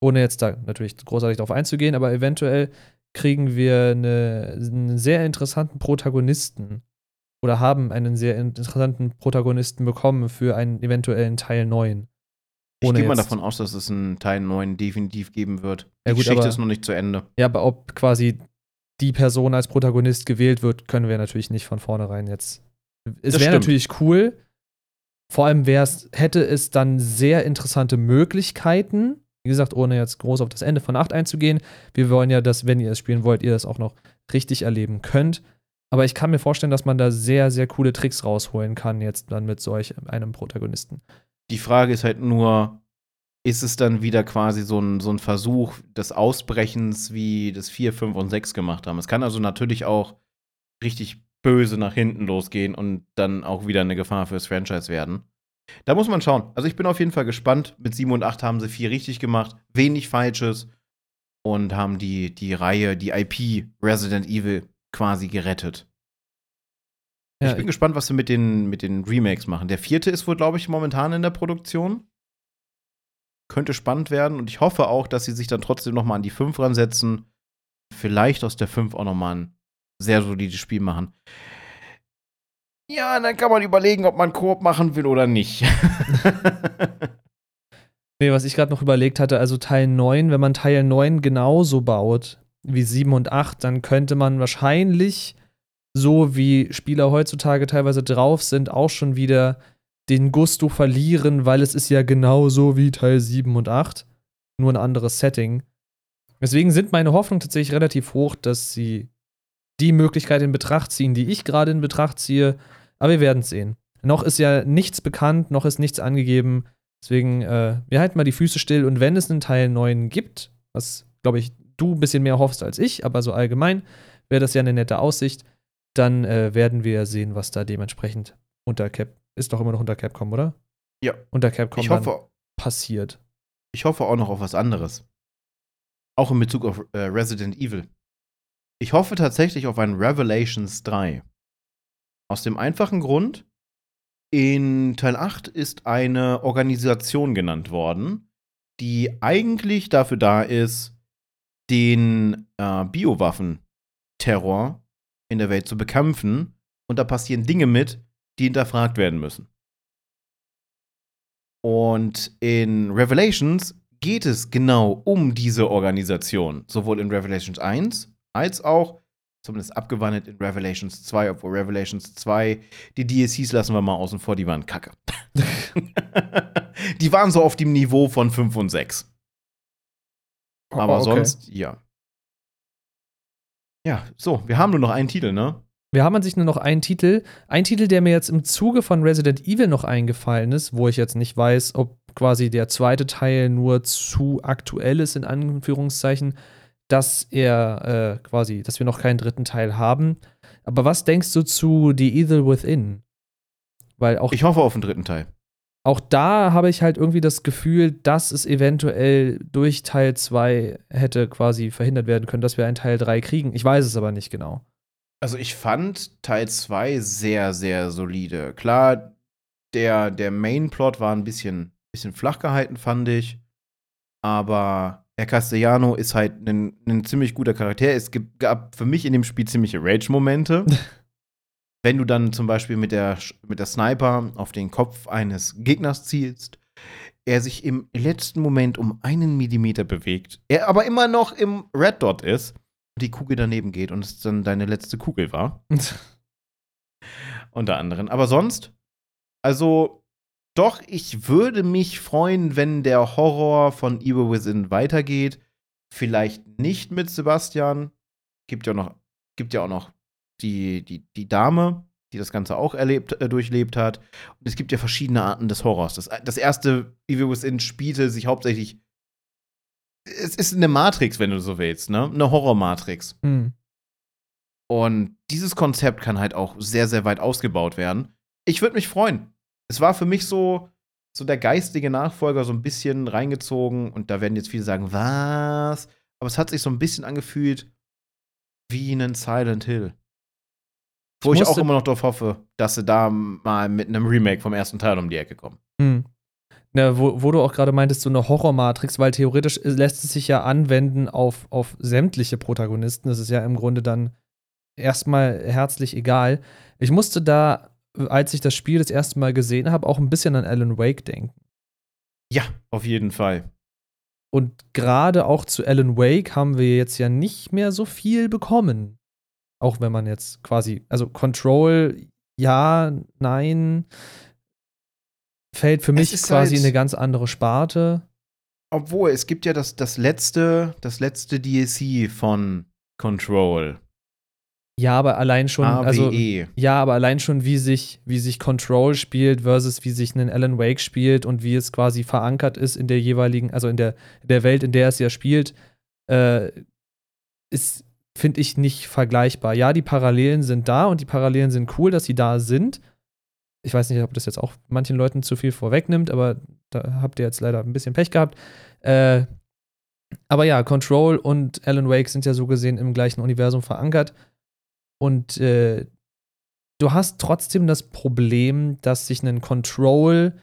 ohne jetzt da natürlich großartig darauf einzugehen, aber eventuell kriegen wir eine, einen sehr interessanten Protagonisten oder haben einen sehr interessanten Protagonisten bekommen für einen eventuellen Teil 9. Ich gehe mal davon aus, dass es einen Teil 9 definitiv geben wird. Die ja, gut, Geschichte aber, ist noch nicht zu Ende. Ja, aber ob quasi die Person als Protagonist gewählt wird, können wir natürlich nicht von vornherein jetzt. Es wäre natürlich cool. Vor allem wär's, hätte es dann sehr interessante Möglichkeiten. Wie gesagt, ohne jetzt groß auf das Ende von 8 einzugehen. Wir wollen ja, dass, wenn ihr es spielen wollt, ihr das auch noch richtig erleben könnt. Aber ich kann mir vorstellen, dass man da sehr, sehr coole Tricks rausholen kann, jetzt dann mit solch einem Protagonisten. Die Frage ist halt nur, ist es dann wieder quasi so ein, so ein Versuch des Ausbrechens, wie das 4, 5 und 6 gemacht haben? Es kann also natürlich auch richtig böse nach hinten losgehen und dann auch wieder eine Gefahr fürs Franchise werden. Da muss man schauen. Also ich bin auf jeden Fall gespannt. Mit 7 und 8 haben sie viel richtig gemacht, wenig Falsches und haben die, die Reihe, die IP Resident Evil quasi gerettet. Ja, ich bin gespannt, was sie mit den, mit den Remakes machen. Der vierte ist wohl, glaube ich, momentan in der Produktion. Könnte spannend werden und ich hoffe auch, dass sie sich dann trotzdem noch mal an die 5 ransetzen. Vielleicht aus der 5 auch noch mal ein sehr solides Spiel machen. Ja, dann kann man überlegen, ob man Koop machen will oder nicht. Nee, was ich gerade noch überlegt hatte, also Teil 9, wenn man Teil 9 genauso baut wie 7 und 8, dann könnte man wahrscheinlich, so wie Spieler heutzutage teilweise drauf sind, auch schon wieder den Gusto verlieren, weil es ist ja genauso wie Teil 7 und 8, nur ein anderes Setting. Deswegen sind meine Hoffnungen tatsächlich relativ hoch, dass sie die Möglichkeit in Betracht ziehen, die ich gerade in Betracht ziehe. Aber wir werden es sehen. Noch ist ja nichts bekannt, noch ist nichts angegeben. Deswegen, äh, wir halten mal die Füße still und wenn es einen Teil 9 gibt, was, glaube ich, du ein bisschen mehr hoffst als ich, aber so allgemein wäre das ja eine nette Aussicht, dann äh, werden wir sehen, was da dementsprechend unter Cap, ist doch immer noch unter Capcom, oder? Ja. Unter Capcom ich, hoffe, passiert. ich hoffe auch noch auf was anderes. Auch in Bezug auf äh, Resident Evil. Ich hoffe tatsächlich auf ein Revelations 3. Aus dem einfachen Grund, in Teil 8 ist eine Organisation genannt worden, die eigentlich dafür da ist, den äh, Biowaffen-Terror in der Welt zu bekämpfen. Und da passieren Dinge mit, die hinterfragt werden müssen. Und in Revelations geht es genau um diese Organisation. Sowohl in Revelations 1 als auch, zumindest abgewandelt in Revelations 2, obwohl Revelations 2, die DLCs lassen wir mal außen vor, die waren kacke. die waren so auf dem Niveau von 5 und 6. Aber Okay. sonst, ja. Ja, so, wir haben nur noch einen Titel, ne? Wir haben an sich nur noch einen Titel. Ein Titel, der mir jetzt im Zuge von Resident Evil noch eingefallen ist, wo ich jetzt nicht weiß, ob quasi der zweite Teil nur zu aktuell ist, in Anführungszeichen, dass er äh, quasi, dass wir noch keinen dritten Teil haben. Aber was denkst du zu The Evil Within? Weil auch, Ich hoffe auf den dritten Teil. Auch da habe ich halt irgendwie das Gefühl, dass es eventuell durch Teil 2 hätte quasi verhindert werden können, dass wir einen Teil 3 kriegen. Ich weiß es aber nicht genau. Also ich fand Teil 2 sehr, sehr solide. Klar, der, der Main-Plot war ein bisschen, bisschen flach gehalten, fand ich. Aber Herr Castellano ist halt ein, ein ziemlich guter Charakter. Es gab für mich in dem Spiel ziemliche Rage-Momente. Wenn du dann zum Beispiel mit der, mit der Sniper auf den Kopf eines Gegners zielst, er sich im letzten Moment um einen Millimeter bewegt, er aber immer noch im Red Dot ist und die Kugel daneben geht und es dann deine letzte Kugel war. Unter anderem. Aber sonst, also doch, ich würde mich freuen, wenn der Horror von Evil Within weitergeht. Vielleicht nicht mit Sebastian. Gibt ja noch, gibt ja auch noch die, die, die Dame, die das Ganze auch erlebt, äh, durchlebt hat. Und es gibt ja verschiedene Arten des Horrors. Das, das erste Evil Within spielte sich hauptsächlich. Es ist eine Matrix, wenn du so willst, ne? Eine Horror-Matrix. Hm. Und dieses Konzept kann halt auch sehr, sehr weit ausgebaut werden. Ich würde mich freuen. Es war für mich so, so der geistige Nachfolger so ein bisschen reingezogen und da werden jetzt viele sagen, was? Aber es hat sich so ein bisschen angefühlt wie ein Silent Hill. Wo Ich ich, auch immer noch darauf hoffe, dass sie da mal mit einem Remake vom ersten Teil um die Ecke kommen. Hm. Na, wo, wo du auch gerade meintest, so eine Horror-Matrix, weil theoretisch lässt es sich ja anwenden auf, auf sämtliche Protagonisten. Das ist ja im Grunde dann erstmal herzlich egal. Ich musste da, als ich das Spiel das erste Mal gesehen habe, auch ein bisschen an Alan Wake denken. Ja, auf jeden Fall. Und gerade auch zu Alan Wake haben wir jetzt ja nicht mehr so viel bekommen. Auch wenn man jetzt quasi, also Control, ja, nein, fällt für mich quasi halt, in eine ganz andere Sparte. Obwohl, es gibt ja das, das letzte, das letzte DLC von Control. Ja, aber allein schon, AWE. also ja, aber allein schon, wie sich, wie sich Control spielt versus wie sich ein Alan Wake spielt und wie es quasi verankert ist in der jeweiligen, also in der, der Welt, in der es ja spielt, äh, ist, finde ich, nicht vergleichbar. Ja, die Parallelen sind da und die Parallelen sind cool, dass sie da sind. Ich weiß nicht, ob das jetzt auch manchen Leuten zu viel vorwegnimmt, aber da habt ihr jetzt leider ein bisschen Pech gehabt. Äh, aber ja, Control und Alan Wake sind ja so gesehen im gleichen Universum verankert. Und äh, du hast trotzdem das Problem, dass sich ein Control,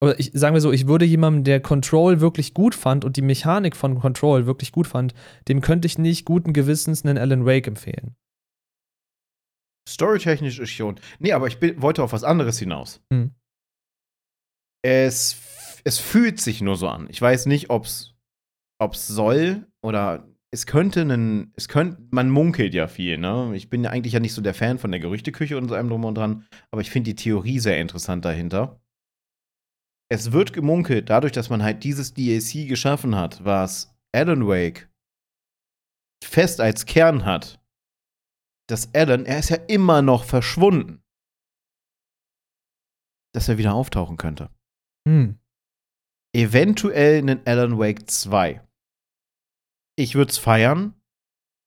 oder ich sagen wir so, ich würde jemandem, der Control wirklich gut fand und die Mechanik von Control wirklich gut fand, dem könnte ich nicht guten Gewissens einen Alan Wake empfehlen. Storytechnisch ist schon. Nee, aber ich bin, wollte auf was anderes hinaus. Hm. Es, es fühlt sich nur so an. Ich weiß nicht, ob es soll oder es könnte einen, es könnte, man munkelt ja viel, ne? Ich bin ja eigentlich ja nicht so der Fan von der Gerüchteküche und so einem drum und dran, aber ich finde die Theorie sehr interessant dahinter. Es wird gemunkelt, dadurch, dass man halt dieses DLC geschaffen hat, was Alan Wake fest als Kern hat, dass Alan, er ist ja immer noch verschwunden, dass er wieder auftauchen könnte. Hm. Eventuell einen Alan Wake 2 ich würde es feiern.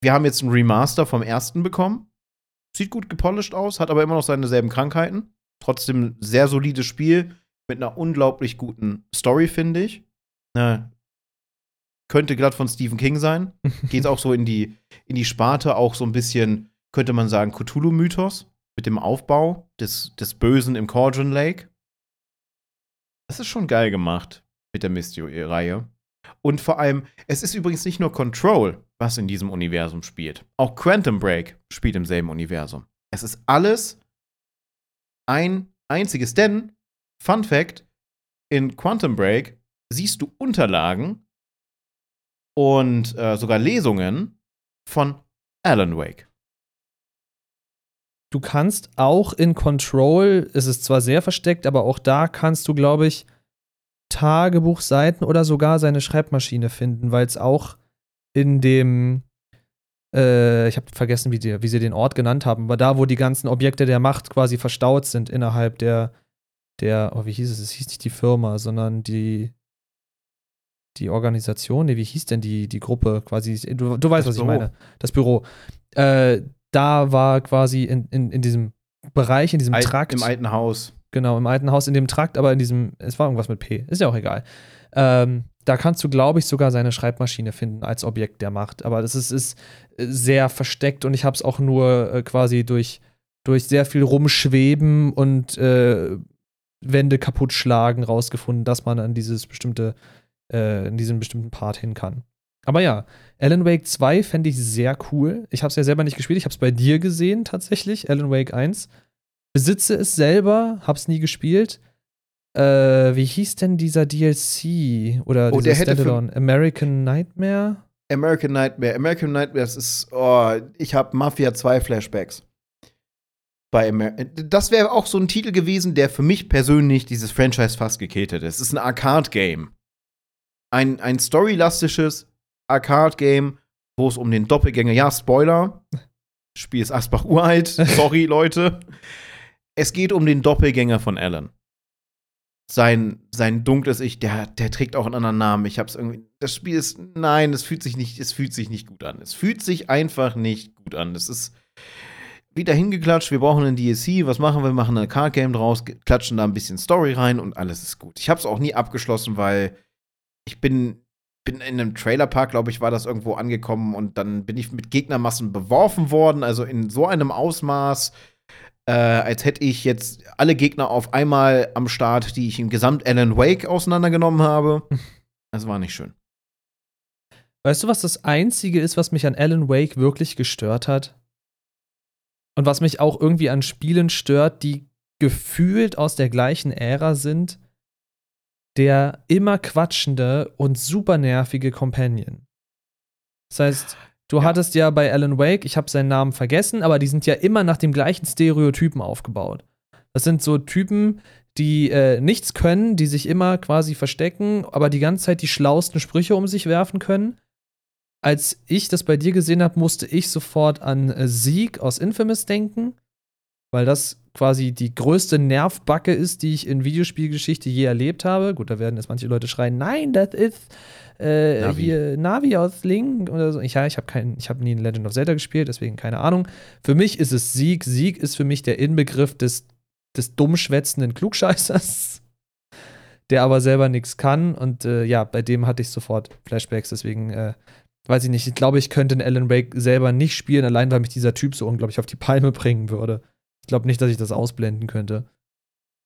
Wir haben jetzt ein Remaster vom ersten bekommen. Sieht gut gepolished aus, hat aber immer noch seine selben Krankheiten. Trotzdem sehr solides Spiel mit einer unglaublich guten Story, finde ich. Na, könnte glatt von Stephen King sein. Geht auch so in die, in die Sparte, auch so ein bisschen, könnte man sagen, Cthulhu-Mythos mit dem Aufbau des, des Bösen im Cauldron Lake. Das ist schon geil gemacht mit der Mystery-Reihe. Und vor allem, es ist übrigens nicht nur Control, was in diesem Universum spielt. Auch Quantum Break spielt im selben Universum. Es ist alles ein einziges, denn, Fun Fact, in Quantum Break siehst du Unterlagen und äh, sogar Lesungen von Alan Wake. Du kannst auch in Control, es ist zwar sehr versteckt, aber auch da kannst du, glaube ich, Tagebuchseiten oder sogar seine Schreibmaschine finden, weil es auch in dem, äh, ich habe vergessen, wie, die, wie sie den Ort genannt haben, aber da, wo die ganzen Objekte der Macht quasi verstaut sind innerhalb der, der, oh, wie hieß es? Es hieß nicht die Firma, sondern die, die Organisation, nee, wie hieß denn die, die Gruppe quasi? Du, du weißt, das was Büro. ich meine. Das Büro. Äh, da war quasi in, in, in diesem Bereich, in diesem Alt, Trakt. Im alten Haus. Genau, im alten Haus, in dem Trakt, aber in diesem, es war irgendwas mit P, ist ja auch egal. Ähm, da kannst du, glaube ich, sogar seine Schreibmaschine finden als Objekt der Macht. Aber das ist, ist sehr versteckt und ich habe es auch nur äh, quasi durch, durch sehr viel Rumschweben und äh, Wände kaputt schlagen rausgefunden, dass man an dieses bestimmte, äh, in diesen bestimmten Part hin kann. Aber ja, Alan Wake 2 fände ich sehr cool. Ich habe es ja selber nicht gespielt, ich habe es bei dir gesehen tatsächlich, Alan Wake 1 besitze es selber, hab's nie gespielt. Äh, wie hieß denn dieser DLC oder oh, dieser Standalone? American Nightmare? American Nightmare. American Nightmare, das ist, oh, ich habe Mafia 2 Flashbacks. Bei Amer das wäre auch so ein Titel gewesen, der für mich persönlich dieses Franchise fast gekillt hätte. Es ist ein Arcade-Game. Ein, ein storylastisches Arcade-Game, wo es um den Doppelgänger, ja, Spoiler. Spiel ist Asbach uralt. Sorry, Leute. Es geht um den Doppelgänger von Alan. Sein, sein dunkles Ich, der, der trägt auch einen anderen Namen. Ich hab's irgendwie. Das Spiel ist. Nein, es fühlt sich nicht, es fühlt sich nicht gut an. Es fühlt sich einfach nicht gut an. Es ist wieder hingeklatscht, wir brauchen ein DLC, was machen wir? Wir machen ein Card Game draus, klatschen da ein bisschen Story rein und alles ist gut. Ich hab's auch nie abgeschlossen, weil ich bin bin in einem Trailerpark, glaube ich, war das irgendwo angekommen und dann bin ich mit Gegnermassen beworfen worden, also in so einem Ausmaß, äh, als hätte ich jetzt alle Gegner auf einmal am Start, die ich im Gesamt Alan Wake auseinandergenommen habe. Das war nicht schön. Weißt du, was das Einzige ist, was mich an Alan Wake wirklich gestört hat? Und was mich auch irgendwie an Spielen stört, die gefühlt aus der gleichen Ära sind? der immer quatschende und super nervige Companion. Das heißt, du Ja. hattest ja bei Alan Wake, ich habe seinen Namen vergessen, aber die sind ja immer nach dem gleichen Stereotypen aufgebaut. Das sind so Typen, die äh, nichts können, die sich immer quasi verstecken, aber die ganze Zeit die schlauesten Sprüche um sich werfen können. Als ich das bei dir gesehen habe, musste ich sofort an äh, Sieg aus Infamous denken, weil das quasi die größte Nervbacke ist, die ich in Videospielgeschichte je erlebt habe. Gut, da werden jetzt manche Leute schreien, nein, das ist äh, Navi. hier Navi aus Link oder so. Ich, ja, ich habe habe nie in Legend of Zelda gespielt, deswegen keine Ahnung. Für mich ist es Sieg. Sieg ist für mich der Inbegriff des, des dummschwätzenden Klugscheißers, der aber selber nichts kann. Und äh, ja, bei dem hatte ich sofort Flashbacks, deswegen äh, weiß ich nicht. Ich glaube, ich könnte in Alan Wake selber nicht spielen, allein weil mich dieser Typ so unglaublich auf die Palme bringen würde. Ich glaube nicht, dass ich das ausblenden könnte.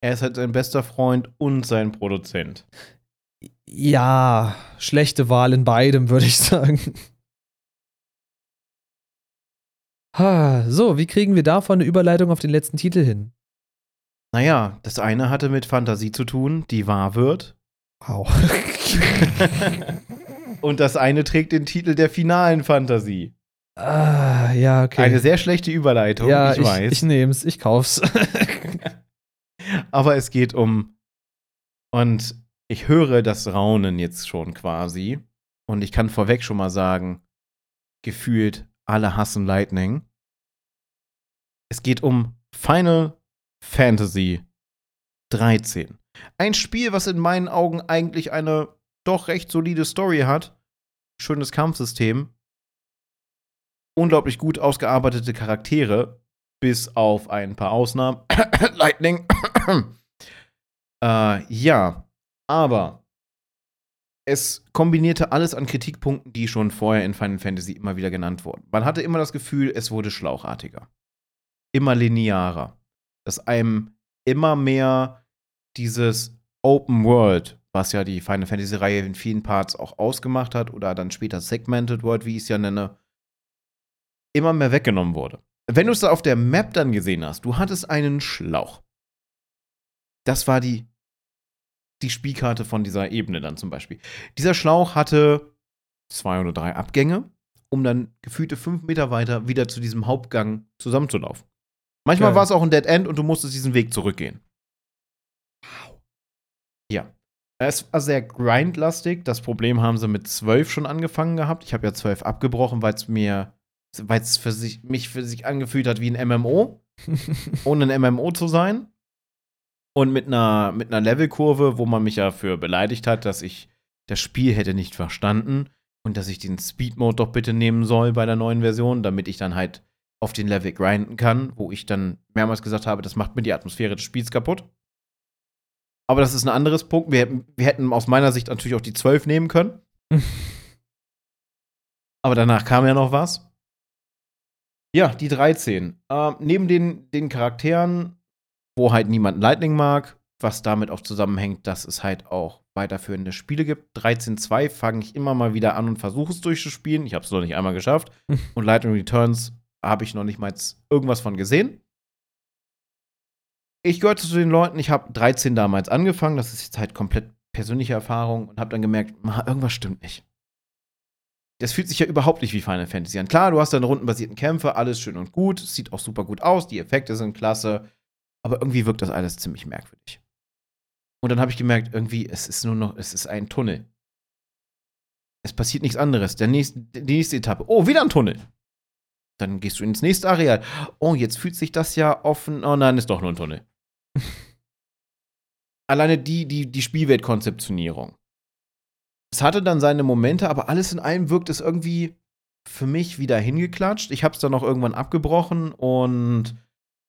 Er ist halt sein bester Freund und sein Produzent. Ja, schlechte Wahl in beidem, würde ich sagen. Ha, so, wie kriegen wir davon eine Überleitung auf den letzten Titel hin? Naja, das eine hatte mit Fantasie zu tun, die wahr wird. Wow. Und das eine trägt den Titel der finalen Fantasie. ah, ja, okay. Eine sehr schlechte Überleitung, ja, ich, ich, weiß. ich nehm's, ich kauf's. Aber es geht um. Und ich höre das Raunen jetzt schon quasi. Und ich kann vorweg schon mal sagen, gefühlt alle hassen Lightning. Es geht um Final Fantasy 13. Ein Spiel, was in meinen Augen eigentlich eine doch recht solide Story hat. Schönes Kampfsystem. Unglaublich gut ausgearbeitete Charaktere. Bis auf ein paar Ausnahmen. Lightning. äh, ja, aber es kombinierte alles an Kritikpunkten, die schon vorher in Final Fantasy immer wieder genannt wurden. Man hatte immer das Gefühl, es wurde schlauchartiger. Immer linearer. Dass einem immer mehr dieses Open World, was ja die Final Fantasy-Reihe in vielen Parts auch ausgemacht hat, oder dann später Segmented World, wie ich es ja nenne, immer mehr weggenommen wurde. Wenn du es da auf der Map dann gesehen hast, du hattest einen Schlauch. Das war die, die Spielkarte von dieser Ebene dann zum Beispiel. Dieser Schlauch hatte zwei oder drei Abgänge, um dann gefühlte fünf Meter weiter wieder zu diesem Hauptgang zusammenzulaufen. Manchmal war es auch ein Dead End und du musstest diesen Weg zurückgehen. Wow. Ja. Es war sehr grindlastig. Das Problem haben sie mit 12 schon angefangen gehabt. Ich habe ja 12 abgebrochen, weil es mir, weil es für sich, mich für sich angefühlt hat wie ein MMO, ohne ein MMO zu sein. Und mit einer, mit einer Levelkurve, wo man mich ja für beleidigt hat, dass ich das Spiel hätte nicht verstanden und dass ich den Speed Mode doch bitte nehmen soll bei der neuen Version, damit ich dann halt auf den Level grinden kann, wo ich dann mehrmals gesagt habe, das macht mir die Atmosphäre des Spiels kaputt. Aber das ist ein anderes Punkt. Wir, hätten- wir hätten aus meiner Sicht natürlich auch die 12 nehmen können. Aber danach kam ja noch was. Ja, die 13. Ähm, neben den, den Charakteren, wo halt niemand Lightning mag, was damit auch zusammenhängt, dass es halt auch weiterführende Spiele gibt. 13.2 fange ich immer mal wieder an und versuche es durchzuspielen. Ich habe es noch nicht einmal geschafft. und Lightning Returns habe ich noch nicht mal irgendwas von gesehen. Ich gehörte zu den Leuten, ich habe 13 damals angefangen, das ist jetzt halt komplett persönliche Erfahrung und habe dann gemerkt, "Ma, irgendwas stimmt nicht. Das fühlt sich ja überhaupt nicht wie Final Fantasy an. Klar, du hast deine rundenbasierten Kämpfe, alles schön und gut, es sieht auch super gut aus, die Effekte sind klasse, aber irgendwie wirkt das alles ziemlich merkwürdig. Und dann habe ich gemerkt, irgendwie, es ist nur noch, es ist ein Tunnel. Es passiert nichts anderes. Der nächste, die nächste Etappe. Oh, wieder ein Tunnel. Dann gehst du ins nächste Areal. Oh, jetzt fühlt sich das ja offen. Oh nein, ist doch nur ein Tunnel. Alleine die, die, die Spielweltkonzeptionierung. Es hatte dann seine Momente, aber alles in allem wirkt es irgendwie für mich wieder hingeklatscht. Ich habe es dann noch irgendwann abgebrochen und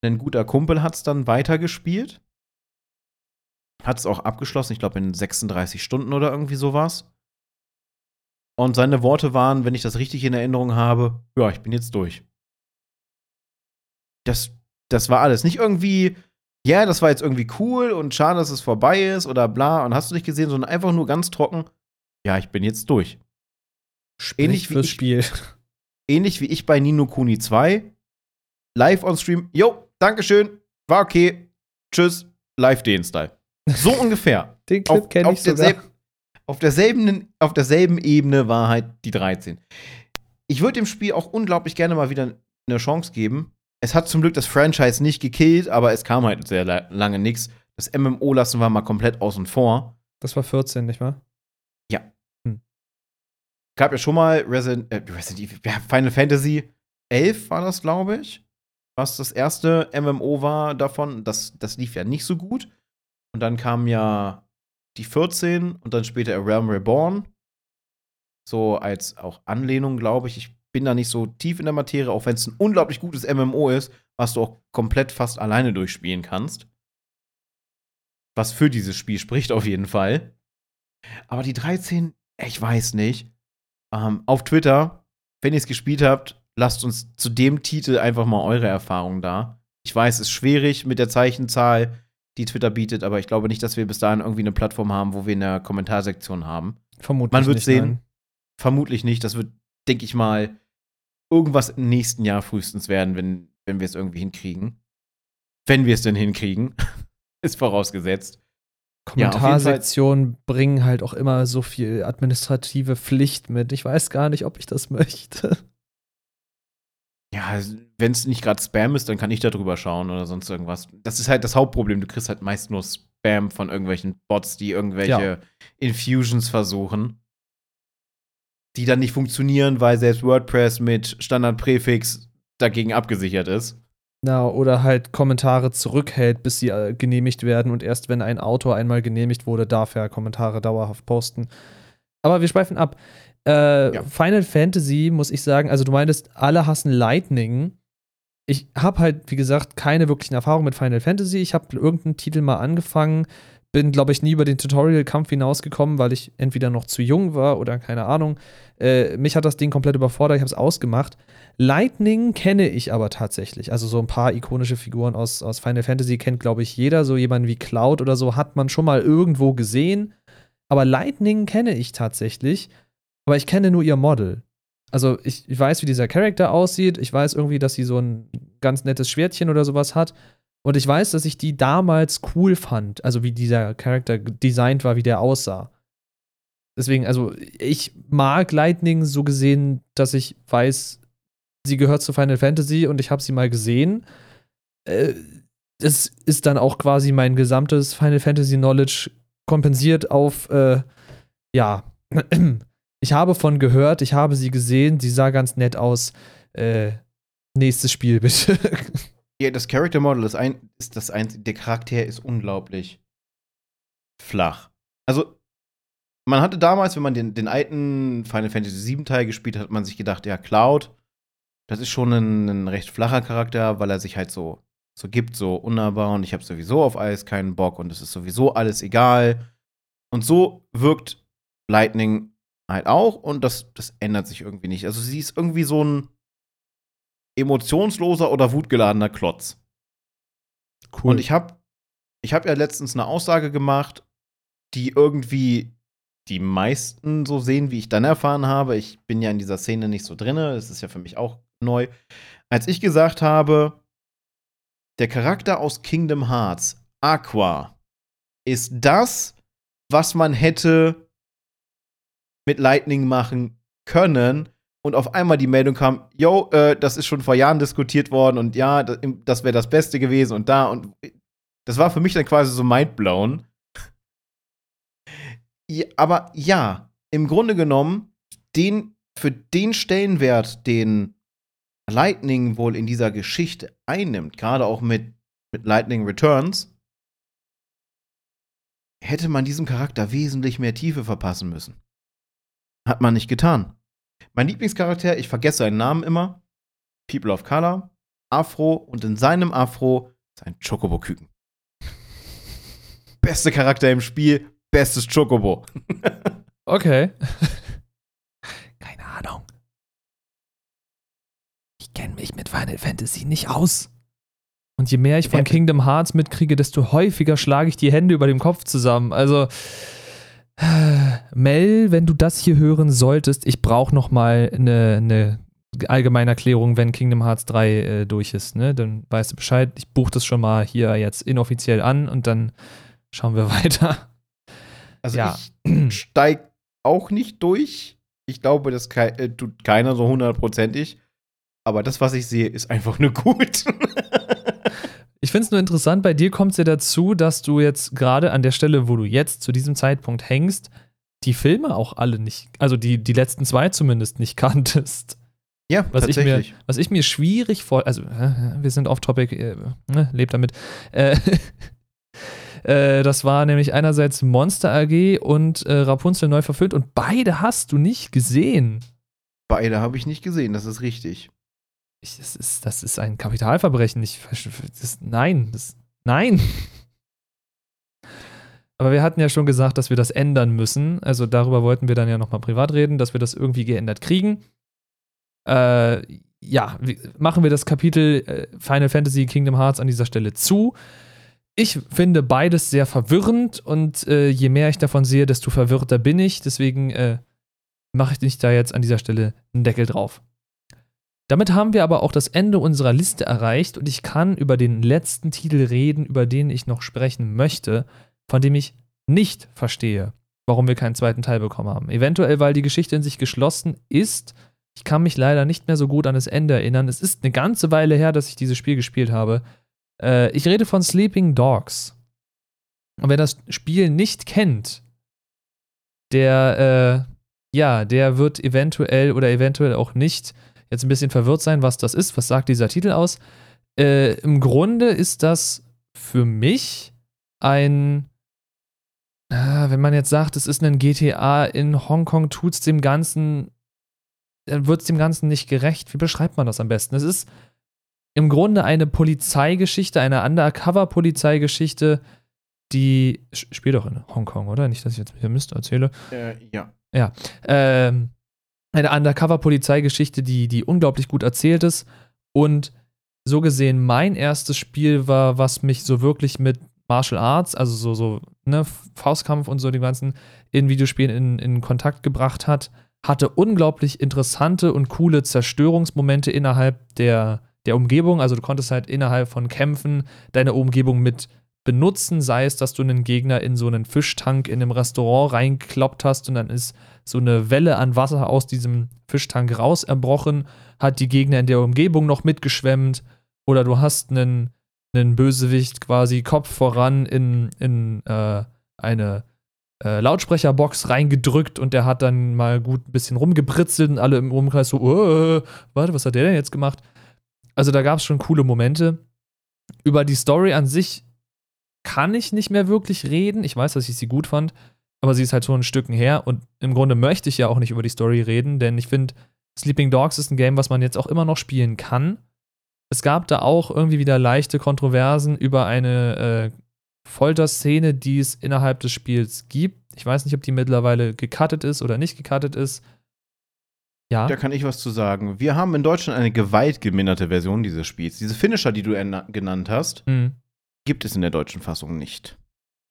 ein guter Kumpel hat es dann weitergespielt. Hat es auch abgeschlossen, ich glaube in 36 Stunden oder irgendwie sowas. Und seine Worte waren, wenn ich das richtig in Erinnerung habe, ja, ich bin jetzt durch. Das, das war alles. Nicht irgendwie, ja, das war jetzt irgendwie cool und schade, dass es vorbei ist oder bla und hast du nicht gesehen, sondern einfach nur ganz trocken, ja, ich bin jetzt durch. Ähnlich wie fürs ich- Spiel. Ähnlich wie ich bei Nino Kuni 2. Live on Stream. Jo, Dankeschön. War okay. Tschüss. Live den Style. So ungefähr. Den Clip kenne ich sogar. Auf, derselben, auf derselben Ebene war halt die 13. Ich würde dem Spiel auch unglaublich gerne mal wieder eine Chance geben. Es hat zum Glück das Franchise nicht gekillt, aber es kam halt sehr lange nichts. Das MMO lassen wir mal komplett außen vor. Das war 14, nicht wahr? Ja. Hm. Gab ja schon mal Resident, äh, Resident Evil, ja, Final Fantasy 11 war das, glaube ich. Was das erste MMO war davon. Das, das lief ja nicht so gut. Und dann kam ja die 14 und dann später A Realm Reborn. So als auch Anlehnung, glaube ich. Ich bin da nicht so tief in der Materie, auch wenn es ein unglaublich gutes MMO ist, was du auch komplett fast alleine durchspielen kannst. Was für dieses Spiel spricht auf jeden Fall. Aber die 13, ich weiß nicht. Ähm, auf Twitter, wenn ihr es gespielt habt, lasst uns zu dem Titel einfach mal eure Erfahrungen da. Ich weiß, es ist schwierig mit der Zeichenzahl, die Twitter bietet, aber ich glaube nicht, dass wir bis dahin irgendwie eine Plattform haben, wo wir eine Kommentarsektion haben. Vermutlich Man wird sehen. nein. Vermutlich nicht. Das wird, denke ich mal, irgendwas im nächsten Jahr frühestens werden, wenn, wenn wir es irgendwie hinkriegen. Wenn wir es denn hinkriegen. ist vorausgesetzt. Kommentarsektionen ja, bringen halt auch immer so viel administrative Pflicht mit. Ich weiß gar nicht, ob ich das möchte. Ja, wenn es nicht gerade Spam ist, dann kann ich da drüber schauen oder sonst irgendwas. Das ist halt das Hauptproblem. Du kriegst halt meist nur Spam von irgendwelchen Bots, die irgendwelche ja. Infusions versuchen, die dann nicht funktionieren, weil selbst WordPress mit Standardpräfix dagegen abgesichert ist. Na, oder halt Kommentare zurückhält, bis sie äh, genehmigt werden und erst wenn ein Autor einmal genehmigt wurde, darf er Kommentare dauerhaft posten. Aber wir schweifen ab. Äh, ja. Final Fantasy, muss ich sagen, also du meintest, alle hassen Lightning. Ich habe halt, wie gesagt, keine wirklichen Erfahrungen mit Final Fantasy. Ich habe irgendeinen Titel mal angefangen, bin, glaube ich, nie über den Tutorial-Kampf hinausgekommen, weil ich entweder noch zu jung war oder keine Ahnung. Äh, mich hat das Ding komplett überfordert, ich habe es ausgemacht. Lightning kenne ich aber tatsächlich. Also so ein paar ikonische Figuren aus, aus Final Fantasy kennt, glaube ich, jeder. So jemanden wie Cloud oder so hat man schon mal irgendwo gesehen. Aber Lightning kenne ich tatsächlich. Aber ich kenne nur ihr Model. Also ich, ich weiß, wie dieser Charakter aussieht. Ich weiß irgendwie, dass sie so ein ganz nettes Schwertchen oder sowas hat. Und ich weiß, dass ich die damals cool fand. Also wie dieser Charakter designt war, wie der aussah. Deswegen, also ich mag Lightning so gesehen, dass ich weiß, sie gehört zu Final Fantasy und ich habe sie mal gesehen. Äh, ist dann auch quasi mein gesamtes Final Fantasy Knowledge kompensiert auf, äh, ja, ich habe von gehört, ich habe sie gesehen, sie sah ganz nett aus. Äh, nächstes Spiel bitte. Ja, das Character Model ist, ein, ist das ein, der Charakter ist unglaublich flach. Also, man hatte damals, wenn man den, den alten Final Fantasy VII Teil gespielt hat, hat man sich gedacht, ja, Cloud, das ist schon ein, ein recht flacher Charakter, weil er sich halt so, so gibt, so unnahbar und ich habe sowieso auf alles keinen Bock und es ist sowieso alles egal. Und so wirkt Lightning halt auch und das, das ändert sich irgendwie nicht. Also sie ist irgendwie so ein emotionsloser oder wutgeladener Klotz. Cool. Und ich habe ich hab ja letztens eine Aussage gemacht, die irgendwie die meisten so sehen, wie ich dann erfahren habe. Ich bin ja in dieser Szene nicht so drinne, es ist ja für mich auch neu. Als ich gesagt habe, der Charakter aus Kingdom Hearts, Aqua, ist das, was man hätte mit Lightning machen können, und auf einmal die Meldung kam, yo, äh, das ist schon vor Jahren diskutiert worden und ja, das, das wäre das Beste gewesen und da und das war für mich dann quasi so mindblown. ja, aber ja, im Grunde genommen, den, für den Stellenwert, den Lightning wohl in dieser Geschichte einnimmt, gerade auch mit, mit Lightning Returns, hätte man diesem Charakter wesentlich mehr Tiefe verpassen müssen. Hat man nicht getan. Mein Lieblingscharakter, ich vergesse seinen Namen immer, People of Color, Afro und in seinem Afro ist ein Chocobo-Küken. Beste Charakter im Spiel, bestes Chocobo. okay. Keine Ahnung. Ich kenne mich mit Final Fantasy nicht aus. Und je mehr ich von Kingdom Hearts mitkriege, desto häufiger schlage ich die Hände über dem Kopf zusammen. Also, Mel, wenn du das hier hören solltest, ich brauche noch mal eine, eine allgemeine Erklärung, wenn Kingdom Hearts 3 äh, durch ist. Ne? Dann weißt du Bescheid. Ich buche das schon mal hier jetzt inoffiziell an und dann schauen wir weiter. Also ja. ich steig auch nicht durch. Ich glaube, das ke äh, tut keiner so hundertprozentig. Aber das, was ich sehe, ist einfach nur gut. ich finde es nur interessant, bei dir kommt es ja dazu, dass du jetzt gerade an der Stelle, wo du jetzt zu diesem Zeitpunkt hängst, die Filme auch alle nicht, also die, die letzten zwei zumindest nicht kanntest. Ja, was tatsächlich. Ich mir, was ich mir schwierig vor, also äh, wir sind off-topic, äh, ne, lebt damit. Äh, äh, das war nämlich einerseits Monster AG und äh, Rapunzel neu verfüllt und beide hast du nicht gesehen. Beide habe ich nicht gesehen, das ist richtig. Ich, das, ist, das ist ein Kapitalverbrechen. Ich, das, nein, das, nein. Aber wir hatten ja schon gesagt, dass wir das ändern müssen. Also darüber wollten wir dann ja nochmal privat reden, dass wir das irgendwie geändert kriegen. Äh, ja, machen wir das Kapitel äh, Final Fantasy Kingdom Hearts an dieser Stelle zu. Ich finde beides sehr verwirrend und äh, je mehr ich davon sehe, desto verwirrter bin ich. Deswegen äh, mache ich nicht da jetzt an dieser Stelle einen Deckel drauf. Damit haben wir aber auch das Ende unserer Liste erreicht und ich kann über den letzten Titel reden, über den ich noch sprechen möchte von dem ich nicht verstehe, warum wir keinen zweiten Teil bekommen haben. Eventuell, weil die Geschichte in sich geschlossen ist. Ich kann mich leider nicht mehr so gut an das Ende erinnern. Es ist eine ganze Weile her, dass ich dieses Spiel gespielt habe. Äh, ich rede von Sleeping Dogs. Und wer das Spiel nicht kennt, der, äh, ja, der wird eventuell oder eventuell auch nicht jetzt ein bisschen verwirrt sein, was das ist. Was sagt dieser Titel aus? Äh, Im Grunde ist das für mich ein Ah, wenn man jetzt sagt, es ist ein GTA in Hongkong, tut es dem Ganzen, wird es dem Ganzen nicht gerecht. Wie beschreibt man das am besten? Es ist im Grunde eine Polizeigeschichte, eine Undercover-Polizeigeschichte, die spielt doch in Hongkong, oder? Nicht, dass ich jetzt wieder Mist erzähle. Äh, ja. Ja. Ähm, eine Undercover-Polizeigeschichte, die, die unglaublich gut erzählt ist und so gesehen mein erstes Spiel war, was mich so wirklich mit Martial Arts, also so, so ne, Faustkampf und so die ganzen in Videospielen in, in Kontakt gebracht hat, hatte unglaublich interessante und coole Zerstörungsmomente innerhalb der, der Umgebung. Also du konntest halt innerhalb von Kämpfen deine Umgebung mit benutzen, sei es, dass du einen Gegner in so einen Fischtank in einem Restaurant reinkloppt hast und dann ist so eine Welle an Wasser aus diesem Fischtank raus erbrochen, hat die Gegner in der Umgebung noch mitgeschwemmt oder du hast einen einen Bösewicht quasi Kopf voran in, in äh, eine äh, Lautsprecherbox reingedrückt und der hat dann mal gut ein bisschen rumgebritzelt und alle im Umkreis so, oh, warte, was hat der denn jetzt gemacht? Also da gab es schon coole Momente. Über die Story an sich kann ich nicht mehr wirklich reden. Ich weiß, dass ich sie gut fand, aber sie ist halt schon ein Stücken her und im Grunde möchte ich ja auch nicht über die Story reden, denn ich finde, Sleeping Dogs ist ein Game, was man jetzt auch immer noch spielen kann es gab da auch irgendwie wieder leichte Kontroversen über eine äh, Folterszene, die es innerhalb des Spiels gibt. Ich weiß nicht, ob die mittlerweile gecuttet ist oder nicht gecuttet ist. Ja. Da kann ich was zu sagen. Wir haben in Deutschland eine gewaltgeminderte Version dieses Spiels. Diese Finisher, die du genannt hast, mhm. Gibt es in der deutschen Fassung nicht.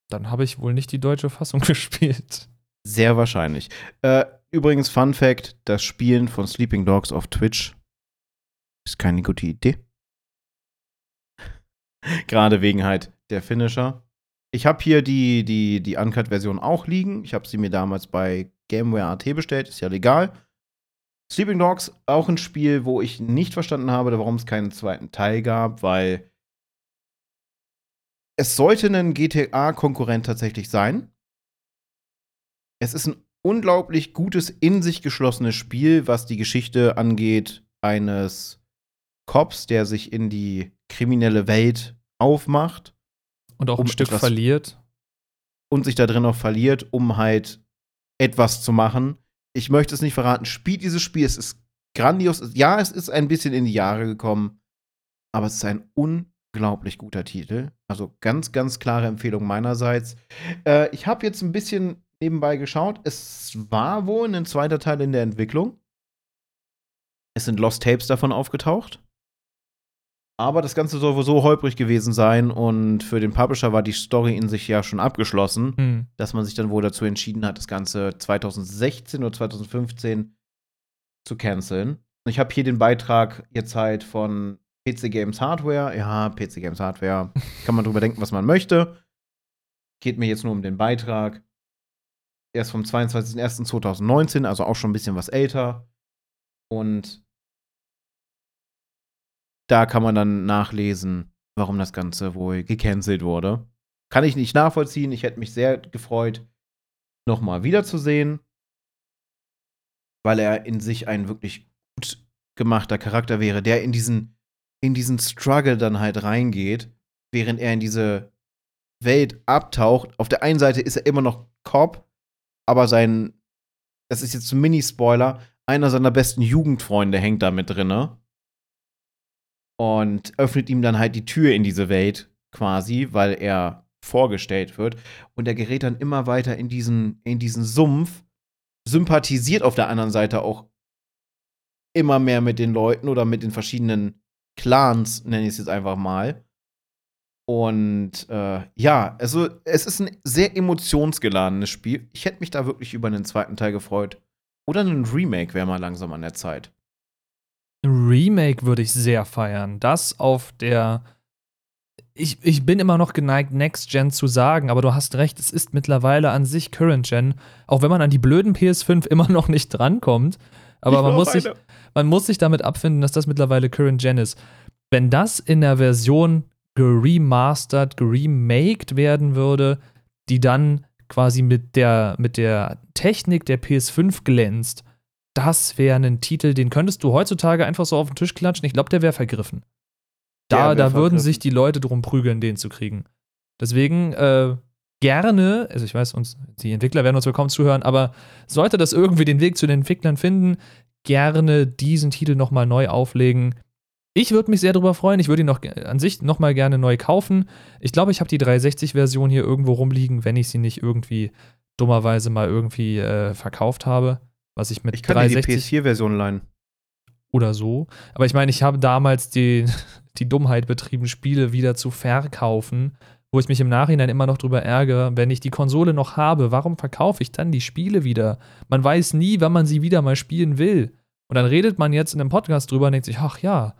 Dann habe ich wohl nicht die deutsche Fassung gespielt. Sehr wahrscheinlich. Äh, übrigens, Fun Fact: Das Spielen von Sleeping Dogs auf Twitch ist keine gute Idee. Gerade wegen halt der Finisher. Ich habe hier die, die, die Uncut-Version auch liegen. Ich habe sie mir damals bei GameWare.at bestellt, ist ja legal. Sleeping Dogs, auch ein Spiel, wo ich nicht verstanden habe, warum es keinen zweiten Teil gab, weil es sollte ein GTA-Konkurrent tatsächlich sein. Es ist ein unglaublich gutes, in sich geschlossenes Spiel, was die Geschichte angeht eines Cops, der sich in die kriminelle Welt aufmacht. Und auch um ein Stück verliert. Und sich da drin auch verliert, um halt etwas zu machen. Ich möchte es nicht verraten. Spielt dieses Spiel, es ist grandios. Ja, es ist ein bisschen in die Jahre gekommen, aber es ist ein unglaublich guter Titel. Also ganz, ganz klare Empfehlung meinerseits. Äh, ich habe jetzt ein bisschen nebenbei geschaut. Es war wohl ein zweiter Teil in der Entwicklung. Es sind Lost Tapes davon aufgetaucht. Aber das Ganze soll wohl so holprig gewesen sein und für den Publisher war die Story in sich ja schon abgeschlossen, hm. dass man sich dann wohl dazu entschieden hat, das Ganze 2016 oder 2015 zu canceln. Ich habe hier den Beitrag jetzt halt von PC Games Hardware. Ja, PC Games Hardware. Kann man drüber denken, was man möchte. geht mir jetzt nur um den Beitrag. Er ist vom 22.01.2019, also auch schon ein bisschen was älter. Und da kann man dann nachlesen, warum das Ganze wohl gecancelt wurde. Kann ich nicht nachvollziehen. Ich hätte mich sehr gefreut, nochmal wiederzusehen, weil er in sich ein wirklich gut gemachter Charakter wäre, der in diesen, in diesen Struggle dann halt reingeht, während er in diese Welt abtaucht. Auf der einen Seite ist er immer noch Cop, aber sein, das ist jetzt ein Mini-Spoiler, einer seiner besten Jugendfreunde hängt da mit drinne und öffnet ihm dann halt die Tür in diese Welt quasi, weil er vorgestellt wird. Und er gerät dann immer weiter in diesen, in diesen Sumpf, sympathisiert auf der anderen Seite auch immer mehr mit den Leuten oder mit den verschiedenen Clans, nenne ich es jetzt einfach mal. Und äh, ja, also es ist ein sehr emotionsgeladenes Spiel. Ich hätte mich da wirklich über einen zweiten Teil gefreut. Oder ein Remake wäre mal langsam an der Zeit. Remake würde ich sehr feiern. Das auf der. Ich, ich bin immer noch geneigt, Next Gen zu sagen, aber du hast recht, es ist mittlerweile an sich Current Gen, auch wenn man an die blöden PS5 immer noch nicht drankommt. Aber man muss, sich, man muss sich damit abfinden, dass das mittlerweile Current Gen ist. Wenn das in der Version geremastert, geremaked werden würde, die dann quasi mit der, mit der Technik der PS5 glänzt, das wäre ein Titel, den könntest du heutzutage einfach so auf den Tisch klatschen. Ich glaube, der wäre vergriffen. Da, da würden sich die Leute drum prügeln, den zu kriegen. Deswegen äh, gerne, also ich weiß, uns, die Entwickler werden uns willkommen zuhören, aber sollte das irgendwie den Weg zu den Entwicklern finden, gerne diesen Titel nochmal neu auflegen. Ich würde mich sehr darüber freuen. Ich würde ihn noch an sich nochmal gerne neu kaufen. Ich glaube, ich habe die 360-Version hier irgendwo rumliegen, wenn ich sie nicht irgendwie dummerweise mal irgendwie äh, verkauft habe was ich mit ich kann 360 die PS4-Version leihen. Oder so. Aber ich meine, ich habe damals die, die Dummheit betrieben, Spiele wieder zu verkaufen, wo ich mich im Nachhinein immer noch drüber ärgere, wenn ich die Konsole noch habe, warum verkaufe ich dann die Spiele wieder? Man weiß nie, wann man sie wieder mal spielen will. Und dann redet man jetzt in einem Podcast drüber und denkt sich, ach ja,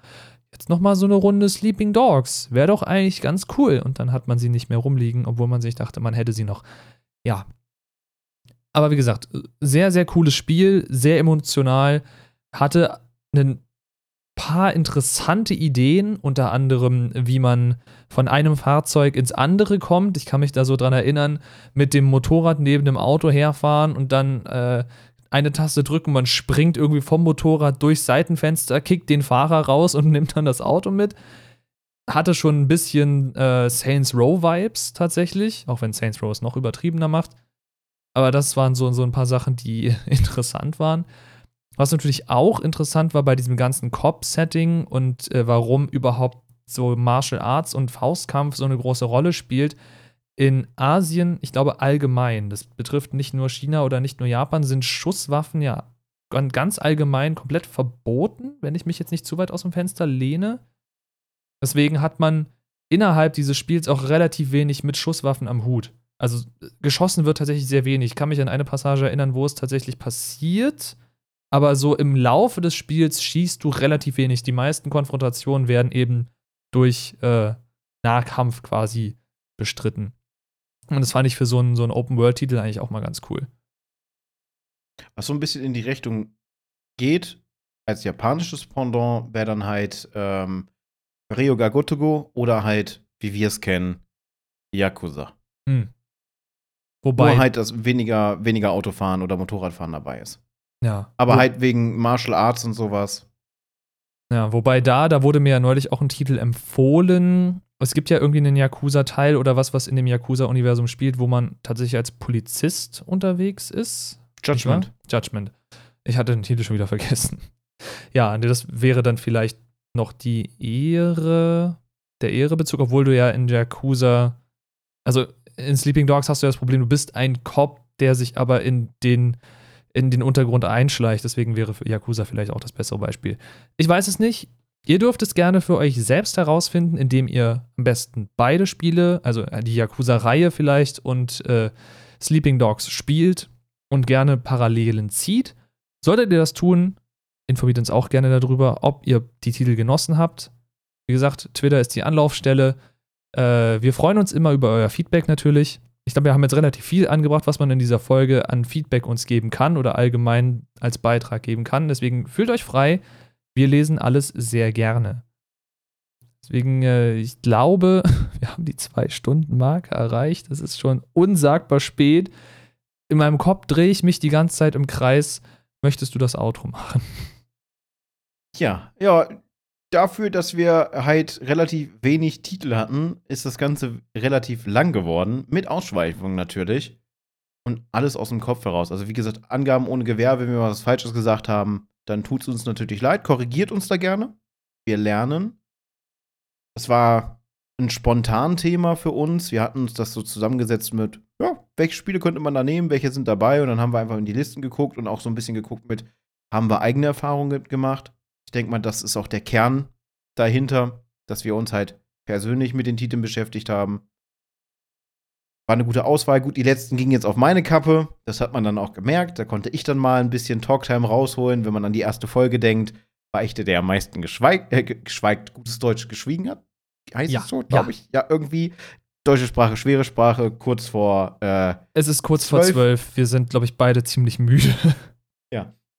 jetzt noch mal so eine Runde Sleeping Dogs, wäre doch eigentlich ganz cool. Und dann hat man sie nicht mehr rumliegen, obwohl man sich dachte, man hätte sie noch. Ja, aber wie gesagt, sehr, sehr cooles Spiel, sehr emotional, hatte ein paar interessante Ideen, unter anderem, wie man von einem Fahrzeug ins andere kommt. Ich kann mich da so dran erinnern, mit dem Motorrad neben dem Auto herfahren und dann äh, eine Taste drücken, man springt irgendwie vom Motorrad durchs Seitenfenster, kickt den Fahrer raus und nimmt dann das Auto mit. Hatte schon ein bisschen äh, Saints Row Vibes tatsächlich, auch wenn Saints Row es noch übertriebener macht. Aber das waren so, so ein paar Sachen, die interessant waren. Was natürlich auch interessant war bei diesem ganzen Cop-Setting und äh, warum überhaupt so Martial Arts und Faustkampf so eine große Rolle spielt. In Asien, ich glaube allgemein, das betrifft nicht nur China oder nicht nur Japan, sind Schusswaffen ja ganz allgemein komplett verboten, wenn ich mich jetzt nicht zu weit aus dem Fenster lehne. Deswegen hat man innerhalb dieses Spiels auch relativ wenig mit Schusswaffen am Hut. Also geschossen wird tatsächlich sehr wenig. Ich kann mich an eine Passage erinnern, wo es tatsächlich passiert. Aber so im Laufe des Spiels schießt du relativ wenig. Die meisten Konfrontationen werden eben durch äh, Nahkampf quasi bestritten. Und das fand ich für so einen, so einen Open-World-Titel eigentlich auch mal ganz cool. Was so ein bisschen in die Richtung geht, als japanisches Pendant, wäre dann halt ähm, Ryoga Gotogo oder halt, wie wir es kennen, Yakuza. Hm. Wobei Nur halt, dass weniger, weniger Autofahren oder Motorradfahren dabei ist. Ja. Aber Wo halt wegen Martial Arts und sowas. Ja, wobei da, da wurde mir ja neulich auch ein Titel empfohlen. Es gibt ja irgendwie einen Yakuza-Teil oder was, was in dem Yakuza-Universum spielt, wo man tatsächlich als Polizist unterwegs ist. Judgment. Judgment. Ich hatte den Titel schon wieder vergessen. Ja, das wäre dann vielleicht noch die Ehre, der Ehrebezug, obwohl du ja in Yakuza, also in Sleeping Dogs hast du ja das Problem, du bist ein Cop, der sich aber in den, in den Untergrund einschleicht. Deswegen wäre Yakuza vielleicht auch das bessere Beispiel. Ich weiß es nicht. Ihr dürft es gerne für euch selbst herausfinden, indem ihr am besten beide Spiele, also die Yakuza-Reihe vielleicht und äh, Sleeping Dogs spielt und gerne Parallelen zieht. Solltet ihr das tun, informiert uns auch gerne darüber, ob ihr die Titel genossen habt. Wie gesagt, Twitter ist die Anlaufstelle. Äh, wir freuen uns immer über euer Feedback natürlich. Ich glaube, wir haben jetzt relativ viel angebracht, was man in dieser Folge an Feedback uns geben kann oder allgemein als Beitrag geben kann. Deswegen fühlt euch frei. Wir lesen alles sehr gerne. Deswegen, äh, ich glaube, wir haben die Zwei-Stunden-Marke erreicht. Das ist schon unsagbar spät. In meinem Kopf drehe ich mich die ganze Zeit im Kreis. Möchtest du das Outro machen? Ja, ja, dafür, dass wir halt relativ wenig Titel hatten, ist das Ganze relativ lang geworden. Mit Ausschweifungen natürlich. Und alles aus dem Kopf heraus. Also, wie gesagt, Angaben ohne Gewehr, wenn wir was Falsches gesagt haben, dann tut es uns natürlich leid. Korrigiert uns da gerne. Wir lernen. Das war ein spontan Thema für uns. Wir hatten uns das so zusammengesetzt mit, ja, welche Spiele könnte man da nehmen, welche sind dabei? Und dann haben wir einfach in die Listen geguckt und auch so ein bisschen geguckt mit, haben wir eigene Erfahrungen gemacht? Ich denke mal, das ist auch der Kern dahinter, dass wir uns halt persönlich mit den Titeln beschäftigt haben. War eine gute Auswahl. Gut, die letzten gingen jetzt auf meine Kappe. Das hat man dann auch gemerkt. Da konnte ich dann mal ein bisschen Talktime rausholen. Wenn man an die erste Folge denkt, war ich der, der am meisten geschweigt, äh, geschweigt gutes Deutsch geschwiegen hat. Heißt Ja, es so, glaube ja. ich. Ja, irgendwie. Deutsche Sprache, schwere Sprache, kurz vor äh, Es ist kurz vor Zwölf. Wir sind, glaube ich, beide ziemlich müde.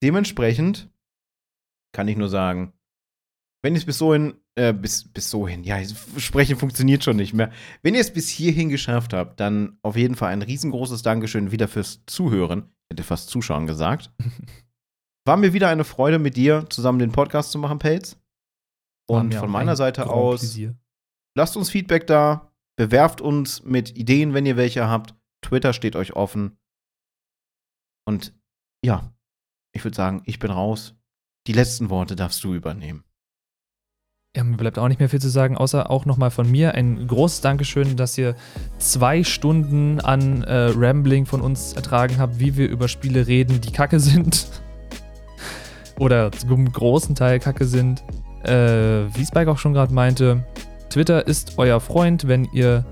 Dementsprechend kann ich nur sagen, wenn ihr es bis so äh, bis, bis so hin, ja, sprechen funktioniert schon nicht mehr. Wenn ihr es bis hierhin geschafft habt, dann auf jeden Fall ein riesengroßes Dankeschön wieder fürs Zuhören. Ich hätte fast Zuschauen gesagt. War mir wieder eine Freude, mit dir zusammen den Podcast zu machen, Pelz. Und von meiner ein Seite aus, Plaisir. lasst uns Feedback da, bewerft uns mit Ideen, wenn ihr welche habt. Twitter steht euch offen. Und ja, ich würde sagen, ich bin raus. Die letzten Worte darfst du übernehmen. Ja, mir bleibt auch nicht mehr viel zu sagen, außer auch nochmal von mir ein großes Dankeschön, dass ihr zwei Stunden an äh, Rambling von uns ertragen habt, wie wir über Spiele reden, die kacke sind. Oder zum großen Teil kacke sind. Äh, wie Spike auch schon gerade meinte, Twitter ist euer Freund, wenn ihr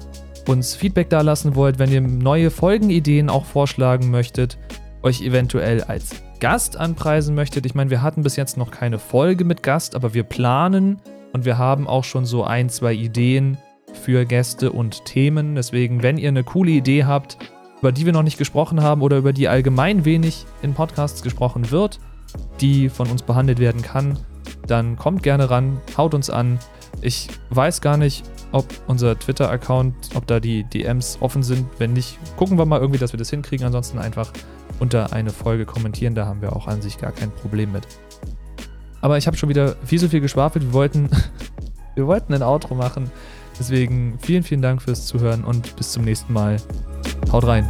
uns Feedback da lassen wollt, wenn ihr neue Folgenideen auch vorschlagen möchtet, euch eventuell als Gast anpreisen möchtet. Ich meine, wir hatten bis jetzt noch keine Folge mit Gast, aber wir planen und wir haben auch schon so ein, zwei Ideen für Gäste und Themen. Deswegen, wenn ihr eine coole Idee habt, über die wir noch nicht gesprochen haben oder über die allgemein wenig in Podcasts gesprochen wird, die von uns behandelt werden kann, dann kommt gerne ran, haut uns an. Ich weiß gar nicht, ob unser Twitter-Account, ob da die DMs offen sind. Wenn nicht, gucken wir mal irgendwie, dass wir das hinkriegen. Ansonsten einfach unter eine Folge kommentieren. Da haben wir auch an sich gar kein Problem mit. Aber ich habe schon wieder viel so viel geschwafelt. Wir wollten, wir wollten ein Outro machen. Deswegen vielen, vielen Dank fürs Zuhören und bis zum nächsten Mal. Haut rein.